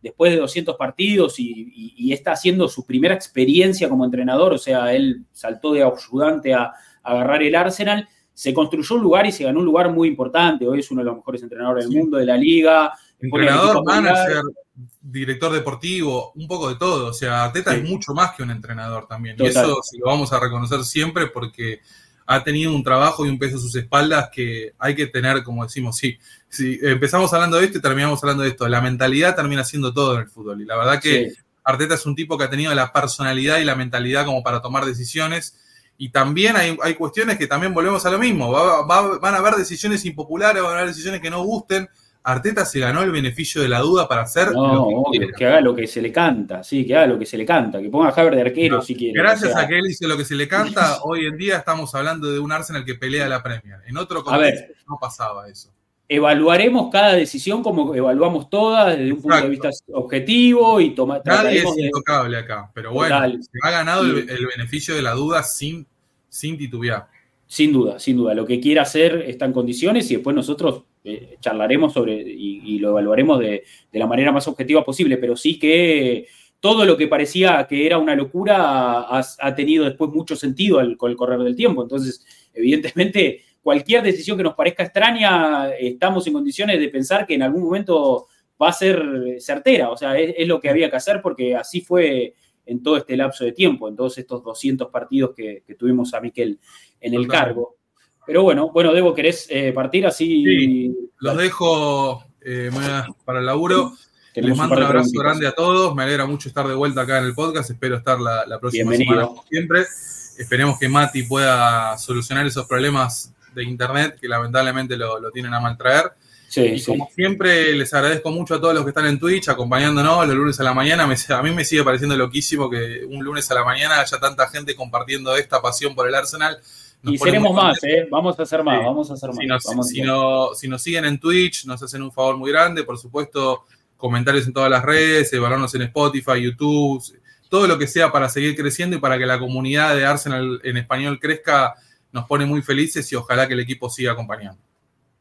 después de 200 partidos y, está haciendo su primera experiencia como entrenador, o sea, él saltó de ayudante a, agarrar el Arsenal, se construyó un lugar y se ganó un lugar muy importante. Hoy es uno de los mejores entrenadores del mundo, de la liga. Entrenador, manager, director deportivo, un poco de todo. O sea, Teta es mucho más que un entrenador también. Y eso sí lo vamos a reconocer siempre porque ha tenido un trabajo y un peso a sus espaldas que hay que tener, como decimos, sí. Si empezamos hablando de esto y terminamos hablando de esto. La mentalidad termina siendo todo en el fútbol. Y la verdad que Arteta es un tipo que ha tenido la personalidad y la mentalidad como para tomar decisiones. Y también hay, cuestiones que también volvemos a lo mismo. van a haber decisiones impopulares, van a haber decisiones que no gusten Arteta se ganó el beneficio de la duda para hacer lo que, haga lo que se le canta, sí, que haga lo que se le canta, que ponga a Haber de arquero si quiere. Gracias a que él dice lo que se le canta, hoy en día estamos hablando de un Arsenal que pelea la Premier. En otro contexto no pasaba eso. Evaluaremos cada decisión como evaluamos todas desde un punto de vista objetivo y tomar. Nadie es intocable acá, pero bueno, se ha ganado el, beneficio de la duda sin, sin titubear. Sin duda, sin duda. Lo que quiera hacer está en condiciones y después nosotros eh, charlaremos sobre y, lo evaluaremos de, la manera más objetiva posible, pero sí que todo lo que parecía que era una locura ha, tenido después mucho sentido con el correr del tiempo. Entonces, evidentemente, cualquier decisión que nos parezca extraña, estamos en condiciones de pensar que en algún momento va a ser certera. O sea, es, lo que había que hacer porque así fue en todo este lapso de tiempo, en todos estos 200 partidos que, tuvimos a Miquel en el cargo. Pero bueno, bueno, Debo, ¿querés eh, partir así? Sí, los dejo eh, para el laburo. Les mando un, abrazo grande a todos. Me alegra mucho estar de vuelta acá en el podcast. Espero estar la, próxima semana como siempre. Esperemos que Mati pueda solucionar esos problemas de internet que lamentablemente lo, tienen a mal y como siempre, les agradezco mucho a todos los que están en Twitch acompañándonos los lunes a la mañana. a mí me sigue pareciendo loquísimo que un lunes a la mañana haya tanta gente compartiendo esta pasión por el Arsenal y seremos más, ¿eh? Vamos a hacer más, vamos a hacer más. Si nos, si, nos siguen en Twitch, nos hacen un favor muy grande. Por supuesto, comentarios en todas las redes, evaluarnos en Spotify, YouTube, todo lo que sea para seguir creciendo y para que la comunidad de Arsenal en español crezca, nos pone muy felices y ojalá que el equipo siga acompañando.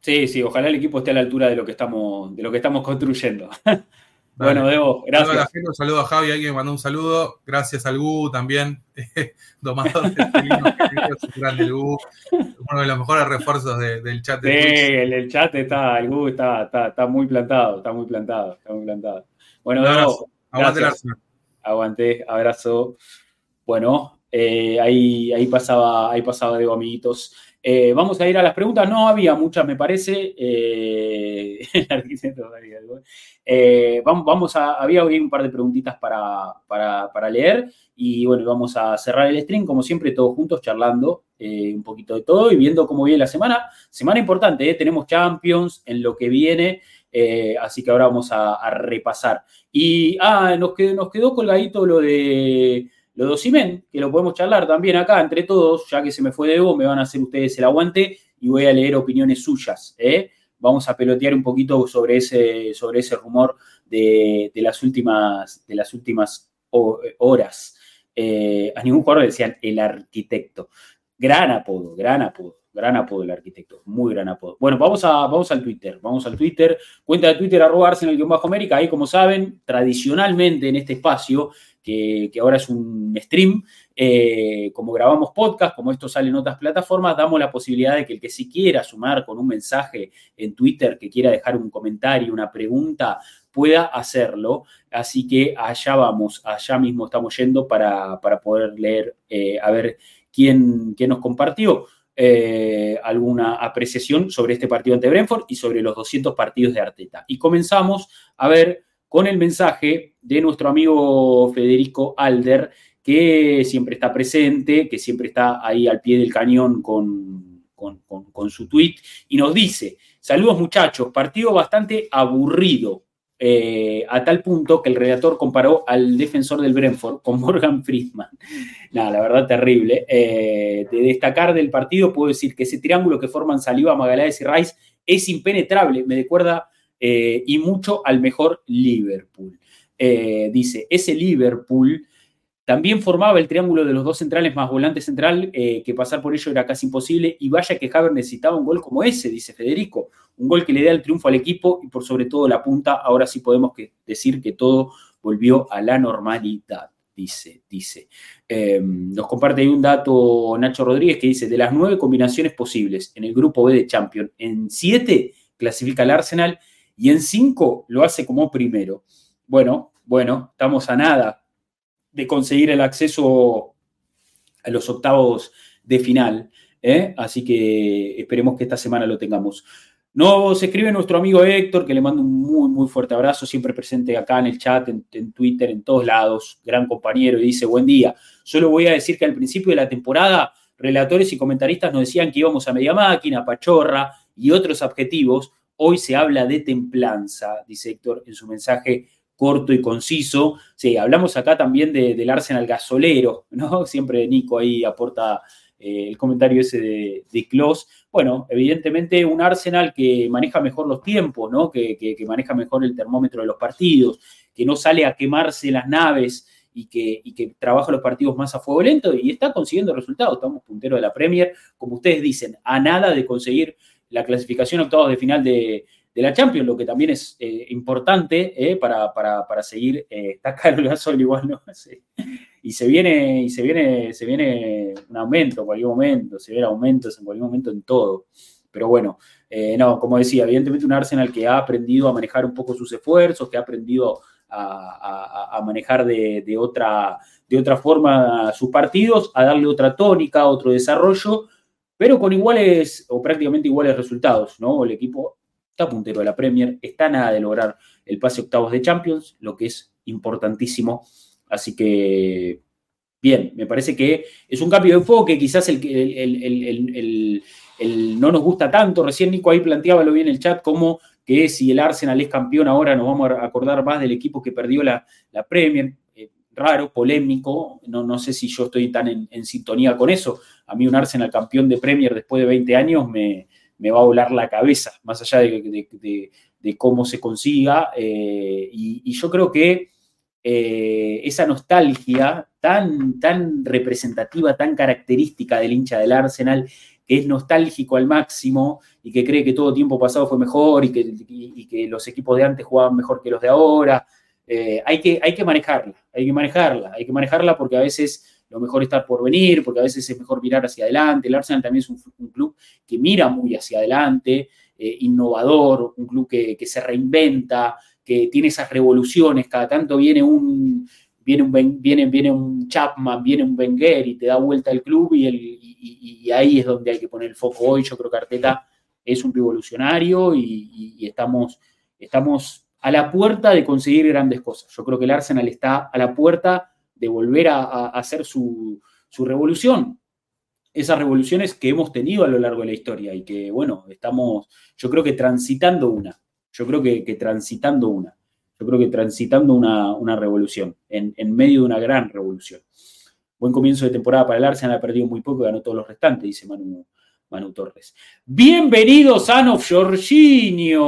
Sí, sí, ojalá el equipo esté a la altura de lo que estamos, de lo que estamos construyendo. Bueno, Debo, gracias. Un saludo a Javi, alguien me mandó un saludo. Gracias al Gu también, domador de grande el Gu, uno de los mejores refuerzos del chat. De sí, el, chat está, el Gu está, está, muy plantado, está muy plantado, está muy plantado. Bueno, Debo, aguante Aguante, abrazo. Bueno, eh, ahí, ahí pasaba, ahí pasaba Debo, amiguitos. Eh, vamos a ir a las preguntas. No había muchas, me parece. Eh, eh, vamos, vamos a, había hoy un par de preguntitas para, para, leer. Y bueno, vamos a cerrar el stream, como siempre, todos juntos charlando un poquito de todo y viendo cómo viene la semana. Semana importante, tenemos Champions en lo que viene. así que ahora vamos a, repasar. Y ah, nos quedó, nos quedó colgadito lo de lo de Osimen, que lo podemos charlar también acá entre todos, ya que se me fue de Evo, me van a hacer ustedes el aguante y voy a leer opiniones suyas. ¿eh? Vamos a pelotear un poquito sobre ese, sobre ese rumor de, las últimas, de las últimas horas. Eh, a ningún jugador le decían el arquitecto. Gran apodo, gran apodo. Gran apodo el arquitecto, muy gran apodo. Bueno, vamos, a, vamos al Twitter, vamos al Twitter. Cuenta de Twitter, arroba Arsenal-América. Ahí, como saben, tradicionalmente en este espacio que, ahora es un stream. Eh, como grabamos podcast, como esto sale en otras plataformas, damos la posibilidad de que el que si quiera sumar con un mensaje en Twitter, que quiera dejar un comentario, una pregunta, pueda hacerlo. Así que allá vamos, allá mismo estamos yendo para, poder leer, eh, a ver quién, quién nos compartió. Eh, alguna apreciación sobre este partido ante Brentford y sobre los 200 partidos de Arteta. Y comenzamos a ver con el mensaje de nuestro amigo Federico Alder, que siempre está presente, que siempre está ahí al pie del cañón con, con, su tweet, y nos dice, saludos muchachos, partido bastante aburrido, eh, a tal punto que el redactor comparó al defensor del Brentford con Morgan Friedman. Nada, la verdad terrible. Eh, de destacar del partido puedo decir que ese triángulo que forman Saliba, Magaláes y Rice es impenetrable. Me recuerda eh, y mucho al mejor Liverpool. Eh, dice, ese Liverpool también formaba el triángulo de los dos centrales más volante central, eh, que pasar por ello era casi imposible, y vaya que Haber necesitaba un gol como ese, dice Federico, un gol que le dé el triunfo al equipo y por sobre todo la punta, ahora sí podemos decir que todo volvió a la normalidad, dice, dice. nos comparte ahí un dato Nacho Rodríguez que dice, de las nueve combinaciones posibles en el grupo B de Champions, en siete clasifica el Arsenal y en cinco lo hace como primero. Bueno, bueno, estamos a nada de conseguir el acceso a los octavos de final, ¿eh? así que esperemos que esta semana lo tengamos. Nos escribe nuestro amigo Héctor, que le mando un muy, muy fuerte abrazo, siempre presente acá en el chat, en, en, Twitter, en todos lados, gran compañero, y dice, buen día. Solo voy a decir que al principio de la temporada, relatores y comentaristas nos decían que íbamos a media máquina, pachorra y otros objetivos, Hoy se habla de templanza, dice Héctor en su mensaje corto y conciso. Sí, hablamos acá también del Arsenal gasolero, ¿no? Siempre Nico ahí aporta eh, el comentario ese de, de. Bueno, evidentemente un Arsenal que maneja mejor los tiempos, ¿no? Que, que, maneja mejor el termómetro de los partidos, que no sale a quemarse las naves y que, y que trabaja los partidos más a fuego lento y está consiguiendo resultados. Estamos punteros de la Premier, como ustedes dicen, a nada de conseguir la clasificación a octavos de final de, la Champions, lo que también es eh, importante eh, para, seguir. Eh, está caro el igual, ¿no? Y se viene, y se viene, se viene un aumento en cualquier momento, se vienen aumentos en cualquier momento en todo. Pero bueno, no, como decía, evidentemente un Arsenal que ha aprendido a manejar un poco sus esfuerzos, que ha aprendido a, manejar de, otra, de otra forma sus partidos, a darle otra tónica, otro desarrollo, pero con iguales o prácticamente iguales resultados, ¿no? El equipo está puntero de la Premier, está nada de lograr el pase octavos de Champions, lo que es importantísimo. Así que, bien, me parece que es un cambio de enfoque, quizás el, el, el, no nos gusta tanto. Recién Nico ahí planteaba lo bien en el chat como que si el Arsenal es campeón ahora nos vamos a acordar más del equipo que perdió la, la Premier. Raro, polémico, no, no sé si yo estoy tan en, sintonía con eso. A mí un Arsenal campeón de Premier después de 20 años me, va a volar la cabeza, más allá de, cómo se consiga. Eh, y, yo creo que eh, esa nostalgia tan, tan representativa, tan característica del hincha del Arsenal, que es nostálgico al máximo y que cree que todo tiempo pasado fue mejor y que, que los equipos de antes jugaban mejor que los de ahora. Eh, hay, que, hay que manejarla, hay que manejarla, hay que manejarla porque a veces lo mejor está por venir, porque a veces es mejor mirar hacia adelante. El Arsenal también es un, club que mira muy hacia adelante, eh, innovador, un club que, que, se reinventa, que tiene esas revoluciones, cada tanto viene un, viene un, viene, viene un Chapman, viene un Wenger y te da vuelta el club y, y, ahí es donde hay que poner el foco hoy. Yo creo que Arteta es un revolucionario y, estamos, estamos a la puerta de conseguir grandes cosas. Yo creo que el Arsenal está a la puerta de volver a, hacer su, revolución. Esas revoluciones que hemos tenido a lo largo de la historia y que, bueno, estamos, yo creo que transitando una. Yo creo que transitando una yo creo que transitando una, revolución, en, medio de una gran revolución. Buen comienzo de temporada para el Arsenal, ha perdido muy poco y ganó todos los restantes, dice Manu, Manu Torres. Bienvenidos Of Jorginho.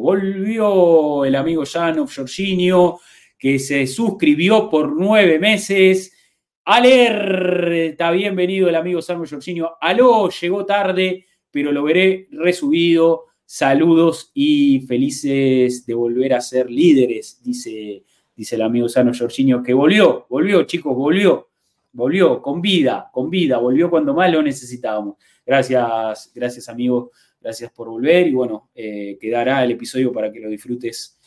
Volvió el amigo Of Jorginho, que se suscribió por nueve meses. Alerta, bienvenido el amigo Sano Jorginho. Aló, llegó tarde, pero lo veré resubido Saludos y felices de volver a ser líderes, dice, dice el amigo Sano Jorginho, que volvió, volvió, chicos, volvió, volvió, con vida, con vida, volvió cuando más lo necesitábamos. Gracias, gracias, amigo, gracias por volver y bueno, eh, quedará el episodio para que lo disfrutes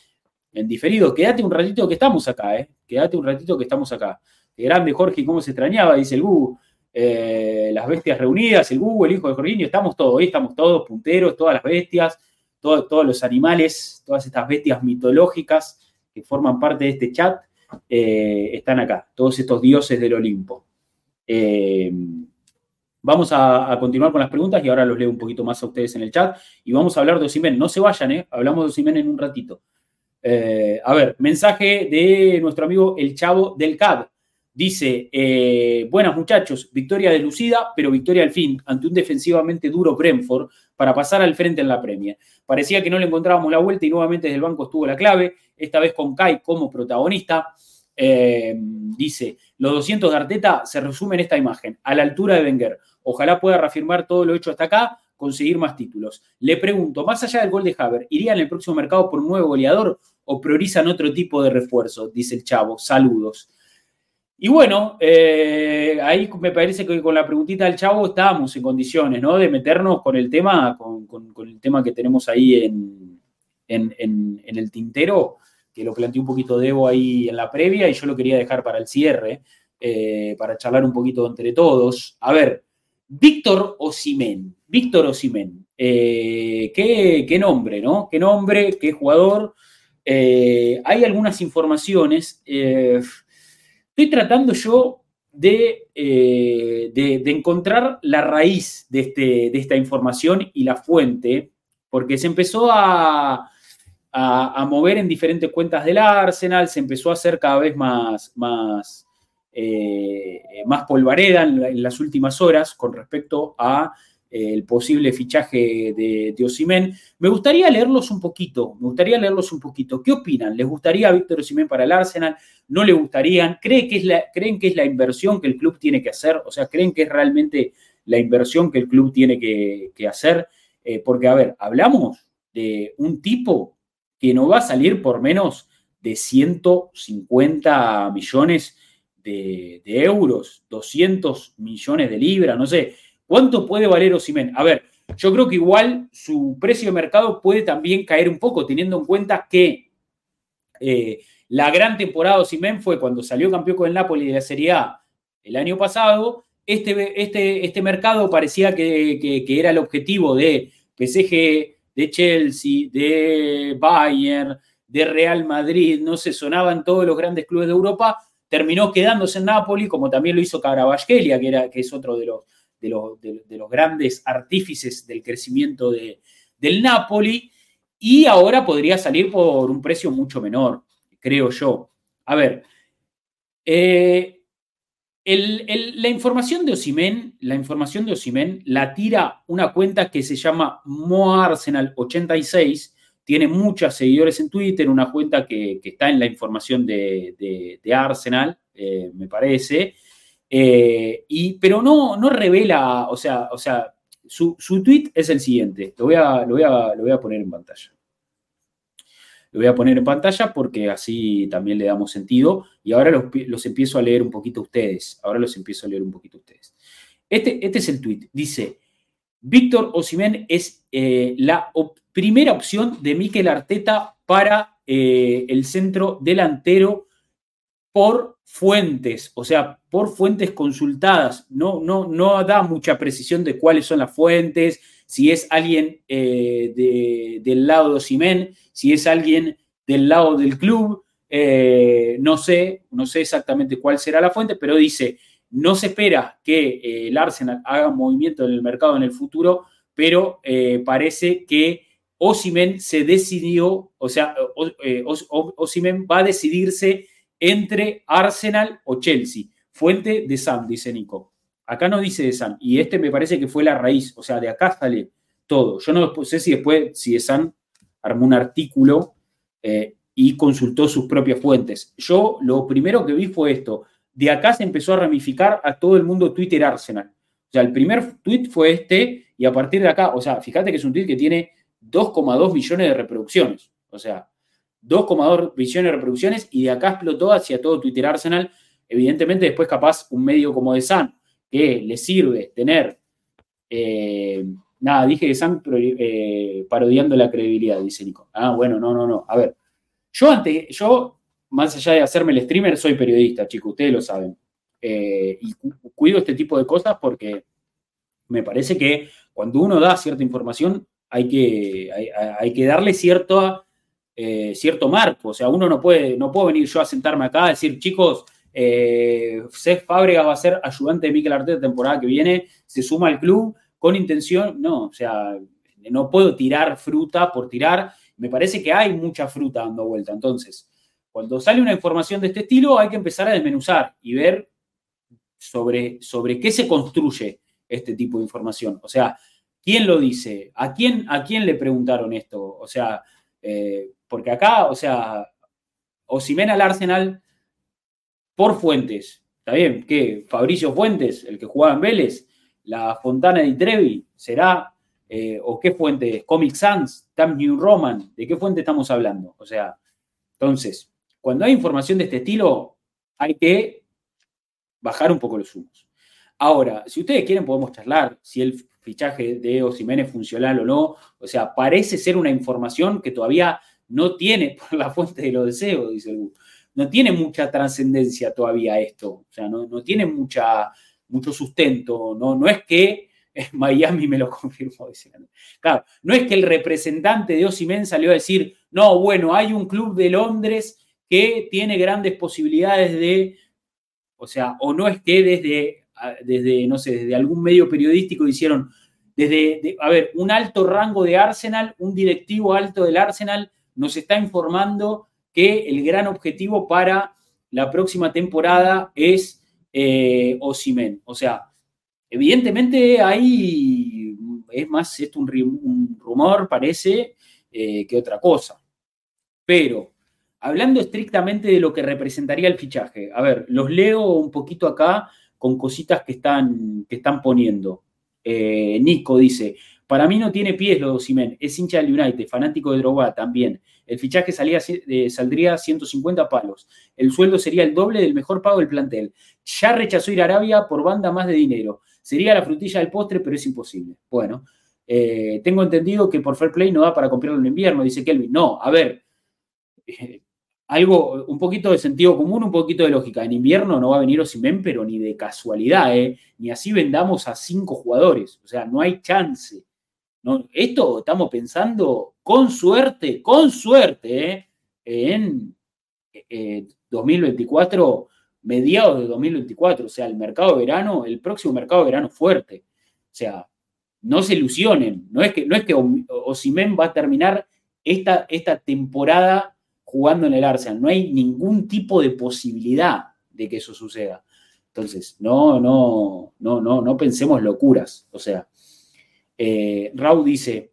en diferido. Quédate un ratito que estamos acá, ¿eh? Quédate un ratito que estamos acá. Grande Jorge, cómo se extrañaba, dice el Google. Eh, las bestias reunidas, el Google, el hijo de Jorginho, estamos todos, estamos todos punteros, todas las bestias, todos los animales, todas estas bestias mitológicas que forman parte de este chat, eh, están acá, todos estos dioses del Olimpo. Eh, vamos a, continuar con las preguntas y ahora los leo un poquito más a ustedes en el chat y vamos a hablar de Osimen. No se vayan, hablamos de Osimen en un ratito. a ver, mensaje de nuestro amigo el Chavo del CAD. Dice, eh, buenas muchachos, victoria de Lucida, pero victoria al fin ante un defensivamente duro Brentford para pasar al frente en la premia. Parecía que no le encontrábamos la vuelta y nuevamente desde el banco estuvo la clave, esta vez con Kai como protagonista. Eh, dice, los 200 de Arteta se resumen en esta imagen, a la altura de Wenger. Ojalá pueda reafirmar todo lo hecho hasta acá, conseguir más títulos. Le pregunto, más allá del gol de Haver, ¿iría en el próximo mercado por un nuevo goleador o priorizan otro tipo de refuerzo? Dice el chavo, saludos. Y bueno, eh, ahí me parece que con la preguntita del chavo estábamos en condiciones, ¿no? De meternos con el tema, con, el tema que tenemos ahí en, en, el tintero, que lo planteé un poquito Debo ahí en la previa y yo lo quería dejar para el cierre, eh, para charlar un poquito entre todos. A ver, Víctor Osimen, Víctor Osimen, eh, ¿qué, nombre, ¿no? ¿Qué nombre, qué jugador? hay algunas informaciones. Estoy tratando yo eh, de, de, encontrar la raíz de, este, de, esta información y la fuente, porque se empezó a, a, mover en diferentes cuentas del Arsenal, se empezó a hacer cada vez más, más, eh, más polvareda en, las últimas horas con respecto a el posible fichaje de, de Osimen. Me gustaría leerlos un poquito, me gustaría leerlos un poquito. ¿Qué opinan? ¿Les gustaría a Víctor Osimen para el Arsenal? ¿No le gustarían? ¿Creen que, es la, ¿Creen que es la inversión que el club tiene que hacer? O sea, ¿creen que es realmente la inversión que el club tiene que, hacer? Eh, porque, a ver, hablamos de un tipo que no va a salir por menos de 150 millones de, de euros, 200 millones de libras, no sé ¿Cuánto puede valer Osimen? A ver, yo creo que igual su precio de mercado puede también caer un poco, teniendo en cuenta que eh, la gran temporada de Osimen fue cuando salió campeón con el Napoli de la Serie A el año pasado. Este, este, este mercado parecía que, era el objetivo de PSG, de Chelsea, de Bayern, de Real Madrid, no se sonaban todos los grandes clubes de Europa, terminó quedándose en Napoli, como también lo hizo Carabasquelia, que, era, que es otro de los, de, los grandes artífices del crecimiento de, del Napoli, y ahora podría salir por un precio mucho menor, creo yo. A ver, eh, la información de Osimen, la información de Osimen la tira una cuenta que se llama MoArsenal86, tiene muchos seguidores en Twitter, una cuenta que, está en la información de, Arsenal, eh, me parece, eh, y, pero no, no revela, o sea, o sea su, su tweet es el siguiente. Lo voy, a, lo, voy a, lo voy a poner en pantalla. Lo voy a poner en pantalla porque así también le damos sentido. Y ahora los, empiezo a leer un poquito a ustedes. Ahora los empiezo a leer un poquito a ustedes. Este, este es el tweet. Dice, Víctor Osimen es eh, la primera opción de Mikel Arteta para eh, el centro delantero por fuentes, o sea, por fuentes consultadas. No, no, no da mucha precisión de cuáles son las fuentes, si es alguien eh, del lado de Osimen, si es alguien del lado del club, eh, no sé, no sé exactamente cuál será la fuente, pero dice, no se espera que eh, el Arsenal haga movimiento en el mercado en el futuro, pero parece que Osimen se decidió, o sea, Osimen va a decidirse entre Arsenal o Chelsea. Fuente de Sam, dice Nico. Acá no dice de Sam. Y este me parece que fue la raíz. O sea, de acá sale todo. Yo no sé si después, si de Sam armó un artículo eh, y consultó sus propias fuentes. Yo lo primero que vi fue esto. De acá se empezó a ramificar a todo el mundo Twitter Arsenal. O sea, el primer tweet fue este y a partir de acá, o sea, fíjate que es un tweet que tiene 2,2 millones de reproducciones. O sea, 2,2 millones de reproducciones y de acá explotó hacia todo Twitter Arsenal. Evidentemente, después, capaz, un medio como de Sun, que le sirve tener. Eh, nada, dije de Sun eh, parodiando la credibilidad, dice Nico. Ah, bueno, no, no, no. A ver, yo antes, yo, más allá de hacerme el streamer, soy periodista, chicos, ustedes lo saben. Eh, y cuido este tipo de cosas porque me parece que cuando uno da cierta información, hay que, hay que darle cierta eh, cierto marco. O sea, uno no puede, no puedo venir yo a sentarme acá a decir, chicos, eh, Cés Fábrega va a ser ayudante de Mikel Arteta temporada que viene, se suma al club con intención. No, o sea, no puedo tirar fruta por tirar. Me parece que hay mucha fruta dando vuelta. Entonces, cuando sale una información de este estilo, hay que empezar a desmenuzar y ver sobre, sobre qué se construye este tipo de información. O sea, ¿quién lo dice? ¿A quién, a quién le preguntaron esto? O sea, eh, porque acá, o sea, Osimena al Arsenal por Fuentes. ¿Está bien? ¿Qué? Fabricio Fuentes, el que jugaba en Vélez, la Fontana de Trevi, ¿será? Eh, ¿O qué fuente? Comic Sans, Tam New Roman, ¿de qué fuente estamos hablando? O sea, entonces, cuando hay información de este estilo, hay que bajar un poco los humos. Ahora, si ustedes quieren, podemos charlar si el fichaje de Osimene es funcional o no. O sea, parece ser una información que todavía no tiene, por la fuente de los deseos, dice el no tiene mucha trascendencia todavía esto, o sea, no, tiene mucha, mucho sustento, no, no es que Miami me lo confirmó, dice. Claro, no es que el representante de Osimen salió a decir, no, bueno, hay un club de Londres que tiene grandes posibilidades de, o sea, o no es que desde, desde no sé, desde algún medio periodístico hicieron, desde, a ver, un alto rango de Arsenal, un directivo alto del Arsenal nos está informando que el gran objetivo para la próxima temporada es eh, Osimen. O sea, evidentemente hay es más esto un, rumor, parece, eh, que otra cosa. Pero, hablando estrictamente de lo que representaría el fichaje, a ver, los leo un poquito acá con cositas que están, que están poniendo. Eh, Nico dice, para mí no tiene pies lo de Osimen, es hincha del United, fanático de Drogba también. El fichaje eh, saldría 150 palos. El sueldo sería el doble del mejor pago del plantel. Ya rechazó ir a Arabia por banda más de dinero. Sería la frutilla del postre, pero es imposible. Bueno, eh, tengo entendido que por Fair Play no da para comprarlo en invierno, dice Kelvin. No, a ver, eh, algo, un poquito de sentido común, un poquito de lógica. En invierno no va a venir Osimen, pero ni de casualidad, ni así vendamos a cinco jugadores. O sea, no hay chance. Esto estamos pensando con suerte, con suerte, ¿eh? en 2024, eh, mediados de 2024, o sea, el mercado verano, el próximo mercado verano fuerte. O sea, no se ilusionen, no es que, no es que Osimen va a terminar esta, esta temporada jugando en el Arsenal, no hay ningún tipo de posibilidad de que eso suceda. Entonces, no, no, no, no, no pensemos locuras. O sea, eh, dice,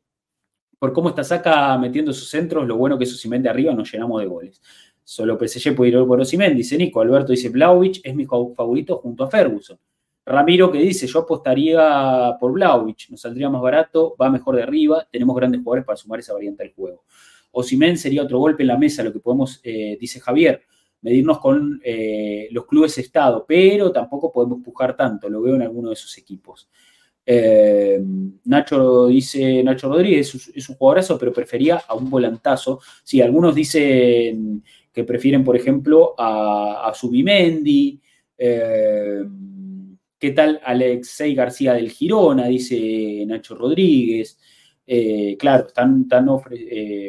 por cómo está Saca metiendo sus centros, lo bueno que es Osimen de arriba, nos llenamos de goles. Solo PSG puede ir por Osimen, dice Nico. Alberto dice, Blauvich es mi favorito junto a Ferguson. Ramiro que dice, yo apostaría por Blauvich, nos saldría más barato, va mejor de arriba, tenemos grandes jugadores para sumar esa variante al juego. Osimen sería otro golpe en la mesa, lo que podemos, eh, dice Javier, medirnos con eh, los clubes Estado, pero tampoco podemos pujar tanto, lo veo en alguno de esos equipos. Eh, Nacho dice, Nacho Rodríguez es, un jugadorazo, pero prefería a un volantazo. Sí, algunos dicen que prefieren, por ejemplo, a, a Subimendi. Eh, ¿Qué tal Alexei García del Girona? Dice Nacho Rodríguez. Eh, claro, están,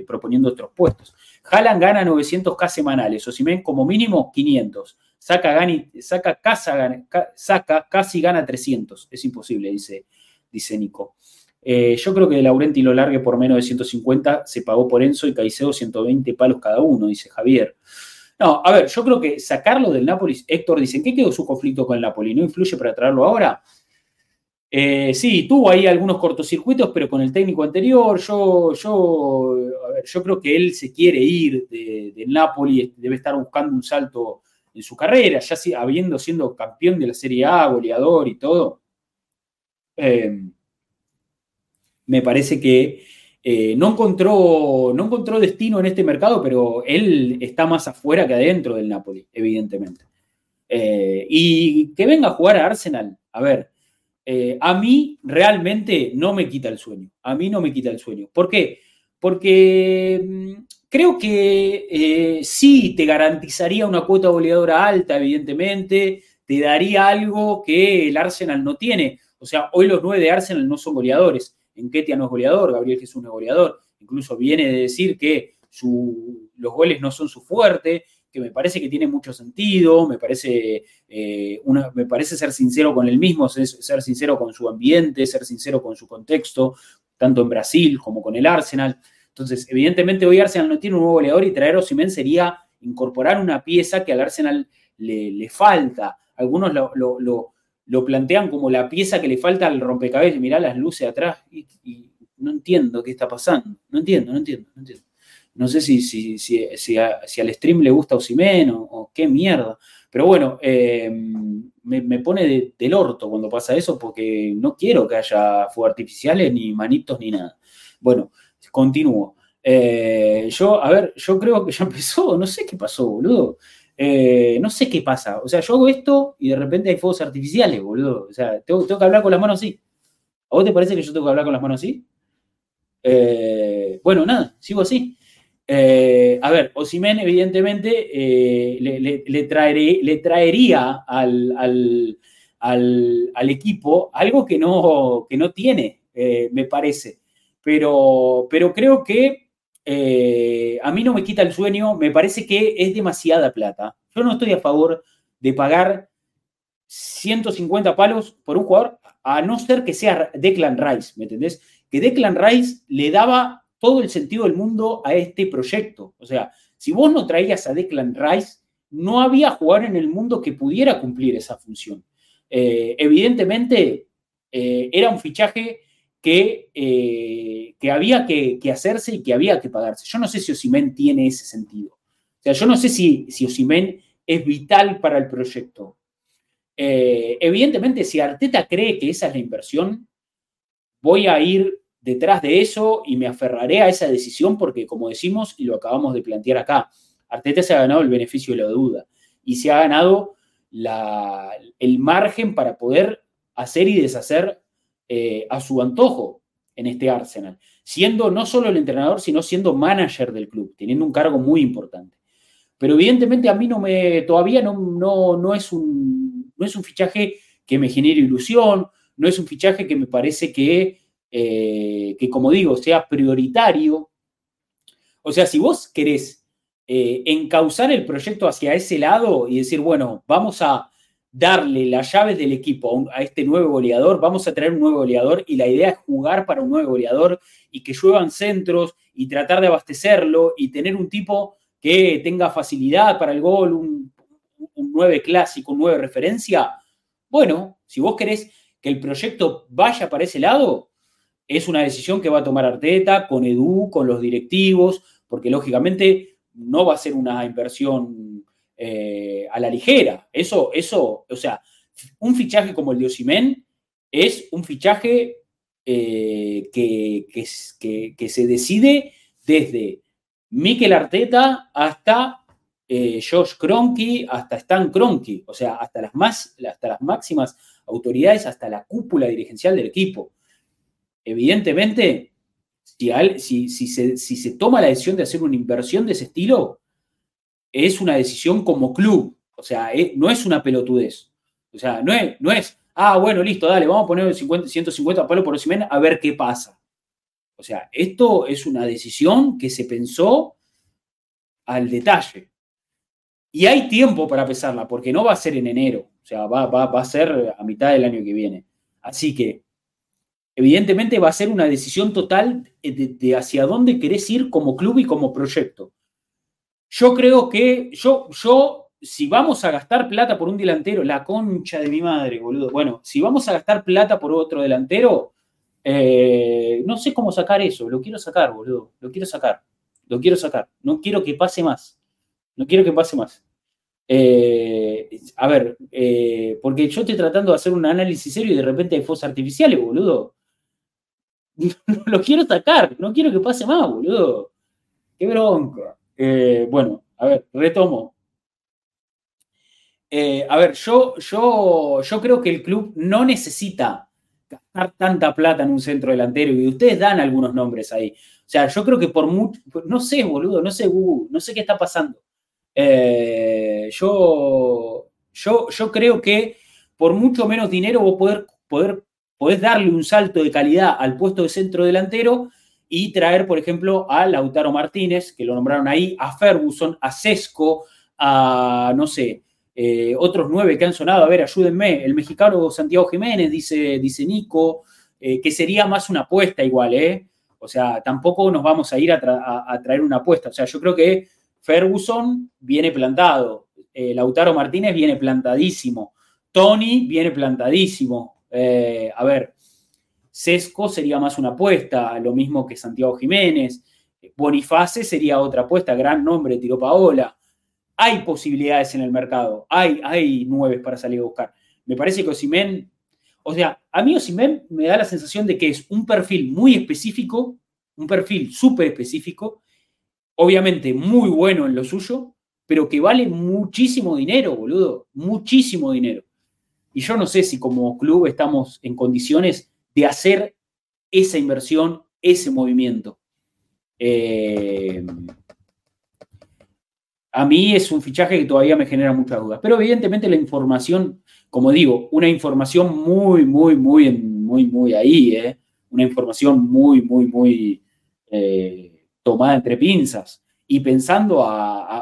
proponiendo otros puestos. Jalan gana 900K semanales, o si ven como mínimo 500 saca, gani, saca, casa, saca, casi gana 300. Es imposible, dice, dice Nico. Eh, yo creo que Laurenti lo largue por menos de 150, se pagó por Enzo y Caicedo 120 palos cada uno, dice Javier. No, a ver, yo creo que sacarlo del Nápoles, Héctor dice, ¿qué quedó su conflicto con el Napoli? ¿No influye para traerlo ahora? Eh, sí, tuvo ahí algunos cortocircuitos, pero con el técnico anterior, yo, yo, yo creo que él se quiere ir del de Napoli, debe estar buscando un salto en su carrera, ya habiendo sido campeón de la Serie A, goleador y todo, eh, me parece que eh, no, encontró, no encontró destino en este mercado, pero él está más afuera que adentro del Napoli, evidentemente. Eh, y que venga a jugar a Arsenal, a ver, a mí realmente no me quita el sueño, a mí no me quita el sueño. ¿Por qué? Porque mm, Creo que eh, sí te garantizaría una cuota goleadora alta, evidentemente, te daría algo que el Arsenal no tiene. O sea, hoy los nueve de Arsenal no son goleadores. Enquetia no es goleador, Gabriel Jesús no es goleador. Incluso viene de decir que los goles no son su fuerte, que me parece que tiene mucho sentido, me parece, eh, me parece ser sincero con él mismo, ser sincero con su ambiente, ser sincero con su contexto, tanto en Brasil como con el Arsenal. Entonces, evidentemente hoy Arsenal no tiene un nuevo goleador y traer a Osimen sería incorporar una pieza que al Arsenal le, falta. Algunos lo, plantean como la pieza que le falta al rompecabezas. Mirá las luces atrás y, no entiendo qué está pasando. No entiendo, no entiendo, no entiendo. No sé si, si, si, si, al stream le gusta Osimen o, qué mierda. Pero bueno, eh, me, pone del orto cuando pasa eso porque no quiero que haya fuegos artificiales, ni manitos, ni nada. Bueno, continúo. Eh, yo, a ver, yo creo que ya empezó, no sé qué pasó, boludo. Eh, no sé qué pasa. O sea, yo hago esto y de repente hay fuegos artificiales, boludo. O sea, tengo, que hablar con las manos así. ¿A vos te parece que yo tengo que hablar con las manos así? Eh, bueno, nada, sigo así. a ver, Osimen, evidentemente, le, traeré, le, traería al, al, equipo algo que no, que no tiene, me parece pero, pero creo que eh, a mí no me quita el sueño, me parece que es demasiada plata. Yo no estoy a favor de pagar 150 palos por un jugador, a no ser que sea Declan Rice, ¿me entendés? Que Declan Rice le daba todo el sentido del mundo a este proyecto. O sea, si vos no traías a Declan Rice, no había jugador en el mundo que pudiera cumplir esa función. Eh, evidentemente, eh, era un fichaje que, eh, que había que, hacerse y que había que pagarse. Yo no sé si Osimen tiene ese sentido. O sea, yo no sé si, si Osimen es vital para el proyecto. Eh, evidentemente, si Arteta cree que esa es la inversión, voy a ir detrás de eso y me aferraré a esa decisión porque, como decimos y lo acabamos de plantear acá, Arteta se ha ganado el beneficio de la duda y se ha ganado el margen para poder hacer y deshacer eh, a su antojo en este Arsenal, siendo no solo el entrenador, sino siendo manager del club, teniendo un cargo muy importante. Pero evidentemente a mí no me, todavía no, no, es, un, no es un fichaje que me genere ilusión, no es un fichaje que me parece que eh, que como digo, sea prioritario. O sea, si vos querés eh, encauzar el proyecto hacia ese lado y decir, bueno, vamos a darle las llaves del equipo a, este nuevo goleador, vamos a traer un nuevo goleador y la idea es jugar para un nuevo goleador y que lluevan centros y tratar de abastecerlo y tener un tipo que tenga facilidad para el gol, un, un 9 clásico, un 9 referencia. Bueno, si vos querés que el proyecto vaya para ese lado, es una decisión que va a tomar Arteta con Edu, con los directivos, porque lógicamente no va a ser una inversión eh, a la ligera. Eso, eso, o sea, un fichaje como el de Osimen es un fichaje eh, que, que, se decide desde Mikel Arteta hasta eh, Josh Kroenke, hasta Stan Kroenke, o sea, hasta las, más, hasta las máximas autoridades, hasta la cúpula dirigencial del equipo evidentemente, si, se, toma la decisión de hacer una inversión de ese estilo, es una decisión como club. O sea, eh, no es una pelotudez. O sea, no es, no es, ah, bueno, listo, dale, vamos a poner 50, 150 palos por Osimhen a ver qué pasa. O sea, esto es una decisión que se pensó al detalle. Y hay tiempo para pesarla, porque no va a ser en enero. O sea, va, va a ser a mitad del año que viene. Así que evidentemente va a ser una decisión total de, hacia dónde querés ir como club y como proyecto. Yo creo que yo, yo, si vamos a gastar plata por un delantero, la concha de mi madre, boludo. Bueno, si vamos a gastar plata por otro delantero, eh, no sé cómo sacar eso. Lo quiero sacar, boludo. Lo quiero sacar. Lo quiero sacar. No quiero que pase más. No quiero que pase más. Eh, a ver, eh, porque yo estoy tratando de hacer un análisis serio y de repente hay fosas artificiales, boludo. lo quiero sacar, no quiero que pase más, boludo. Qué bronca. Eh, bueno, a ver, retomo. Eh, a ver, yo, yo, yo creo que el club no necesita gastar tanta plata en un centro delantero y ustedes dan algunos nombres ahí. O sea, yo creo que por mucho, no sé, boludo, no sé, no sé qué está pasando. Eh, yo, yo, yo creo que por mucho menos dinero vos poder, poder podés darle un salto de calidad al puesto de centro delantero y traer, por ejemplo, a Lautaro Martínez, que lo nombraron ahí, a Ferguson, a Sesco, a, no sé, eh, otros nueve que han sonado. A ver, ayúdenme. El mexicano Santiago Jiménez, dice, dice Nico, eh, que sería más una apuesta igual, ¿eh? O sea, tampoco nos vamos a ir a, traer una apuesta. O sea, yo creo que Ferguson viene plantado, eh, Lautaro Martínez viene plantadísimo, Tony viene plantadísimo, a ver, Sesco sería más una apuesta, lo mismo que Santiago Jiménez. Boniface sería otra apuesta, gran nombre, Tiro Paola. Hay posibilidades en el mercado, hay, hay nueve para salir a buscar. Me parece que Osimen, o sea, a mí Osimen me da la sensación de que es un perfil muy específico, un perfil súper específico, obviamente muy bueno en lo suyo, pero que vale muchísimo dinero, boludo, muchísimo dinero. Y yo no sé si como club estamos en condiciones de hacer esa inversión, ese movimiento. Eh, a mí es un fichaje que todavía me genera muchas dudas. Pero evidentemente la información, como digo, una información muy, muy, muy, muy, muy ahí, ¿eh? una información muy, muy, muy eh, tomada entre pinzas y pensando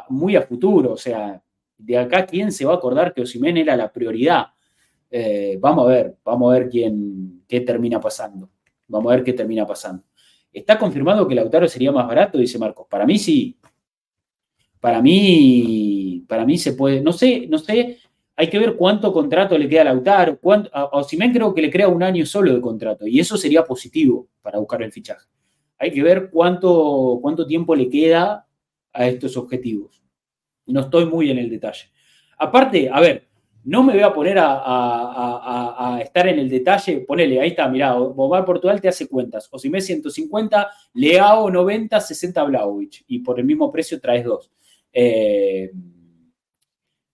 muy a futuro. O sea, de acá, ¿quién se va a acordar que Osimen era la prioridad? Eh, vamos a ver, vamos a ver quién, qué termina pasando. Vamos a ver qué termina pasando. ¿Está confirmado que Lautaro sería más barato? Dice Marcos. Para mí sí. Para mí, para mí se puede, no sé, no sé, hay que ver cuánto contrato le queda a Lautaro. Cuánto, a Osimen creo que le crea un año solo de contrato y eso sería positivo para buscar el fichaje. Hay que ver cuánto, cuánto tiempo le queda a estos objetivos. No estoy muy en el detalle. Aparte, a ver, no me voy a poner a, estar en el detalle. Ponele, ahí está, mirá, Bombar Portugal te hace cuentas. Osimé 150, Leao 90, 60 Blaovic. Y por el mismo precio traes dos. Eh,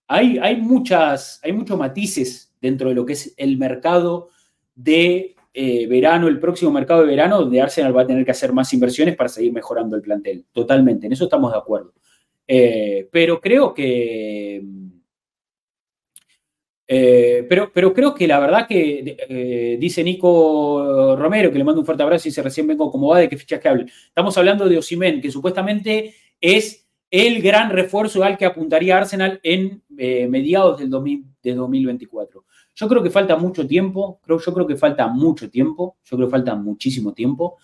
hay, hay, muchas, hay muchos matices dentro de lo que es el mercado de eh, verano, el próximo mercado de verano, donde Arsenal va a tener que hacer más inversiones para seguir mejorando el plantel. Totalmente, en eso estamos de acuerdo. Eh, pero creo que eh, pero, pero creo que la verdad que eh, dice Nico Romero, que le mando un fuerte abrazo y dice recién vengo como va, de qué fichas que hable. Estamos hablando de Osimen, que supuestamente es el gran refuerzo al que apuntaría Arsenal en eh, mediados del de 2024. Yo creo que falta mucho tiempo, creo, yo creo que falta mucho tiempo, yo creo que falta muchísimo tiempo.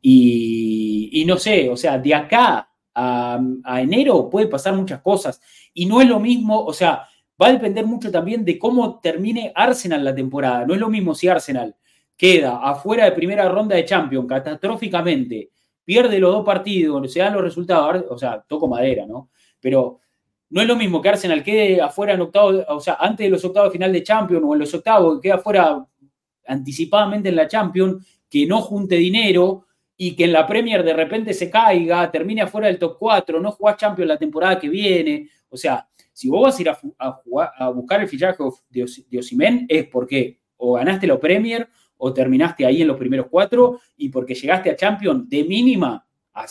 Y, no sé, o sea, de acá a, a enero puede pasar muchas cosas. Y no es lo mismo, o sea, va a depender mucho también de cómo termine Arsenal la temporada. No es lo mismo si Arsenal queda afuera de primera ronda de Champions catastróficamente, pierde los dos partidos, se dan los resultados, o sea, toco madera, ¿no? Pero no es lo mismo que Arsenal quede afuera en octavo, o sea, antes de los octavos de final de Champions o en los octavos, que quede afuera anticipadamente en la Champions, que no junte dinero y que en la Premier de repente se caiga, termine afuera del top 4, no juega Champions la temporada que viene. O sea, si vos vas a ir a, buscar el fichaje de, Osimen, es porque o ganaste la Premier o terminaste ahí en los primeros cuatro y porque llegaste a Champions de mínima a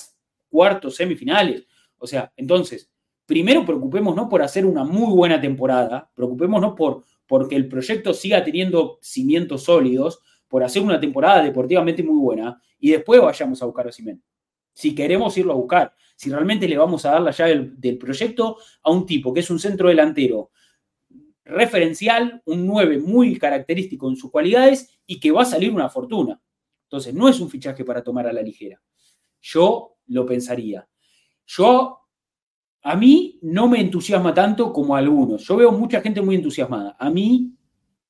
cuartos, semifinales. O sea, entonces, primero preocupémonos por hacer una muy buena temporada, preocupémonos por porque el proyecto siga teniendo cimientos sólidos, por hacer una temporada deportivamente muy buena y después vayamos a buscar a Osimen si queremos irlo a buscar, si realmente le vamos a dar la llave del, proyecto a un tipo que es un centro delantero referencial, un 9 muy característico en sus cualidades y que va a salir una fortuna. Entonces, no es un fichaje para tomar a la ligera. Yo lo pensaría. Yo, a mí no me entusiasma tanto como a algunos. Yo veo mucha gente muy entusiasmada. A mí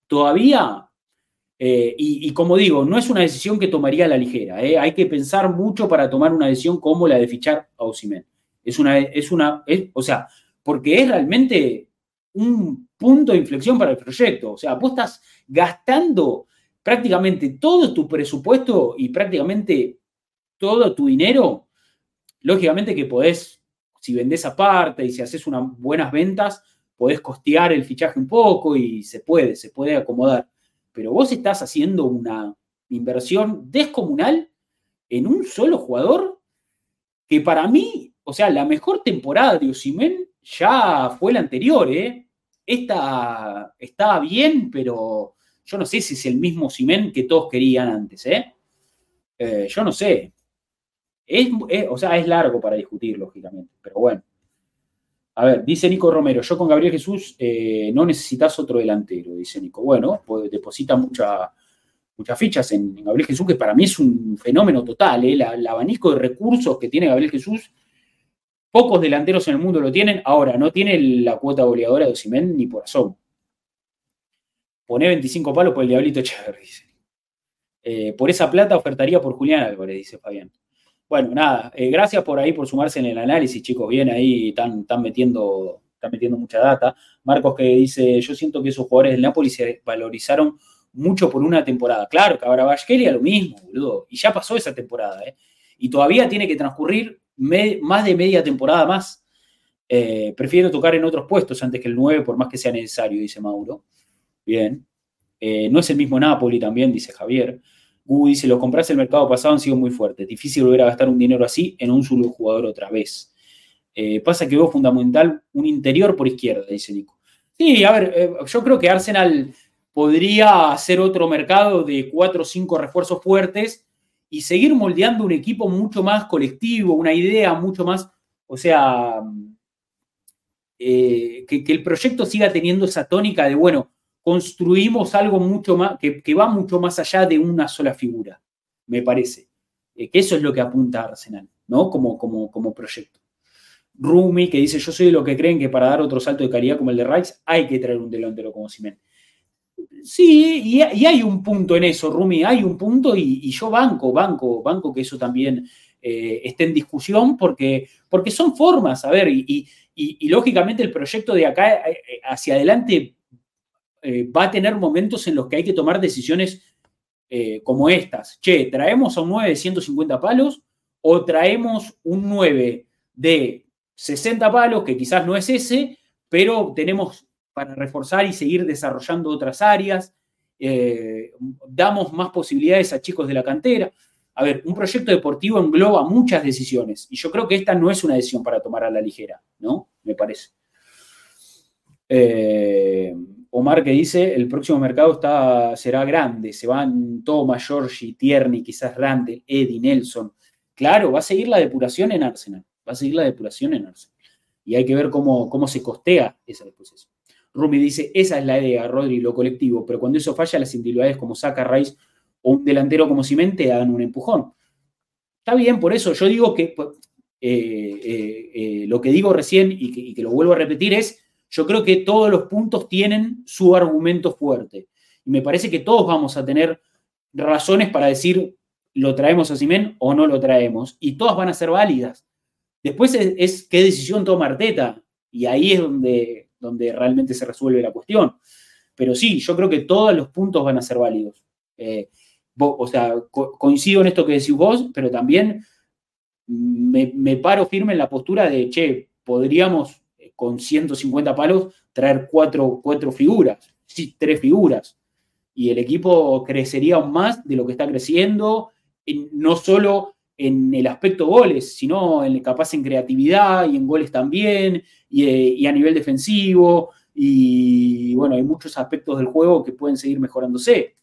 todavía eh, y, como digo, no es una decisión que tomaría a la ligera. ¿eh? Hay que pensar mucho para tomar una decisión como la de fichar a Osimen. Es una, es una, o sea, porque es realmente un punto de inflexión para el proyecto. O sea, vos estás gastando prácticamente todo tu presupuesto y prácticamente todo tu dinero. Lógicamente que podés, si vendés aparte y si haces unas buenas ventas, podés costear el fichaje un poco y se puede, se puede acomodar pero vos estás haciendo una inversión descomunal en un solo jugador que para mí, o sea, la mejor temporada de Osimen ya fue la anterior, ¿eh? Esta estaba bien, pero yo no sé si es el mismo Osimen que todos querían antes, ¿eh? eh yo no sé. o sea, es largo para discutir, lógicamente, pero bueno. A ver, dice Nico Romero, yo con Gabriel Jesús eh, no necesitas otro delantero, dice Nico. Bueno, pues deposita muchas fichas en, Gabriel Jesús, que para mí es un fenómeno total. ¿eh? el abanico de recursos que tiene Gabriel Jesús, pocos delanteros en el mundo lo tienen. Ahora, no tiene la cuota goleadora de Osimen ni por asomo. Pone 25 palos por el Diablito Echeverri, dice. Eh, por esa plata ofertaría por Julián Álvarez, dice Fabián. Bueno, nada, eh, gracias por ahí, por sumarse en el análisis, chicos. Bien ahí, están, metiendo, están metiendo mucha data. Marcos que dice, yo siento que esos jugadores del Napoli se valorizaron mucho por una temporada. Claro, ahora a lo mismo, boludo. Y ya pasó esa temporada, ¿eh? Y todavía tiene que transcurrir más de media temporada más. Eh, prefiero tocar en otros puestos antes que el 9, por más que sea necesario, dice Mauro. Bien. Eh, no es el mismo Napoli también, dice Javier. Gu dice, lo compraste el mercado pasado, han sido muy fuertes. Difícil volver a gastar un dinero así en un solo jugador otra vez. Eh, pasa que veo fundamental un interior por izquierda, dice Nico. Sí, a ver, eh, yo creo que Arsenal podría hacer otro mercado de cuatro o cinco refuerzos fuertes y seguir moldeando un equipo mucho más colectivo, una idea mucho más, o sea, eh, que, que el proyecto siga teniendo esa tónica de, bueno, construimos algo mucho más, que, va mucho más allá de una sola figura, me parece. Eh, que eso es lo que apunta Arsenal, ¿no? Como, como, como proyecto. Rumi, que dice, yo soy de lo que creen que para dar otro salto de calidad como el de Rice hay que traer un delantero como Simen. Sí, y, hay un punto en eso, Rumi, hay un punto y, yo banco, banco, banco que eso también eh, esté en discusión porque, porque son formas, a ver, y, lógicamente el proyecto de acá eh, hacia adelante va a tener momentos en los que hay que tomar decisiones como estas. Che, ¿traemos a un 9 de 150 palos o traemos un 9 de 60 palos, que quizás no es ese, pero tenemos para reforzar y seguir desarrollando otras áreas, eh, damos más posibilidades a chicos de la cantera. A ver, un proyecto deportivo engloba muchas decisiones y yo creo que esta no es una decisión para tomar a la ligera, ¿no? Me parece. Eh, Omar que dice, el próximo mercado está, será grande, se van Toma, Giorgi, Tierney, quizás Randall, Eddie, Nelson. Claro, va a seguir la depuración en Arsenal, va a seguir la depuración en Arsenal. Y hay que ver cómo, cómo se costea esa depuración. Rumi dice, esa es la idea, Rodri, lo colectivo, pero cuando eso falla, las individualidades como Saca, Rice o un delantero como Cimente dan un empujón. Está bien, por eso yo digo que eh, eh, eh, lo que digo recién y que, lo vuelvo a repetir es, yo creo que todos los puntos tienen su argumento fuerte. Y me parece que todos vamos a tener razones para decir, lo traemos a Simen o no lo traemos. Y todas van a ser válidas. Después es, qué decisión toma Arteta. Y ahí es donde donde realmente se resuelve la cuestión. Pero sí, yo creo que todos los puntos van a ser válidos. Eh, o sea, coincido en esto que decís vos, pero también me, paro firme en la postura de, che, podríamos con 150 palos traer cuatro, cuatro figuras, sí, tres figuras. Y el equipo crecería aún más de lo que está creciendo, no solo en el aspecto goles, sino en, capaz en creatividad y en goles también, eh, y, a nivel defensivo, y bueno, hay muchos aspectos del juego que pueden seguir mejorándose.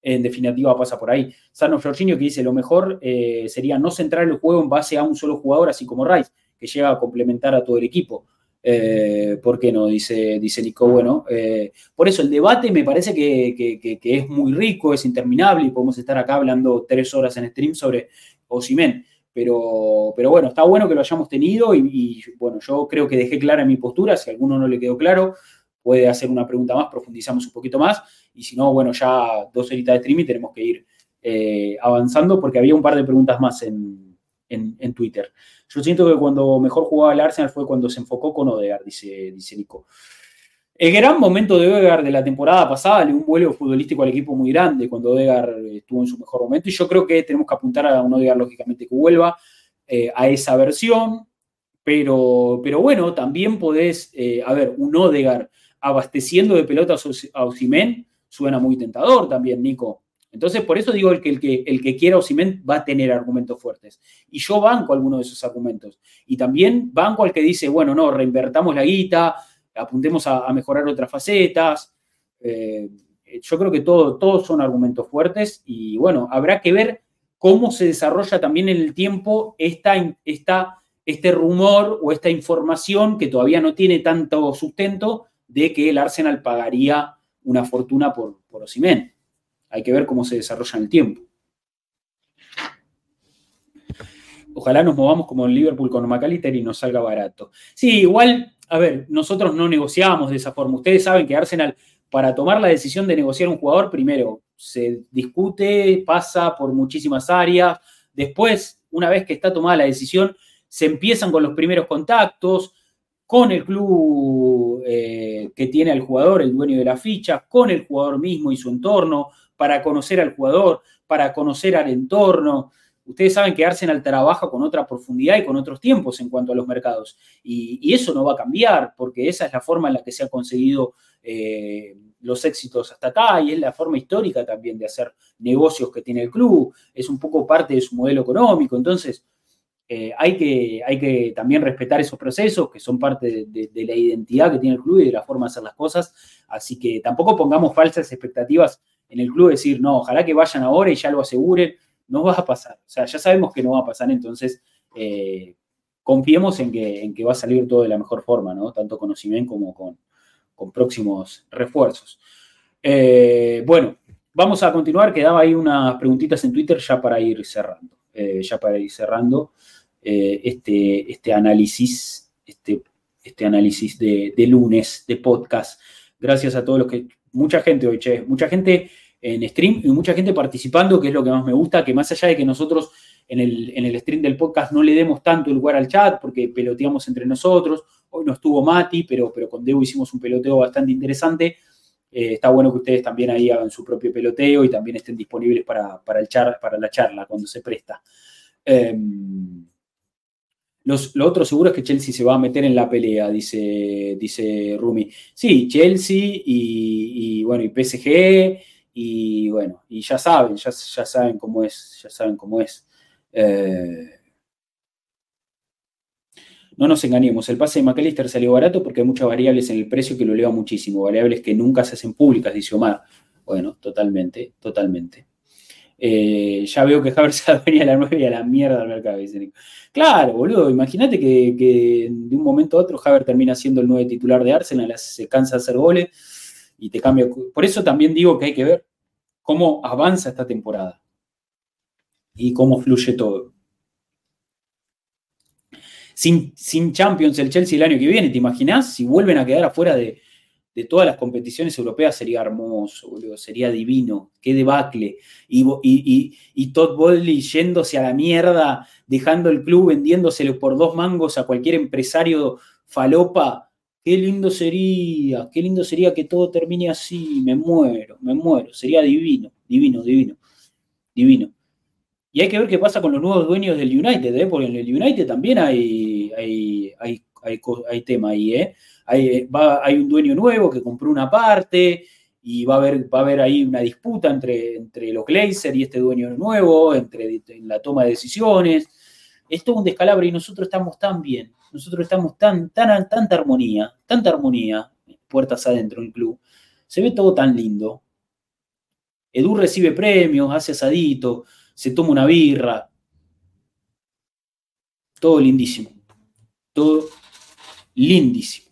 En definitiva pasa por ahí. Sano Jorginho que dice, lo mejor eh, sería no centrar el juego en base a un solo jugador, así como Rice, que llega a complementar a todo el equipo. Eh, ¿Por qué no? Dice, dice Nico. Bueno, eh, por eso el debate me parece que, es muy rico, es interminable y podemos estar acá hablando tres horas en stream sobre Osimen. Pero, pero bueno, está bueno que lo hayamos tenido y, bueno, yo creo que dejé clara mi postura. Si a alguno no le quedó claro, puede hacer una pregunta más, profundizamos un poquito más. Y si no, bueno, ya dos horitas de stream y tenemos que ir eh, avanzando porque había un par de preguntas más en, en Twitter. Yo siento que cuando mejor jugaba el Arsenal fue cuando se enfocó con Odegaard, dice, Nico. El gran momento de Odegaard de la temporada pasada le un vuelo futbolístico al equipo muy grande cuando Odegaard estuvo en su mejor momento y yo creo que tenemos que apuntar a un Odegaard lógicamente que vuelva eh, a esa versión, pero, bueno, también podés, eh, a ver, un Odegaard abasteciendo de pelotas a Osimen suena muy tentador también, Nico. Entonces, por eso digo el que, el que, el que quiera Osimen va a tener argumentos fuertes. Y yo banco alguno de esos argumentos. Y también banco al que dice, bueno, no, reinvertamos la guita, apuntemos a, mejorar otras facetas. Eh, yo creo que todo, todos son argumentos fuertes y bueno, habrá que ver cómo se desarrolla también en el tiempo esta, esta, este rumor o esta información que todavía no tiene tanto sustento de que el Arsenal pagaría una fortuna por, por Osimen. Hay que ver cómo se desarrolla en el tiempo. Ojalá nos movamos como en Liverpool con McAllister y nos salga barato. Sí, igual, a ver, nosotros no negociamos de esa forma. Ustedes saben que Arsenal, para tomar la decisión de negociar un jugador, primero se discute, pasa por muchísimas áreas. Después, una vez que está tomada la decisión, se empiezan con los primeros contactos, con el club eh, que tiene al jugador, el dueño de la ficha, con el jugador mismo y su entorno, para conocer al jugador, para conocer al entorno. Ustedes saben que Arsenal trabaja con otra profundidad y con otros tiempos en cuanto a los mercados. Y, eso no va a cambiar, porque esa es la forma en la que se han conseguido eh, los éxitos hasta acá y es la forma histórica también de hacer negocios que tiene el club. Es un poco parte de su modelo económico. Entonces, eh, hay, que, hay que también respetar esos procesos que son parte de, de, la identidad que tiene el club y de la forma de hacer las cosas. Así que tampoco pongamos falsas expectativas en el club decir, no, ojalá que vayan ahora y ya lo aseguren, no va a pasar. O sea, ya sabemos que no va a pasar, entonces eh, confiemos en que, en que va a salir todo de la mejor forma, ¿no? Tanto con Osimen como con, próximos refuerzos. Eh, bueno, vamos a continuar. Quedaba ahí unas preguntitas en Twitter ya para ir cerrando. Eh, ya para ir cerrando. este, este análisis, este, este análisis de, lunes, de podcast. Gracias a todos los que, mucha gente hoy, che, mucha gente en stream y mucha gente participando, que es lo que más me gusta, que más allá de que nosotros en el, en el stream del podcast no le demos tanto lugar al chat porque peloteamos entre nosotros, hoy no estuvo Mati, pero, pero con Debo hicimos un peloteo bastante interesante. Eh, está bueno que ustedes también ahí hagan su propio peloteo y también estén disponibles para, el char, para la charla cuando se presta. Em, lo otro seguro es que Chelsea se va a meter en la pelea, dice, dice Rumi. Sí, Chelsea y, bueno, y PSG, y bueno, y ya saben, ya, ya saben cómo es, ya saben cómo es. Eh, no nos engañemos, el pase de McAllister salió barato porque hay muchas variables en el precio que lo eleva muchísimo, variables que nunca se hacen públicas, dice Omar. Bueno, totalmente, totalmente. Eh, ya veo que Havertz venía a la 9 y a la mierda al mercado, dice Claro, boludo, imagínate que, de un momento a otro Havertz termina siendo el 9 titular de Arsenal, se cansa de hacer goles y te cambia. Por eso también digo que hay que ver cómo avanza esta temporada y cómo fluye todo sin, Champions el Chelsea el año que viene, ¿te imaginas? Si vuelven a quedar afuera de, todas las competiciones europeas sería hermoso, boludo, sería divino, qué debacle. Y, y, y, Todd Bowley yéndose a la mierda, dejando el club, vendiéndoselo por dos mangos a cualquier empresario falopa. Qué lindo sería, qué lindo sería que todo termine así, me muero, me muero, sería divino, divino, divino, divino. Y hay que ver qué pasa con los nuevos dueños del United, ¿eh? porque en el United también hay, hay, hay, tema ahí. ¿eh? Hay, un dueño nuevo que compró una parte y va a haber, va a haber ahí una disputa entre, entre los Glazer y este dueño nuevo, entre en la toma de decisiones. Es todo un descalabro y nosotros estamos tan bien, nosotros estamos tan, tan, tanta armonía, tanta armonía, puertas adentro en el club. Se ve todo tan lindo. Edu recibe premios, hace asadito, se toma una birra. Todo lindísimo. Todo lindísimo.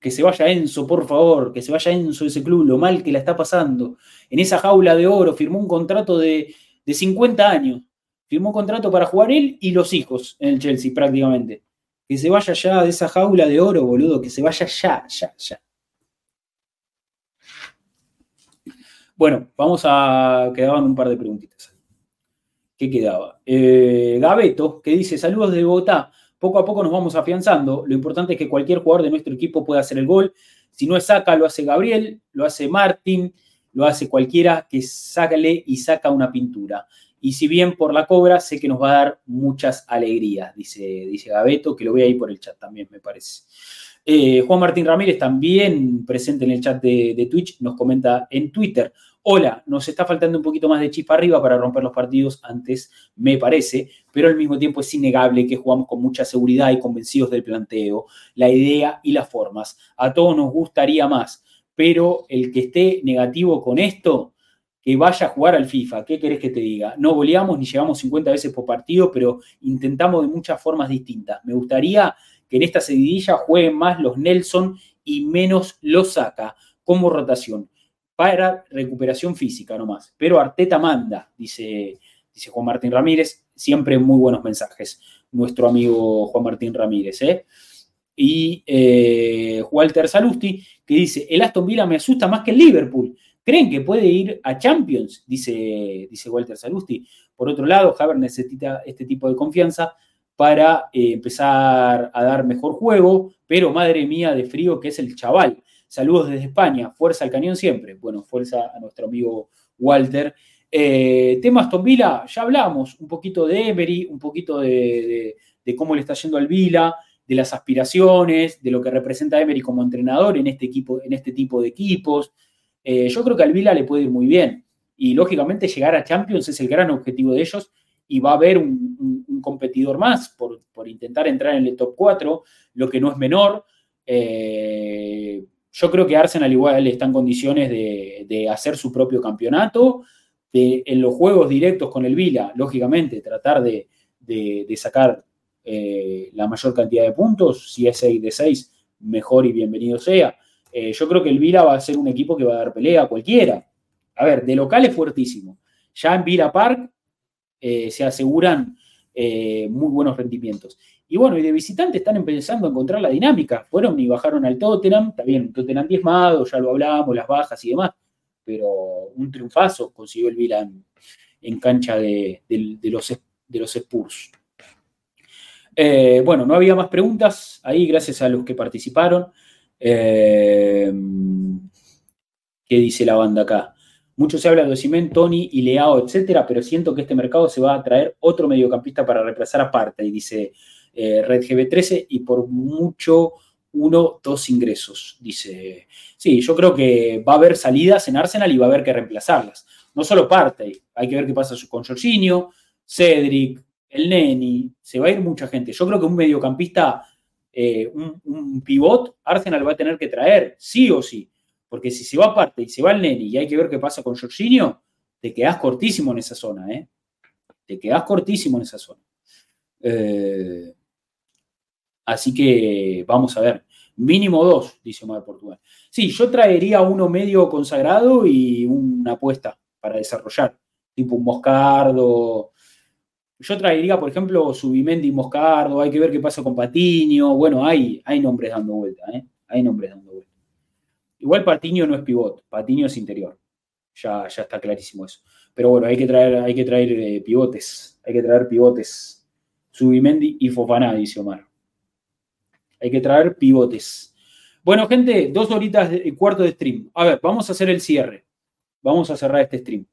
Que se vaya Enzo, por favor, que se vaya Enzo de ese club, lo mal que la está pasando. En esa jaula de oro firmó un contrato de, de 50 años. Firmó un contrato para jugar él y los hijos en el Chelsea prácticamente. Que se vaya ya de esa jaula de oro, boludo, que se vaya ya, ya, ya. Bueno, vamos a quedar un par de preguntitas. ¿Qué quedaba? Eh, Gabeto, que dice, saludos de Bogotá, poco a poco nos vamos afianzando, lo importante es que cualquier jugador de nuestro equipo pueda hacer el gol, si no es Saca, lo hace Gabriel, lo hace Martín, lo hace cualquiera que sácale y saca una pintura. Y si bien por la cobra, sé que nos va a dar muchas alegrías, dice, dice Gabeto, que lo ve ahí por el chat también, me parece. Eh, Juan Martín Ramírez, también presente en el chat de, de Twitch, nos comenta en Twitter hola, nos está faltando un poquito más de chispa arriba para romper los partidos antes, me parece, pero al mismo tiempo es innegable que jugamos con mucha seguridad y convencidos del planteo, la idea y las formas. A todos nos gustaría más, pero el que esté negativo con esto, que vaya a jugar al FIFA. ¿Qué querés que te diga? No goleamos ni llevamos 50 veces por partido, pero intentamos de muchas formas distintas. Me gustaría que en esta seguidilla jueguen más los Nelson y menos los Saca como rotación para recuperación física nomás. Pero Arteta manda, dice, dice Juan Martín Ramírez, siempre muy buenos mensajes, nuestro amigo Juan Martín Ramírez. ¿eh? Y eh, Walter Salusti, que dice, el Aston Villa me asusta más que el Liverpool. ¿Creen que puede ir a Champions? Dice, dice Walter Salusti. Por otro lado, Haber necesita este tipo de confianza para eh, empezar a dar mejor juego, pero madre mía de frío que es el chaval. Saludos desde España, fuerza al cañón siempre. Bueno, fuerza a nuestro amigo Walter. Eh, temas Aston Villa, ya hablamos un poquito de Emery, un poquito de, cómo le está yendo al Vila, de las aspiraciones, de lo que representa Emery como entrenador en este, equipo, en este tipo de equipos. Eh, yo creo que al Vila le puede ir muy bien. Y lógicamente llegar a Champions es el gran objetivo de ellos y va a haber un, competidor más por, intentar entrar en el top 4, lo que no es menor. Eh, yo creo que Arsenal igual está en condiciones de, hacer su propio campeonato, de, en los juegos directos con el Vila, lógicamente, tratar de, sacar eh, la mayor cantidad de puntos, si es 6 de 6, mejor y bienvenido sea. Eh, yo creo que el Vila va a ser un equipo que va a dar pelea a cualquiera. A ver, de local es fuertísimo. Ya en Vila Park eh, se aseguran muy buenos rendimientos. Y bueno, y de visitante están empezando a encontrar la dinámica. Fueron y bajaron al Tottenham, está bien, Tottenham diezmado, ya lo hablamos, las bajas y demás, pero un triunfazo consiguió el Vila en, cancha de, los, Spurs. Eh, bueno, no había más preguntas ahí, gracias a los que participaron. Eh, ¿Qué dice la banda acá? Mucho se habla de Osimen, Tony y Leao, etcétera, pero siento que este mercado se va a traer otro mediocampista para reemplazar a Parte, y dice eh, Red GB13, y por mucho uno, dos ingresos, dice. Sí, yo creo que va a haber salidas en Arsenal y va a haber que reemplazarlas. No solo Parte, hay que ver qué pasa con Jorginho, Cedric, el Neni, se va a ir mucha gente. Yo creo que un mediocampista, eh, un, un pivot, Arsenal va a tener que traer, sí o sí. Porque si se va aparte y se va el Neni y hay que ver qué pasa con Jorginho, te quedás cortísimo en esa zona, ¿eh? Te quedás cortísimo en esa zona. Eh, así que vamos a ver. Mínimo dos, dice Omar Portugal. Sí, yo traería uno medio consagrado y una apuesta para desarrollar, tipo un Moscardo. Yo traería, por ejemplo, Subimendi y Moscardo, hay que ver qué pasa con Patiño. Bueno, hay, hay nombres dando vuelta, ¿eh? Hay nombres dando vuelta. Igual Patiño no es pivot, Patiño es interior. Ya, ya está clarísimo eso. Pero bueno, hay que traer, hay que traer eh, pivotes. Hay que traer pivotes. Subimendi y Fofana, dice Omar. Hay que traer pivotes. Bueno, gente, dos horitas y cuarto de stream. A ver, vamos a hacer el cierre. Vamos a cerrar este stream.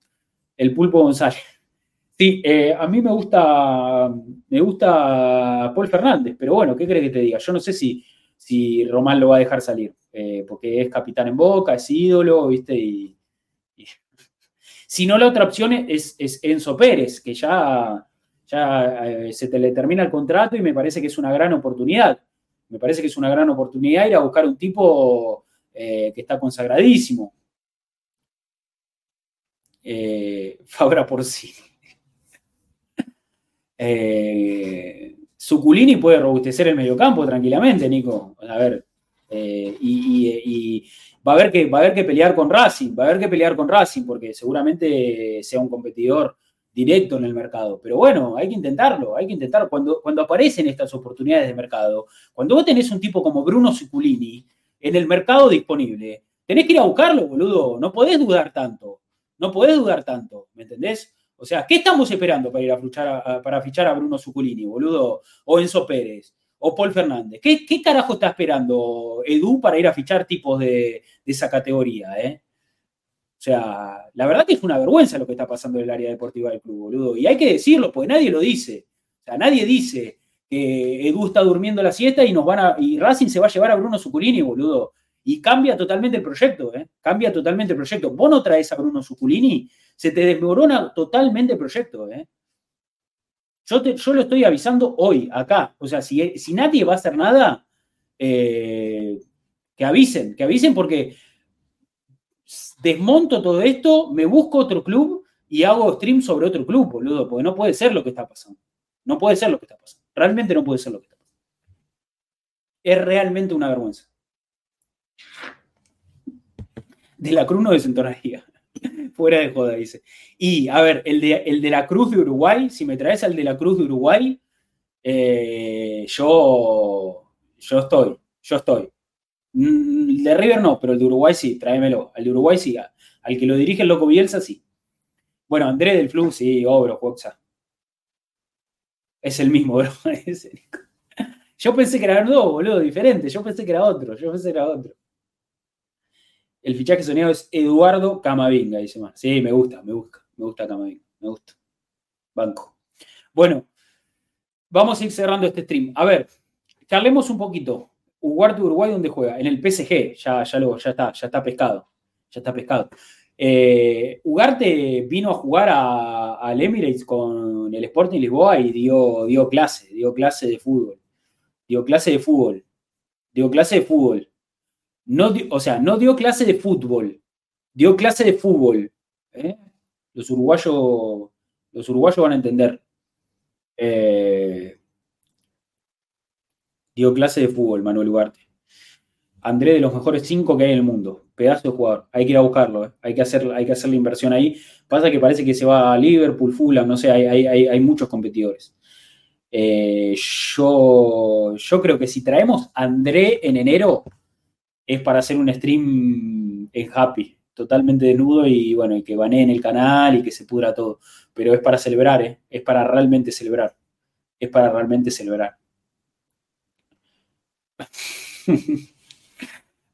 El pulpo González. Sí, eh, a mí me gusta, me gusta Paul Fernández, pero bueno, ¿qué crees que te diga? Yo no sé si, si Román lo va a dejar salir. Eh, porque es capitán en Boca, es ídolo, ¿viste? Y, si no, la otra opción es, Enzo Pérez, que ya, ya eh, se te le termina el contrato y me parece que es una gran oportunidad. Me parece que es una gran oportunidad ir a buscar un tipo eh, que está consagradísimo. Fabra por sí. Suculini puede robustecer el mediocampo tranquilamente, Nico. A ver, eh, y, va, a haber que, va a haber que pelear con Racing, va a haber que pelear con Racing porque seguramente sea un competidor directo en el mercado. Pero bueno, hay que intentarlo, hay que intentarlo. Cuando, cuando aparecen estas oportunidades de mercado, cuando vos tenés un tipo como Bruno Ciculini en el mercado disponible, tenés que ir a buscarlo, boludo. No podés dudar tanto. No podés dudar tanto, ¿me entendés? O sea, ¿qué estamos esperando para ir a fichar para fichar a Bruno Zuculini, boludo? O Enzo Pérez o Paul Fernández. ¿Qué, carajo está esperando Edu para ir a fichar tipos de, esa categoría? Eh? O sea, la verdad que es una vergüenza lo que está pasando en el área deportiva del club, boludo. Y hay que decirlo, porque nadie lo dice. O sea, nadie dice que Edu está durmiendo la siesta y nos van a. y Racing se va a llevar a Bruno Suculini, boludo. Y cambia totalmente el proyecto, ¿eh? Cambia totalmente el proyecto. Vos no traes a Bruno Suculini, se te desmorona totalmente el proyecto, ¿eh? Yo, lo estoy avisando hoy, acá. O sea, si, si nadie va a hacer nada, eh, que avisen, que avisen porque desmonto todo esto, me busco otro club y hago stream sobre otro club, boludo, porque no puede ser lo que está pasando. No puede ser lo que está pasando. Realmente no puede ser lo que está pasando. Es realmente una vergüenza. De la Cruz no desentonaría. Fuera de joda, dice. Y, a ver, el de, el de la Cruz de Uruguay, si me traes al de la Cruz de Uruguay, eh, yo, yo estoy, yo estoy. Mm, el de River no, pero el de Uruguay sí, tráemelo. Al de Uruguay sí, al que lo dirige el Loco Bielsa sí. Bueno, Andrés del Flu, sí, obro, Juxa. Es el mismo, bro. Yo pensé que eran dos, boludo, diferente. Yo pensé que era otro, yo pensé que era otro. El fichaje soñado es Eduardo Camavinga, dice más. Sí, me gusta, me gusta, me gusta Camavinga, me gusta. Banco. Bueno, vamos a ir cerrando este stream. A ver, charlemos un poquito. Ugarte Uruguay, ¿dónde juega? En el PSG, ya, ya, ya está, ya está pescado. Ya está pescado. Eh, Ugarte vino a jugar al Emirates con el Sporting Lisboa y dio, dio clase, dio clase de fútbol. Dio clase de fútbol. Dio clase de fútbol. No, o sea, no dio clase de fútbol, dio clase de fútbol. ¿eh? Los, uruguayos, los uruguayos van a entender. Eh, dio clase de fútbol, Manuel Ugarte. André de los mejores cinco que hay en el mundo. Pedazo de jugador. Hay que ir a buscarlo. ¿eh? Hay, que hacer, hay que hacer la inversión ahí. Pasa que parece que se va a Liverpool, Fulham, no sé, hay, muchos competidores. Eh, yo, yo creo que si traemos André en enero, es para hacer un stream en Happy, totalmente desnudo y bueno, y que baneen el canal y que se pudra todo. Pero es para celebrar, ¿eh? es para realmente celebrar. Es para realmente celebrar.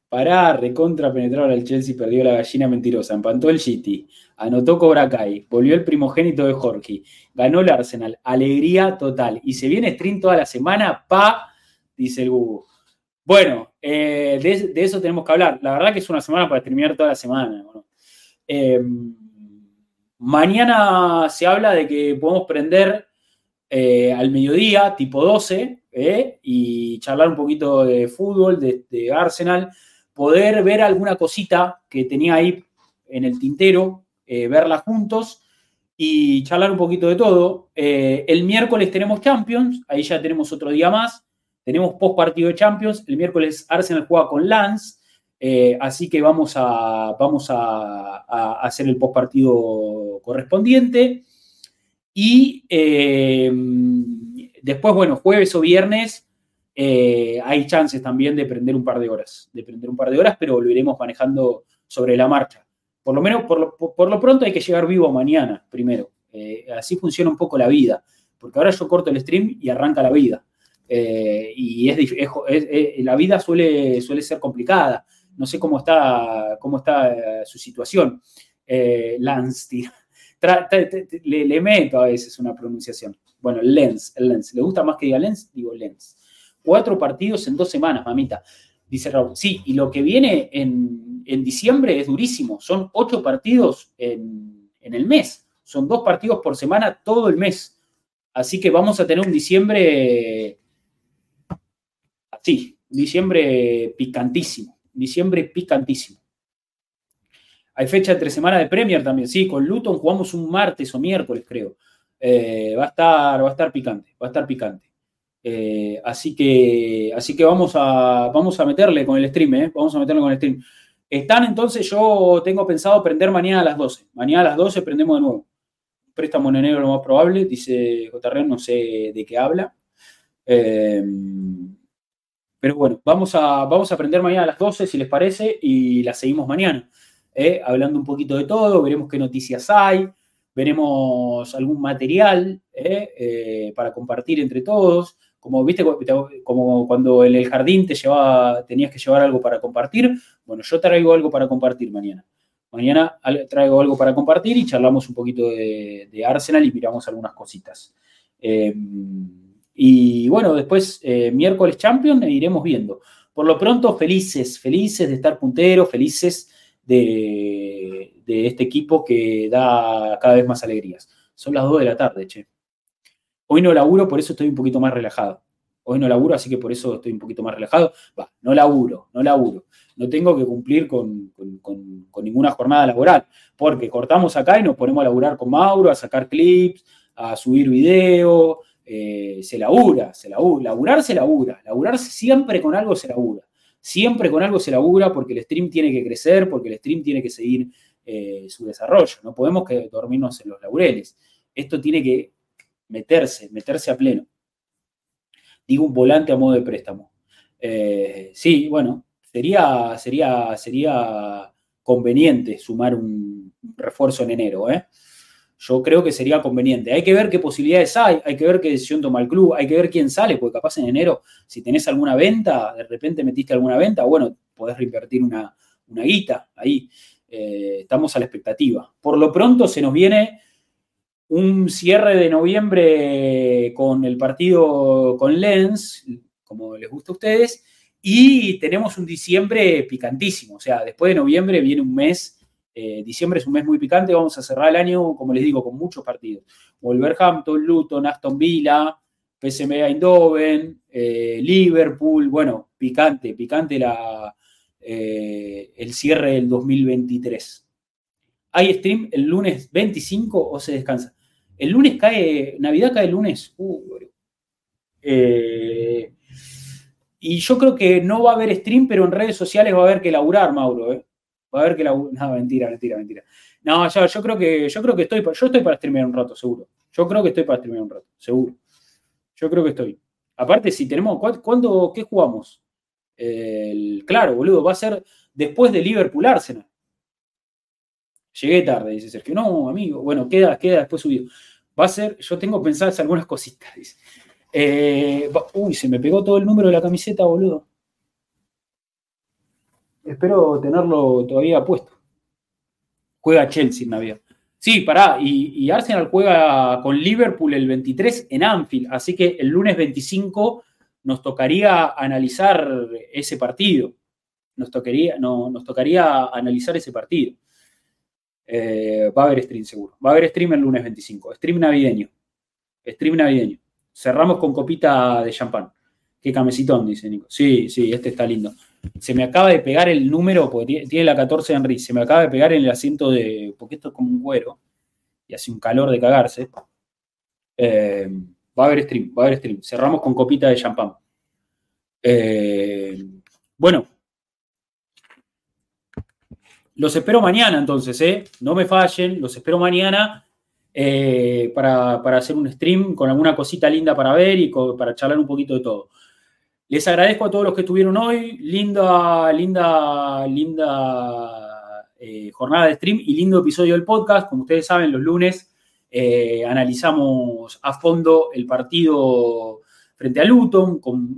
Pará, recontra penetrado el Chelsea, perdió la gallina mentirosa, empantó el City, anotó Cobra Kai, volvió el primogénito de Jorge, ganó el Arsenal, alegría total. Y se viene stream toda la semana, pa, dice el Google. Bueno, eh, de, eso tenemos que hablar. La verdad que es una semana para terminar toda la semana. Em, mañana se habla de que podemos prender eh, al mediodía, tipo 12, eh, y charlar un poquito de fútbol, de, Arsenal, poder ver alguna cosita que tenía ahí en el tintero, verla juntos y charlar un poquito de todo. el miércoles tenemos Champions, ahí ya tenemos otro día más. Tenemos post partido de Champions. El miércoles Arsenal juega con Lance. Eh, así que vamos a, vamos a, hacer el post partido correspondiente. Y eh, después, bueno, jueves o viernes eh, hay chances también de prender un par de horas. De prender un par de horas, pero lo iremos manejando sobre la marcha. Por lo menos, por lo, pronto hay que llegar vivo mañana, primero. así funciona un poco la vida. Porque ahora yo corto el stream y arranca la vida. Eh, y es, la vida suele, suele ser complicada. No sé cómo está, cómo está eh, su situación. Eh, Lance, le, meto a veces una pronunciación. Bueno, Lens, el Lens. ¿Le gusta más que diga Lens? Digo Lens. Cuatro partidos en dos semanas, mamita. Dice Raúl. Sí, y lo que viene en, diciembre es durísimo. Son ocho partidos en, en el mes. Son dos partidos por semana todo el mes. Así que vamos a tener un diciembre Sí, diciembre picantísimo. Diciembre picantísimo. Hay fecha entre semana de Premier también, sí, con Luton jugamos un martes o miércoles, creo. Eh, va, a estar, va a estar picante, va a estar picante. Eh, así que, así que vamos, a, vamos a meterle con el stream, ¿eh? Vamos a meterle con el stream. Están entonces, yo tengo pensado prender mañana a las 12. Mañana a las 12 prendemos de nuevo. Préstamo en enero lo más probable, dice JR, no sé de qué habla. Eh, pero bueno, vamos a, vamos a aprender mañana a las 12, si les parece, y la seguimos mañana. ¿Eh? Hablando un poquito de todo, veremos qué noticias hay, veremos algún material ¿eh? Eh, para compartir entre todos. Como viste, como cuando en el jardín te llevaba, tenías que llevar algo para compartir. Bueno, yo traigo algo para compartir mañana. Mañana traigo algo para compartir y charlamos un poquito de, Arsenal y miramos algunas cositas. Y bueno, después miércoles Champions e iremos viendo. Por lo pronto, felices, felices de estar punteros, felices de, este equipo que da cada vez más alegrías. Son las 2 de la tarde, che. Hoy no laburo, por eso estoy un poquito más relajado. Hoy no laburo, así que por eso estoy un poquito más relajado. Va, no laburo, no laburo. No tengo que cumplir con, con ninguna jornada laboral, porque cortamos acá y nos ponemos a laburar con Mauro, a sacar clips, a subir video, eh, se labura, se labura, laburar se labura, laburarse siempre con algo se labura, siempre con algo se labura porque el stream tiene que crecer, porque el stream tiene que seguir eh, su desarrollo, no podemos que dormirnos en los laureles, esto tiene que meterse, meterse a pleno. Digo un volante a modo de préstamo. Eh, sí, bueno, sería, sería, sería conveniente sumar un refuerzo en enero, ¿eh? Yo creo que sería conveniente. Hay que ver qué posibilidades hay, hay que ver qué decisión toma el club, hay que ver quién sale, porque capaz en enero, si tenés alguna venta, de repente metiste alguna venta, bueno, podés reinvertir una, una guita ahí. Eh, estamos a la expectativa. Por lo pronto se nos viene un cierre de noviembre con el partido con Lens, como les gusta a ustedes, y tenemos un diciembre picantísimo. O sea, después de noviembre viene un mes eh, diciembre es un mes muy picante, vamos a cerrar el año, como les digo, con muchos partidos. Wolverhampton, Luton, Aston Villa, PSV Eindhoven, eh, Liverpool, bueno, picante, picante la, eh, el cierre del 2023. ¿Hay stream el lunes 25 o se descansa? El lunes cae, Navidad cae el lunes. Uh, y yo creo que no va a haber stream, pero en redes sociales va a haber que laburar, Mauro. Va a ver que la. No, mentira, mentira, mentira. No, yo, yo creo que yo creo que estoy. Yo estoy para streamear un rato, seguro. Yo creo que estoy para streamear un rato, seguro. Yo creo que estoy. Aparte, si tenemos. ¿Cuándo, qué jugamos? claro, boludo, va a ser después de Liverpool Arsenal. Llegué tarde, dice Sergio. No, amigo. Bueno, queda, queda después subido. Va a ser, yo tengo pensadas algunas cositas, dice. Eh, uy, se me pegó todo el número de la camiseta, boludo. Espero tenerlo todavía puesto. Juega Chelsea en Navidad. Sí, pará, y, Arsenal juega con Liverpool el 23 en Anfield, así que el lunes 25 nos tocaría analizar ese partido. Nos tocaría, no, nos tocaría analizar ese partido. Eh, va a haber stream seguro. Va a haber stream el lunes 25. Stream navideño. Stream navideño. Cerramos con copita de champán. Qué camecitón, dice Nico. Sí, sí, este está lindo. Se me acaba de pegar el número, porque tiene la 14 de Henry, se me acaba de pegar en el asiento de. Porque esto es como un cuero y hace un calor de cagarse. Eh, va a haber stream, va a haber stream. Cerramos con copita de champán. Eh, bueno, los espero mañana entonces, ¿eh? No me fallen, los espero mañana eh, para, hacer un stream con alguna cosita linda para ver y para charlar un poquito de todo. Les agradezco a todos los que estuvieron hoy. Linda, linda, linda eh, jornada de stream y lindo episodio del podcast. Como ustedes saben, los lunes eh, analizamos a fondo el partido frente a Luton, con,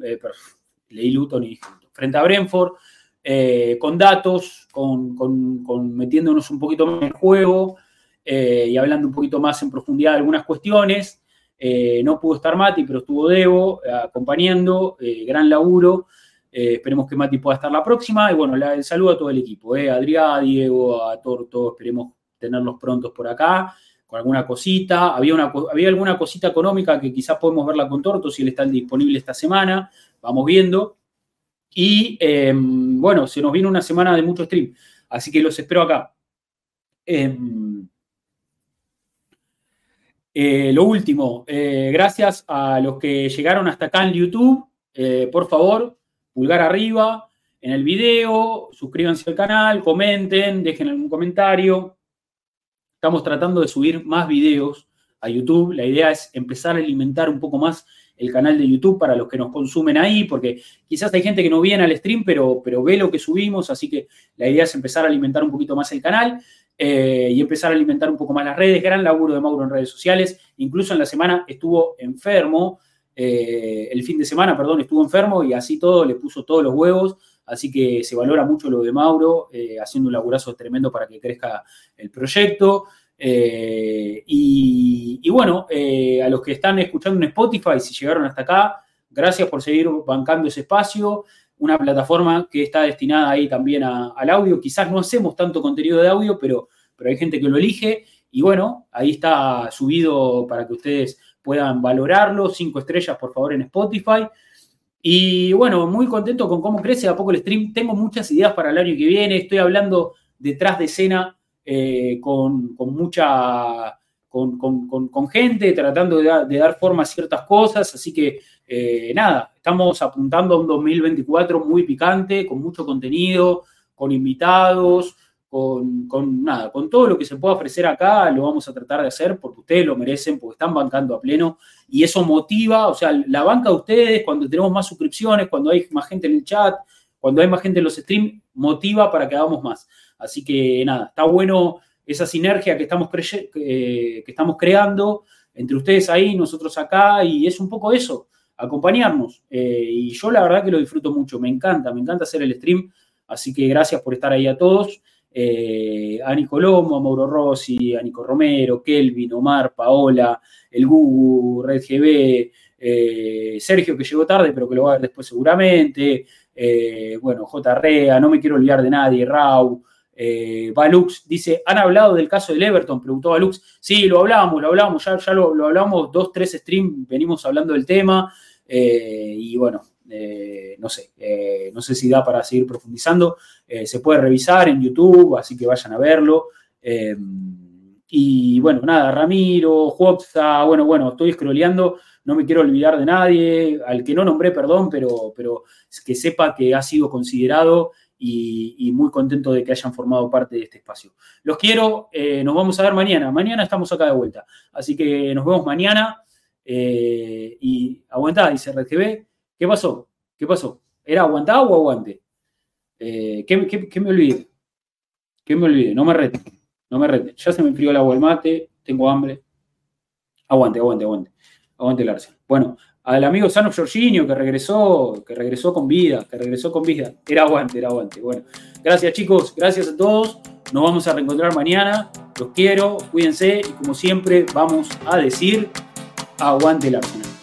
leí Luton y dije, frente a Brentford. Eh, con datos, con, metiéndonos un poquito más en el juego eh, y hablando un poquito más en profundidad de algunas cuestiones. Eh, no pudo estar Mati, pero estuvo Debo acompañando, gran laburo. esperemos que Mati pueda estar la próxima. Y bueno, el saludo a todo el equipo, a Adrián, a Diego, a Torto, esperemos tenerlos prontos por acá con alguna cosita. Había, una, había alguna cosita económica que quizás podemos verla con Torto si él está disponible esta semana. Vamos viendo. Y em, bueno, se nos viene una semana de mucho stream, así que los espero acá. Em, eh, lo último, eh, gracias a los que llegaron hasta acá en YouTube. Eh, por favor, pulgar arriba en el video, suscríbanse al canal, comenten, dejen algún comentario. Estamos tratando de subir más videos a YouTube. La idea es empezar a alimentar un poco más el canal de YouTube para los que nos consumen ahí, porque quizás hay gente que no viene al stream, pero, pero ve lo que subimos, así que la idea es empezar a alimentar un poquito más el canal eh, y empezar a alimentar un poco más las redes. Gran laburo de Mauro en redes sociales. Incluso en la semana estuvo enfermo, eh, el fin de semana, perdón, estuvo enfermo y así todo le puso todos los huevos. Así que se valora mucho lo de Mauro, eh, haciendo un laburazo tremendo para que crezca el proyecto. Y, bueno, a los que están escuchando en Spotify, si llegaron hasta acá, gracias por seguir bancando ese espacio. Una plataforma que está destinada ahí también al audio. Quizás no hacemos tanto contenido de audio, pero, pero hay gente que lo elige. Y bueno, ahí está subido para que ustedes puedan valorarlo. Cinco estrellas, por favor, en Spotify. Y bueno, muy contento con cómo crece a poco el stream. Tengo muchas ideas para el año que viene. Estoy hablando detrás de escena eh, con, mucha, con, gente, tratando de, dar forma a ciertas cosas. Así que eh, nada, estamos apuntando a un 2024 muy picante, con mucho contenido, con invitados, con, nada, con todo lo que se pueda ofrecer acá, lo vamos a tratar de hacer porque ustedes lo merecen, porque están bancando a pleno y eso motiva, o sea, la banca de ustedes, cuando tenemos más suscripciones, cuando hay más gente en el chat, cuando hay más gente en los streams, motiva para que hagamos más. Así que nada, está bueno esa sinergia que estamos, que estamos creando entre ustedes ahí, nosotros acá, y es un poco eso, acompañarnos. Eh, y yo la verdad que lo disfruto mucho, me encanta, me encanta hacer el stream, así que gracias por estar ahí a todos. Eh, a Nicolomo, a Mauro Rossi, a Nico Romero, Kelvin, Omar, Paola, el Gugu, Red GB, eh, Sergio que llegó tarde, pero que lo va a ver después seguramente, bueno, J. Rea, no me quiero olvidar de nadie, Rau, eh, Balux dice, ¿han hablado del caso del Everton? Preguntó Balux. Sí, lo hablamos, lo hablamos, ya, ya lo, hablamos, dos, tres streams, venimos hablando del tema. Eh, y bueno, eh, no sé, no sé si da para seguir profundizando. se puede revisar en YouTube, así que vayan a verlo. y bueno, nada, Ramiro, Juopsa, bueno, bueno, estoy scrolleando, no me quiero olvidar de nadie, al que no nombré, perdón, pero, pero que sepa que ha sido considerado y, muy contento de que hayan formado parte de este espacio. Los quiero, eh, nos vamos a ver mañana. Mañana estamos acá de vuelta. Así que nos vemos mañana. Eh, y aguantá, dice Red. ¿Qué pasó? ¿Qué pasó? ¿Era aguantá o aguante? Eh, ¿qué, me olvide? ¿Qué me olvide? No me rete. No me rete. Ya se me enfrió el agua el mate, tengo hambre. Aguante, aguante, aguante. Aguante el Arsenal. Bueno, al amigo Sano Jorginho que regresó, que regresó con vida, que regresó con vida. Era aguante, era aguante. Bueno, gracias chicos, gracias a todos. Nos vamos a reencontrar mañana. Los quiero, cuídense y como siempre vamos a decir, aguante el Arsenal.